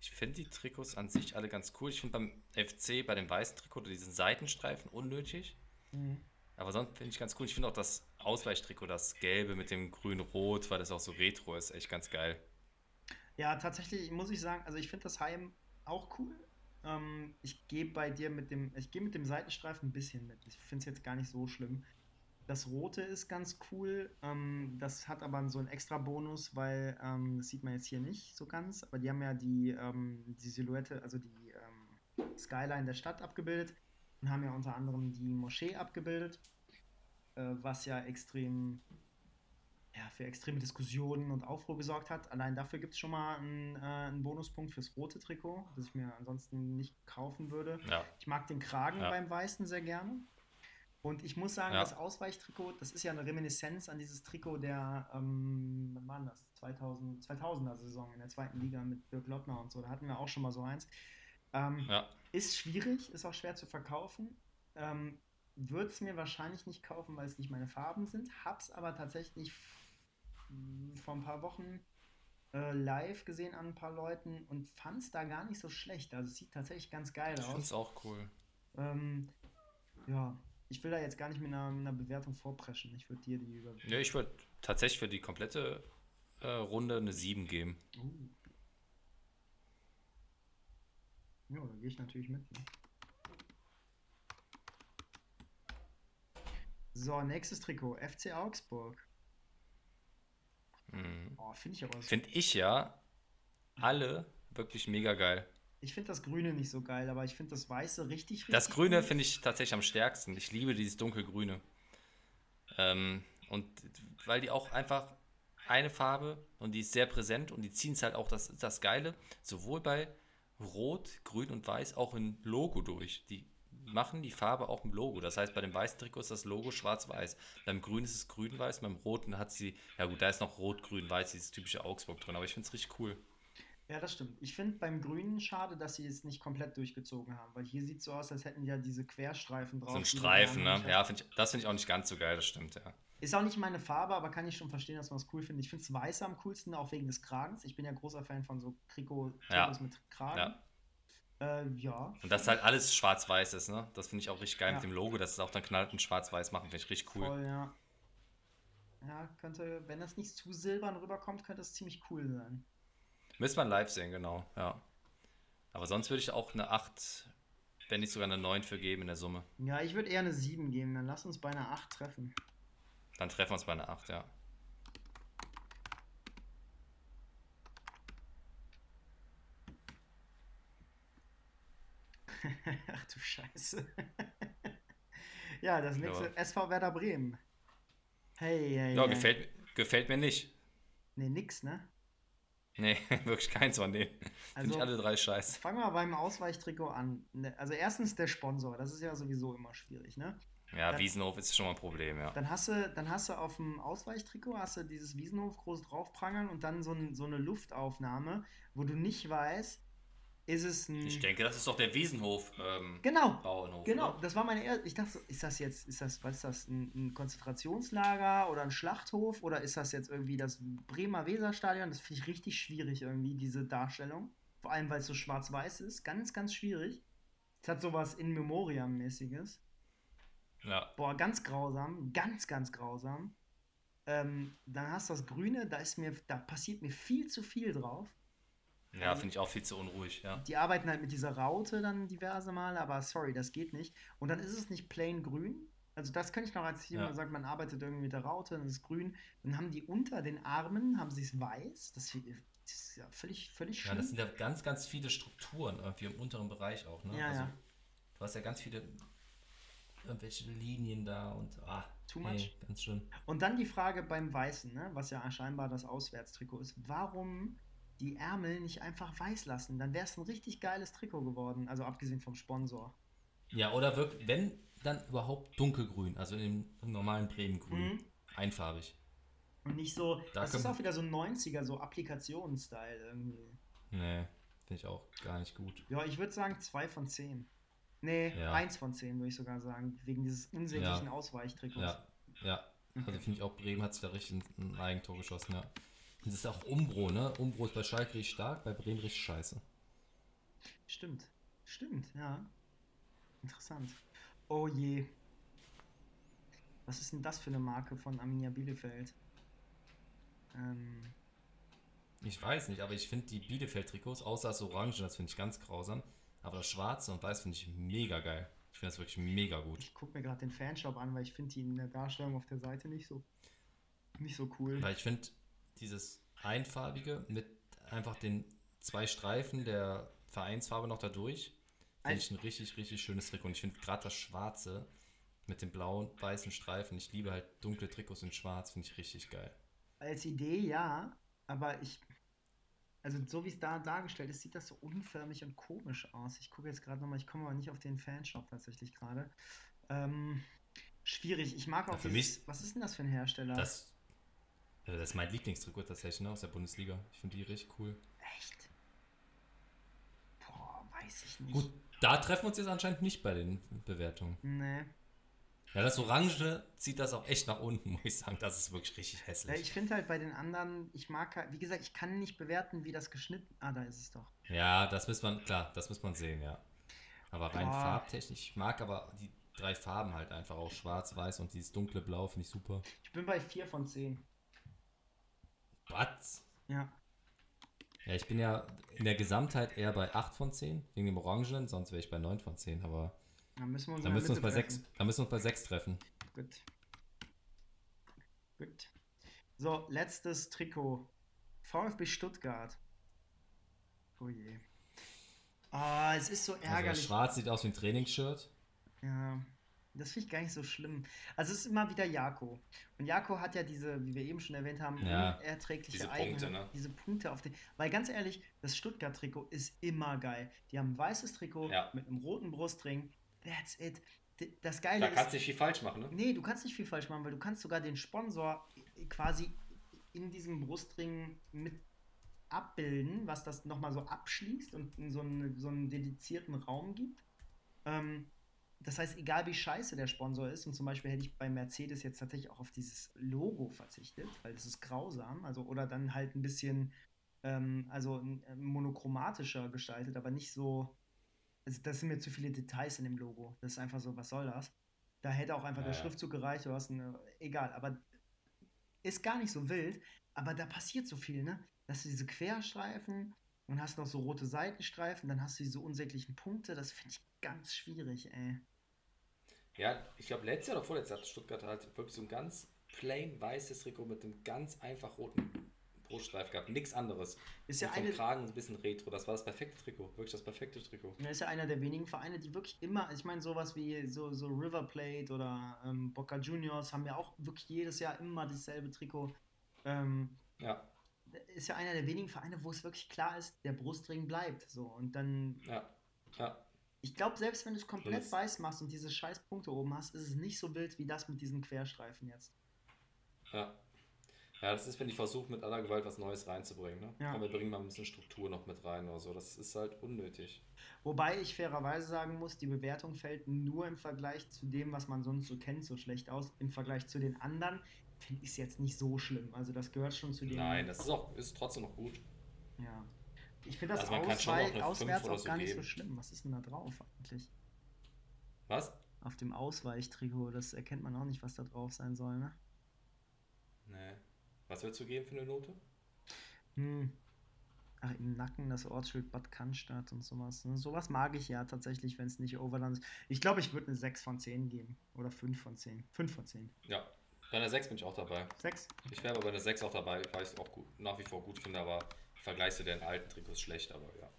Ich finde die Trikots an sich alle ganz cool. Ich finde beim FC, bei dem weißen Trikot, diesen Seitenstreifen unnötig. Mhm. Aber sonst finde ich ganz cool. Ich finde auch das Ausweichtrikot, das gelbe mit dem grün-rot, weil das auch so retro ist, echt ganz geil. Ja, tatsächlich muss ich sagen, also ich finde das Heim auch cool. Ähm, ich gehe bei dir mit dem, ich gehe mit dem Seitenstreifen ein bisschen mit. Ich finde es jetzt gar nicht so schlimm. Das Rote ist ganz cool. Ähm, das hat aber so einen extra Bonus, weil ähm, das sieht man jetzt hier nicht so ganz. Aber die haben ja die, ähm, die Silhouette, also die ähm, Skyline der Stadt abgebildet und haben ja unter anderem die Moschee abgebildet, äh, was ja extrem ja, für extreme Diskussionen und Aufruhr gesorgt hat. Allein dafür gibt es schon mal einen, äh, einen, Bonuspunkt fürs rote Trikot, das ich mir ansonsten nicht kaufen würde. Ja. Ich mag den Kragen ja. beim Weißen sehr gerne. Und ich muss sagen, ja. das Ausweichtrikot, das ist ja eine Reminiszenz an dieses Trikot der, ähm, wann war das? 2000, 2000er Saison in der zweiten Liga mit Dirk Lottner und so. Da hatten wir auch schon mal so eins. Ähm. Ist schwierig, ist auch schwer zu verkaufen. Ähm, Würde es mir wahrscheinlich nicht kaufen, weil es nicht meine Farben sind. Hab's aber tatsächlich vor ein paar Wochen äh, live gesehen an ein paar Leuten und fand es da gar nicht so schlecht. Also es sieht tatsächlich ganz geil ich aus. Ich finde auch cool. Ähm, ja, ich will da jetzt gar nicht mit einer, mit einer Bewertung vorpreschen. Ich würde dir die über. Ja, ich würde tatsächlich für die komplette äh, Runde eine 7 geben. Uh. Ja, da gehe ich natürlich mit. Ne? So, nächstes Trikot. FC Augsburg. Mhm. Oh, finde ich aber so. Finde ich ja alle wirklich mega geil. Ich finde das Grüne nicht so geil, aber ich finde das Weiße richtig, richtig Das Grüne finde ich tatsächlich am stärksten. Ich liebe dieses dunkelgrüne. Ähm, und weil die auch einfach eine Farbe und die ist sehr präsent und die ziehen es halt auch, das das Geile, sowohl bei Rot, Grün und Weiß auch im Logo durch. Die machen die Farbe auch im Logo. Das heißt, bei dem weißen Trikot ist das Logo schwarz-weiß. Beim Grün ist es grün-weiß, beim Roten hat sie, ja gut, da ist noch Rot, Grün, Weiß, dieses typische Augsburg drin, aber ich finde es richtig cool. Ja, das stimmt. Ich finde beim Grünen schade, dass sie es nicht komplett durchgezogen haben, weil hier sieht es so aus, als hätten die ja diese Querstreifen drauf. So ein Streifen, ja ne? Ja, find ich, das finde ich auch nicht ganz so geil, das stimmt, ja. Ist auch nicht meine Farbe, aber kann ich schon verstehen, dass man es cool findet. Ich finde es Weiße am coolsten, auch wegen des Kragens. Ich bin ja großer Fan von so Trikot, Ja. Trikots mit Kragen. Ja. Äh, ja. Und dass halt alles schwarz-weiß ist, ne? Das finde ich auch richtig geil Ja. mit dem Logo, dass es auch dann knallt und schwarz-weiß machen, finde ich richtig cool. Voll, ja. Ja, könnte, wenn das nicht zu silbern rüberkommt, könnte das ziemlich cool sein. Müsste man live sehen, genau, ja. Aber sonst würde ich auch eine 8, wenn nicht sogar eine 9 für geben in der Summe. Ja, ich würde eher eine 7 geben, dann lass uns bei einer 8 treffen. Dann treffen wir uns bei einer 8, ja. Ach du Scheiße. ja, das nächste Ja. SV Werder Bremen. Hey, hey, Ja, hey. gefällt, gefällt mir nicht. Nee, nix, ne? Nee, wirklich keins von denen. Finde Also- ich alle drei scheiße. Fangen wir beim Ausweichtrikot an. Ne, Also erstens der Sponsor, das ist ja sowieso immer schwierig, ne? Ja, Dann- Wiesenhof ist schon mal ein Problem, ja. Dann hast du, dann hast du auf dem Ausweichtrikot hast du dieses Wiesenhof groß draufprangern und dann so, ein, so eine Luftaufnahme, wo du nicht weißt, ist es ein. Ich denke, das ist doch der Wiesenhof ähm, Genau, Bauernhof. genau. oder? Das war meine erste. Ich dachte, so, ist das jetzt, ist das, was ist das, ein, ein Konzentrationslager oder ein Schlachthof oder ist das jetzt irgendwie das Bremer Weserstadion? Das finde ich richtig schwierig irgendwie, diese Darstellung. Vor allem, weil es so schwarz-weiß ist. Ganz, ganz schwierig. Es hat sowas In Memoriam-mäßiges. Ja, Boah, ganz grausam, ganz, ganz grausam. Ähm, dann hast du das Grüne, da ist mir, da passiert mir viel zu viel drauf. Ja finde ich auch viel zu unruhig, ja. Die arbeiten halt mit dieser Raute dann diverse Male, aber sorry, das geht nicht. Und dann ist es nicht plain grün. Also das kann ich noch als jemand Ja. sagt, man arbeitet irgendwie mit der Raute, dann ist es grün. Dann haben die unter den Armen, haben sie es weiß. Das, das ist ja völlig, völlig Ja, schlimm. das sind ja ganz, ganz viele Strukturen irgendwie im unteren Bereich auch, ne? Ja, also, ja. Du hast ja ganz viele irgendwelche Linien da und ah, Too nee, much? ganz schön. Und dann die Frage beim Weißen, ne, was ja scheinbar das Auswärtstrikot ist. Warum die Ärmel nicht einfach weiß lassen? Dann wäre es ein richtig geiles Trikot geworden. Also abgesehen vom Sponsor. Ja, oder wirklich, wenn, dann überhaupt dunkelgrün, also im, im normalen Bremengrün. Mhm. Einfarbig. Und nicht so. Da das ist auch wieder so ein 90er, so Applikationen-Style irgendwie. Nee, finde ich auch gar nicht gut. Ja, ich würde sagen 2 von 10. Nee, Ja. 1 von 10 würde ich sogar sagen. Wegen dieses unsäglichen Ja. Ausweichtrikots. Ja, ja. Also finde ich auch, Bremen hat sich da richtig ein Eigentor geschossen, ja. Das ist auch Umbro, ne? Umbro ist bei Schalke richtig stark, bei Bremen richtig scheiße. Stimmt. Stimmt, ja. Interessant. Oh je. Was ist denn das für eine Marke von Arminia Bielefeld? Ähm, Ich weiß nicht, aber ich finde die Bielefeld-Trikots, außer das Orange, das finde ich ganz grausam. Aber das Schwarze und Weiß finde ich mega geil. Ich finde das wirklich mega gut. ich gucke mir gerade den Fanshop an, weil ich finde die in der Darstellung auf der Seite nicht so nicht so cool. Weil ich finde dieses einfarbige mit einfach den zwei Streifen der Vereinsfarbe noch dadurch, finde ich ein richtig, richtig schönes Trikot. Und ich finde gerade das Schwarze mit den blauen, weißen Streifen, ich liebe halt dunkle Trikots in schwarz, finde ich richtig geil. Als Idee ja, aber ich. Also, so wie es da dargestellt ist, sieht das so unförmig und komisch aus. Ich gucke jetzt gerade nochmal, ich komme aber nicht auf den Fanshop tatsächlich gerade. Ähm, schwierig. Ich mag auch Ja, für dieses, mich- Was ist denn das für ein Hersteller? Das, das ist mein Lieblingstrikot tatsächlich ne, aus der Bundesliga. Ich finde die richtig cool. Echt? Boah, weiß ich nicht. Gut, da treffen wir uns jetzt anscheinend nicht bei den Bewertungen. Nee. Ja, das Orange zieht das auch echt nach unten, muss ich sagen. Das ist wirklich richtig Ja, hässlich. ich finde halt bei den anderen, ich mag halt, wie gesagt, ich kann nicht bewerten, wie das geschnitten. Ah, da ist es doch. Ja, das muss man, klar, das muss man sehen, ja. Aber rein Boah. farbtechnisch, ich mag aber die drei Farben halt einfach auch schwarz, weiß und dieses dunkle Blau finde ich super. Ich bin bei 4 von 10. Was? Ja. Ja, ich bin ja in der Gesamtheit eher bei 8 von 10, wegen dem Orangenen, sonns wäre ich bei 9 von 10, aber Dann müssen wir uns da müssen wir uns bei Mitte 6, treffen. da müssen wir uns bei 6 treffen. Gut. Gut. So, letztes Trikot. VfB Stuttgart. Oh je. Ah, es ist so Also ärgerlich. das Schwarz sieht aus wie ein Trainingsshirt. Ja, das finde ich gar nicht so schlimm. Also es ist immer wieder Jako. Und Jako hat ja diese, wie wir eben schon erwähnt haben, Ja, unerträgliche diese Punkte, ne? diese Punkte auf den. Weil ganz ehrlich, das Stuttgart-Trikot ist immer geil. Die haben ein weißes Trikot Ja. mit einem roten Brustring. That's it. Das Geile Da ist. kannst du nicht viel falsch machen, ne? Nee, du kannst nicht viel falsch machen, weil du kannst sogar den Sponsor quasi in diesem Brustring mit abbilden, was das nochmal so abschließt und in so einen, so einen dedizierten Raum gibt. Ähm, das heißt, egal wie scheiße der Sponsor ist, und zum Beispiel hätte ich bei Mercedes jetzt tatsächlich auch auf dieses Logo verzichtet, weil das ist grausam, also oder dann halt ein bisschen ähm, also äh, monochromatischer gestaltet, aber nicht so. Also das sind mir zu viele Details in dem Logo. Das ist einfach so, was soll das? Da hätte auch einfach Ja, der. Schriftzug gereicht, du hast eine, egal, aber ist gar nicht so wild, aber da passiert so viel, ne? Da hast du diese Querstreifen und hast noch so rote Seitenstreifen, dann hast du diese unsäglichen Punkte, das finde ich ganz schwierig, ey. Ja, ich glaube, letztes Jahr oder vorletztes Jahr hat Stuttgart halt wirklich so ein ganz plain weißes Trikot mit einem ganz einfach roten Bruststreif gehabt. Nichts anderes. Ist ja eine- Kragen ein bisschen retro. Das war das perfekte Trikot. Wirklich das perfekte Trikot. Er ist ja einer der wenigen Vereine, die wirklich immer, ich meine, sowas wie so, so River Plate oder ähm, Boca Juniors haben ja auch wirklich jedes Jahr immer dasselbe Trikot. Ähm, Ja, ist ja einer der wenigen Vereine, wo es wirklich klar ist, der Brustring bleibt. So. Und dann, ja, ja. Ich glaube, selbst wenn du es komplett Das- weiß machst und diese scheiß Punkte oben hast, ist es nicht so wild wie das mit diesen Querstreifen jetzt. Ja. Ja, das ist, wenn die versuchen, mit aller Gewalt was Neues reinzubringen. Ne? Ja. Komm, wir bringen mal ein bisschen Struktur noch mit rein oder so. Das ist halt unnötig. Wobei ich fairerweise sagen muss, die Bewertung fällt nur im Vergleich zu dem, was man sonst so kennt, so schlecht aus. Im Vergleich zu den anderen finde ich es jetzt nicht so schlimm. Also das gehört schon zu den. Nein, das ist auch ist trotzdem noch gut. Ja. Ich finde das Also eine auswärts auch so gar nicht so geben. schlimm. Was ist denn da drauf eigentlich? Was? Auf dem Ausweichtrikot, das erkennt man auch nicht, was da drauf sein soll, ne? Nee. Was würdest du geben für eine Note? Hm. Ach, im Nacken das Ortsschild Bad Cannstatt und sowas. Ne? Sowas mag ich ja tatsächlich, wenn es nicht Overland ist. Ich glaube, ich würde eine 6 von 10 geben. Oder 5 von 10. 5 von 10. Ja. Bei einer 6 bin ich auch dabei. 6? Ich wäre aber bei einer 6 auch dabei, weil ich es auch gut, nach wie vor gut finde, aber Vergleich zu den alten Trikots schlecht, aber ja.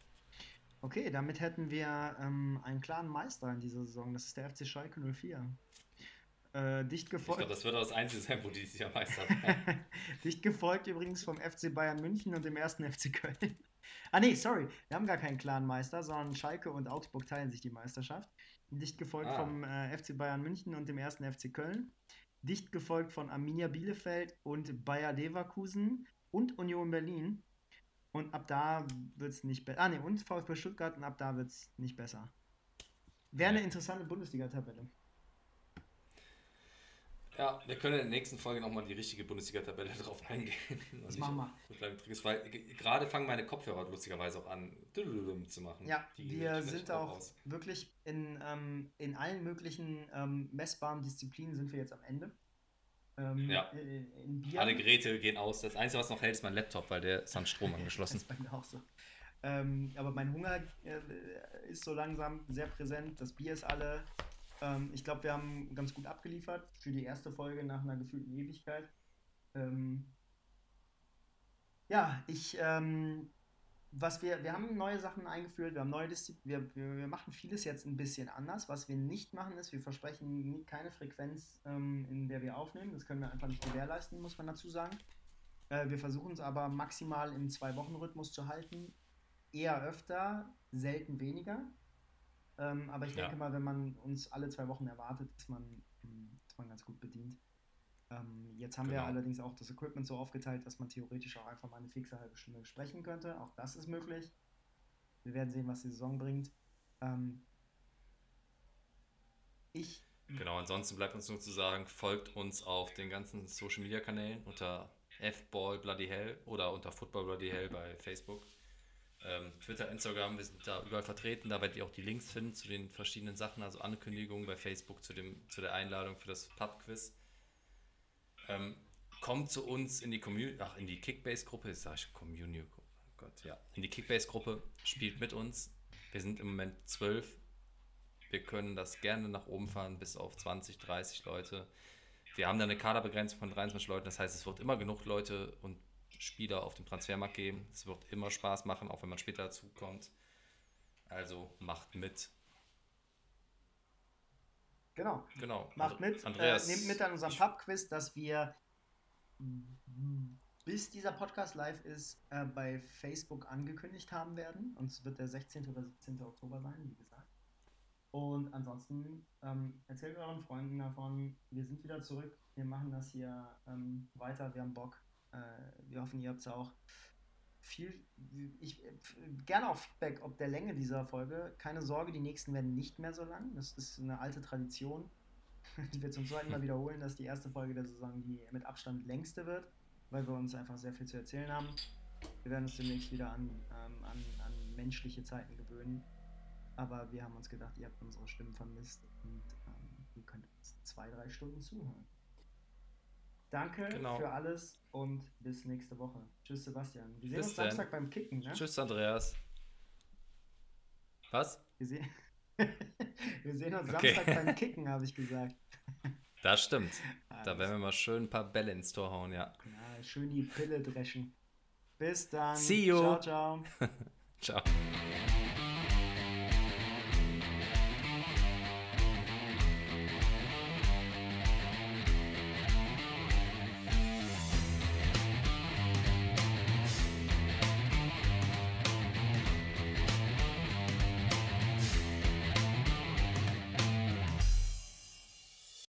Okay, damit hätten wir ähm, einen klaren Meister in dieser Saison. Das ist der FC Schalke 04. Äh, dicht Ich gefolgt. glaube, das wird auch das einzige sein, wo die sich am Meister. Dicht gefolgt übrigens vom FC Bayern München und dem ersten FC Köln. ah nee, sorry, wir haben gar keinen klaren Meister, sondern Schalke und Augsburg teilen sich die Meisterschaft. Dicht gefolgt Ah. vom äh, FC Bayern München und dem ersten FC Köln. Dicht gefolgt von Arminia Bielefeld und Bayer Leverkusen und Union Berlin. Und ab da wird es nicht besser. Ah nee, und VfB Stuttgart und ab da wird es nicht besser. Wäre eine interessante Bundesliga-Tabelle. Ja, wir können in der nächsten Folge nochmal die richtige Bundesliga-Tabelle drauf eingehen. Das machen wir. weil gerade fangen meine Kopfhörer lustigerweise auch an zu machen. Ja, Die wir sind auch auch raus. wirklich in, ähm, in allen möglichen ähm, messbaren Disziplinen sind wir jetzt am Ende. Ähm, Ja. äh. Alle Geräte gehen aus. Das Einzige, was noch hält, ist mein Laptop, weil der ist an Strom Das angeschlossen. ist bei mir auch so. Ähm, aber mein Hunger äh, ist so langsam sehr präsent. Das Bier ist alle. Ähm, ich glaube, wir haben ganz gut abgeliefert für die erste Folge nach einer gefühlten Ewigkeit. Ähm, ja, ich, ähm, was wir, wir haben neue Sachen eingeführt, wir haben neue Disziplinen, wir, wir, wir machen vieles jetzt ein bisschen anders. Was wir nicht machen ist, wir versprechen nie, keine Frequenz, ähm, in der wir aufnehmen. Das können wir einfach nicht gewährleisten, muss man dazu sagen. Äh, wir versuchen es aber maximal im Zwei-Wochen-Rhythmus zu halten. Eher öfter, selten weniger. Ähm, aber ich Ja. denke mal, wenn man uns alle zwei Wochen erwartet, ist man, ist man ganz gut bedient. Ähm, jetzt haben wir Genau. allerdings auch das Equipment so aufgeteilt, dass man theoretisch auch einfach mal eine fixe halbe Stunde sprechen könnte. Auch das ist möglich. Wir werden sehen, was die Saison bringt. Ähm, ich Genau, ansonsten bleibt uns nur zu sagen, folgt uns auf den ganzen Social Media Kanälen unter fball bloody hell oder unter football bloody hell bei Facebook. Ähm, Twitter, Instagram, wir sind da überall vertreten. Da werdet ihr auch die Links finden zu den verschiedenen Sachen, also Ankündigungen bei Facebook zu, dem, zu der Einladung für das Pub-Quiz. Ähm, kommt zu uns in die Community, ach, in die Kickbase-Gruppe, jetzt ich Community, oh Gott, ja, in die Kickbase-Gruppe, spielt mit uns. Wir sind im Moment zwölf. Wir können das gerne nach oben fahren bis auf 20, 30 Leute. wir haben da eine Kaderbegrenzung von 23 Leuten, das heißt, es wird immer genug Leute und Spieler auf dem Transfermarkt geben. Es wird immer Spaß machen, auch wenn man später dazu kommt. Also macht mit. Genau. Genau. Macht mit. Andreas. Äh, nehmt mit an unserem Pub-Quiz, dass wir bis dieser Podcast live ist, äh, bei Facebook angekündigt haben werden. Und es wird der 16. oder 17. Oktober sein, wie gesagt. Und ansonsten ähm, erzählt euren Freunden davon, wir sind wieder zurück. Wir machen das hier ähm, weiter. Wir haben Bock. Äh, wir hoffen, ihr habt es auch. Viel, ich, gerne auch Feedback ob der Länge dieser Folge. Keine Sorge, die nächsten werden nicht mehr so lang. Das ist eine alte Tradition, die wir zum zweiten Mal wiederholen, dass die erste Folge der Saison die mit Abstand längste wird, weil wir uns einfach sehr viel zu erzählen haben. Wir werden uns demnächst wieder an, ähm, an, an menschliche Zeiten gewöhnen. Aber wir haben uns gedacht, ihr habt unsere Stimmen vermisst und ähm, ihr könnt uns zwei, drei Stunden zuhören. Danke genau. für alles und bis nächste Woche. Tschüss, Sebastian. Wir sehen bis uns denn. Samstag beim Kicken. Ne? Tschüss, Andreas. Was? Wir sehen, wir sehen uns okay. Samstag beim Kicken, habe ich gesagt. Das stimmt. Alles. Da werden wir mal schön ein paar Bälle ins Tor hauen, ja. ja schön die Pille dreschen. Bis dann. See you. Ciao, ciao. ciao.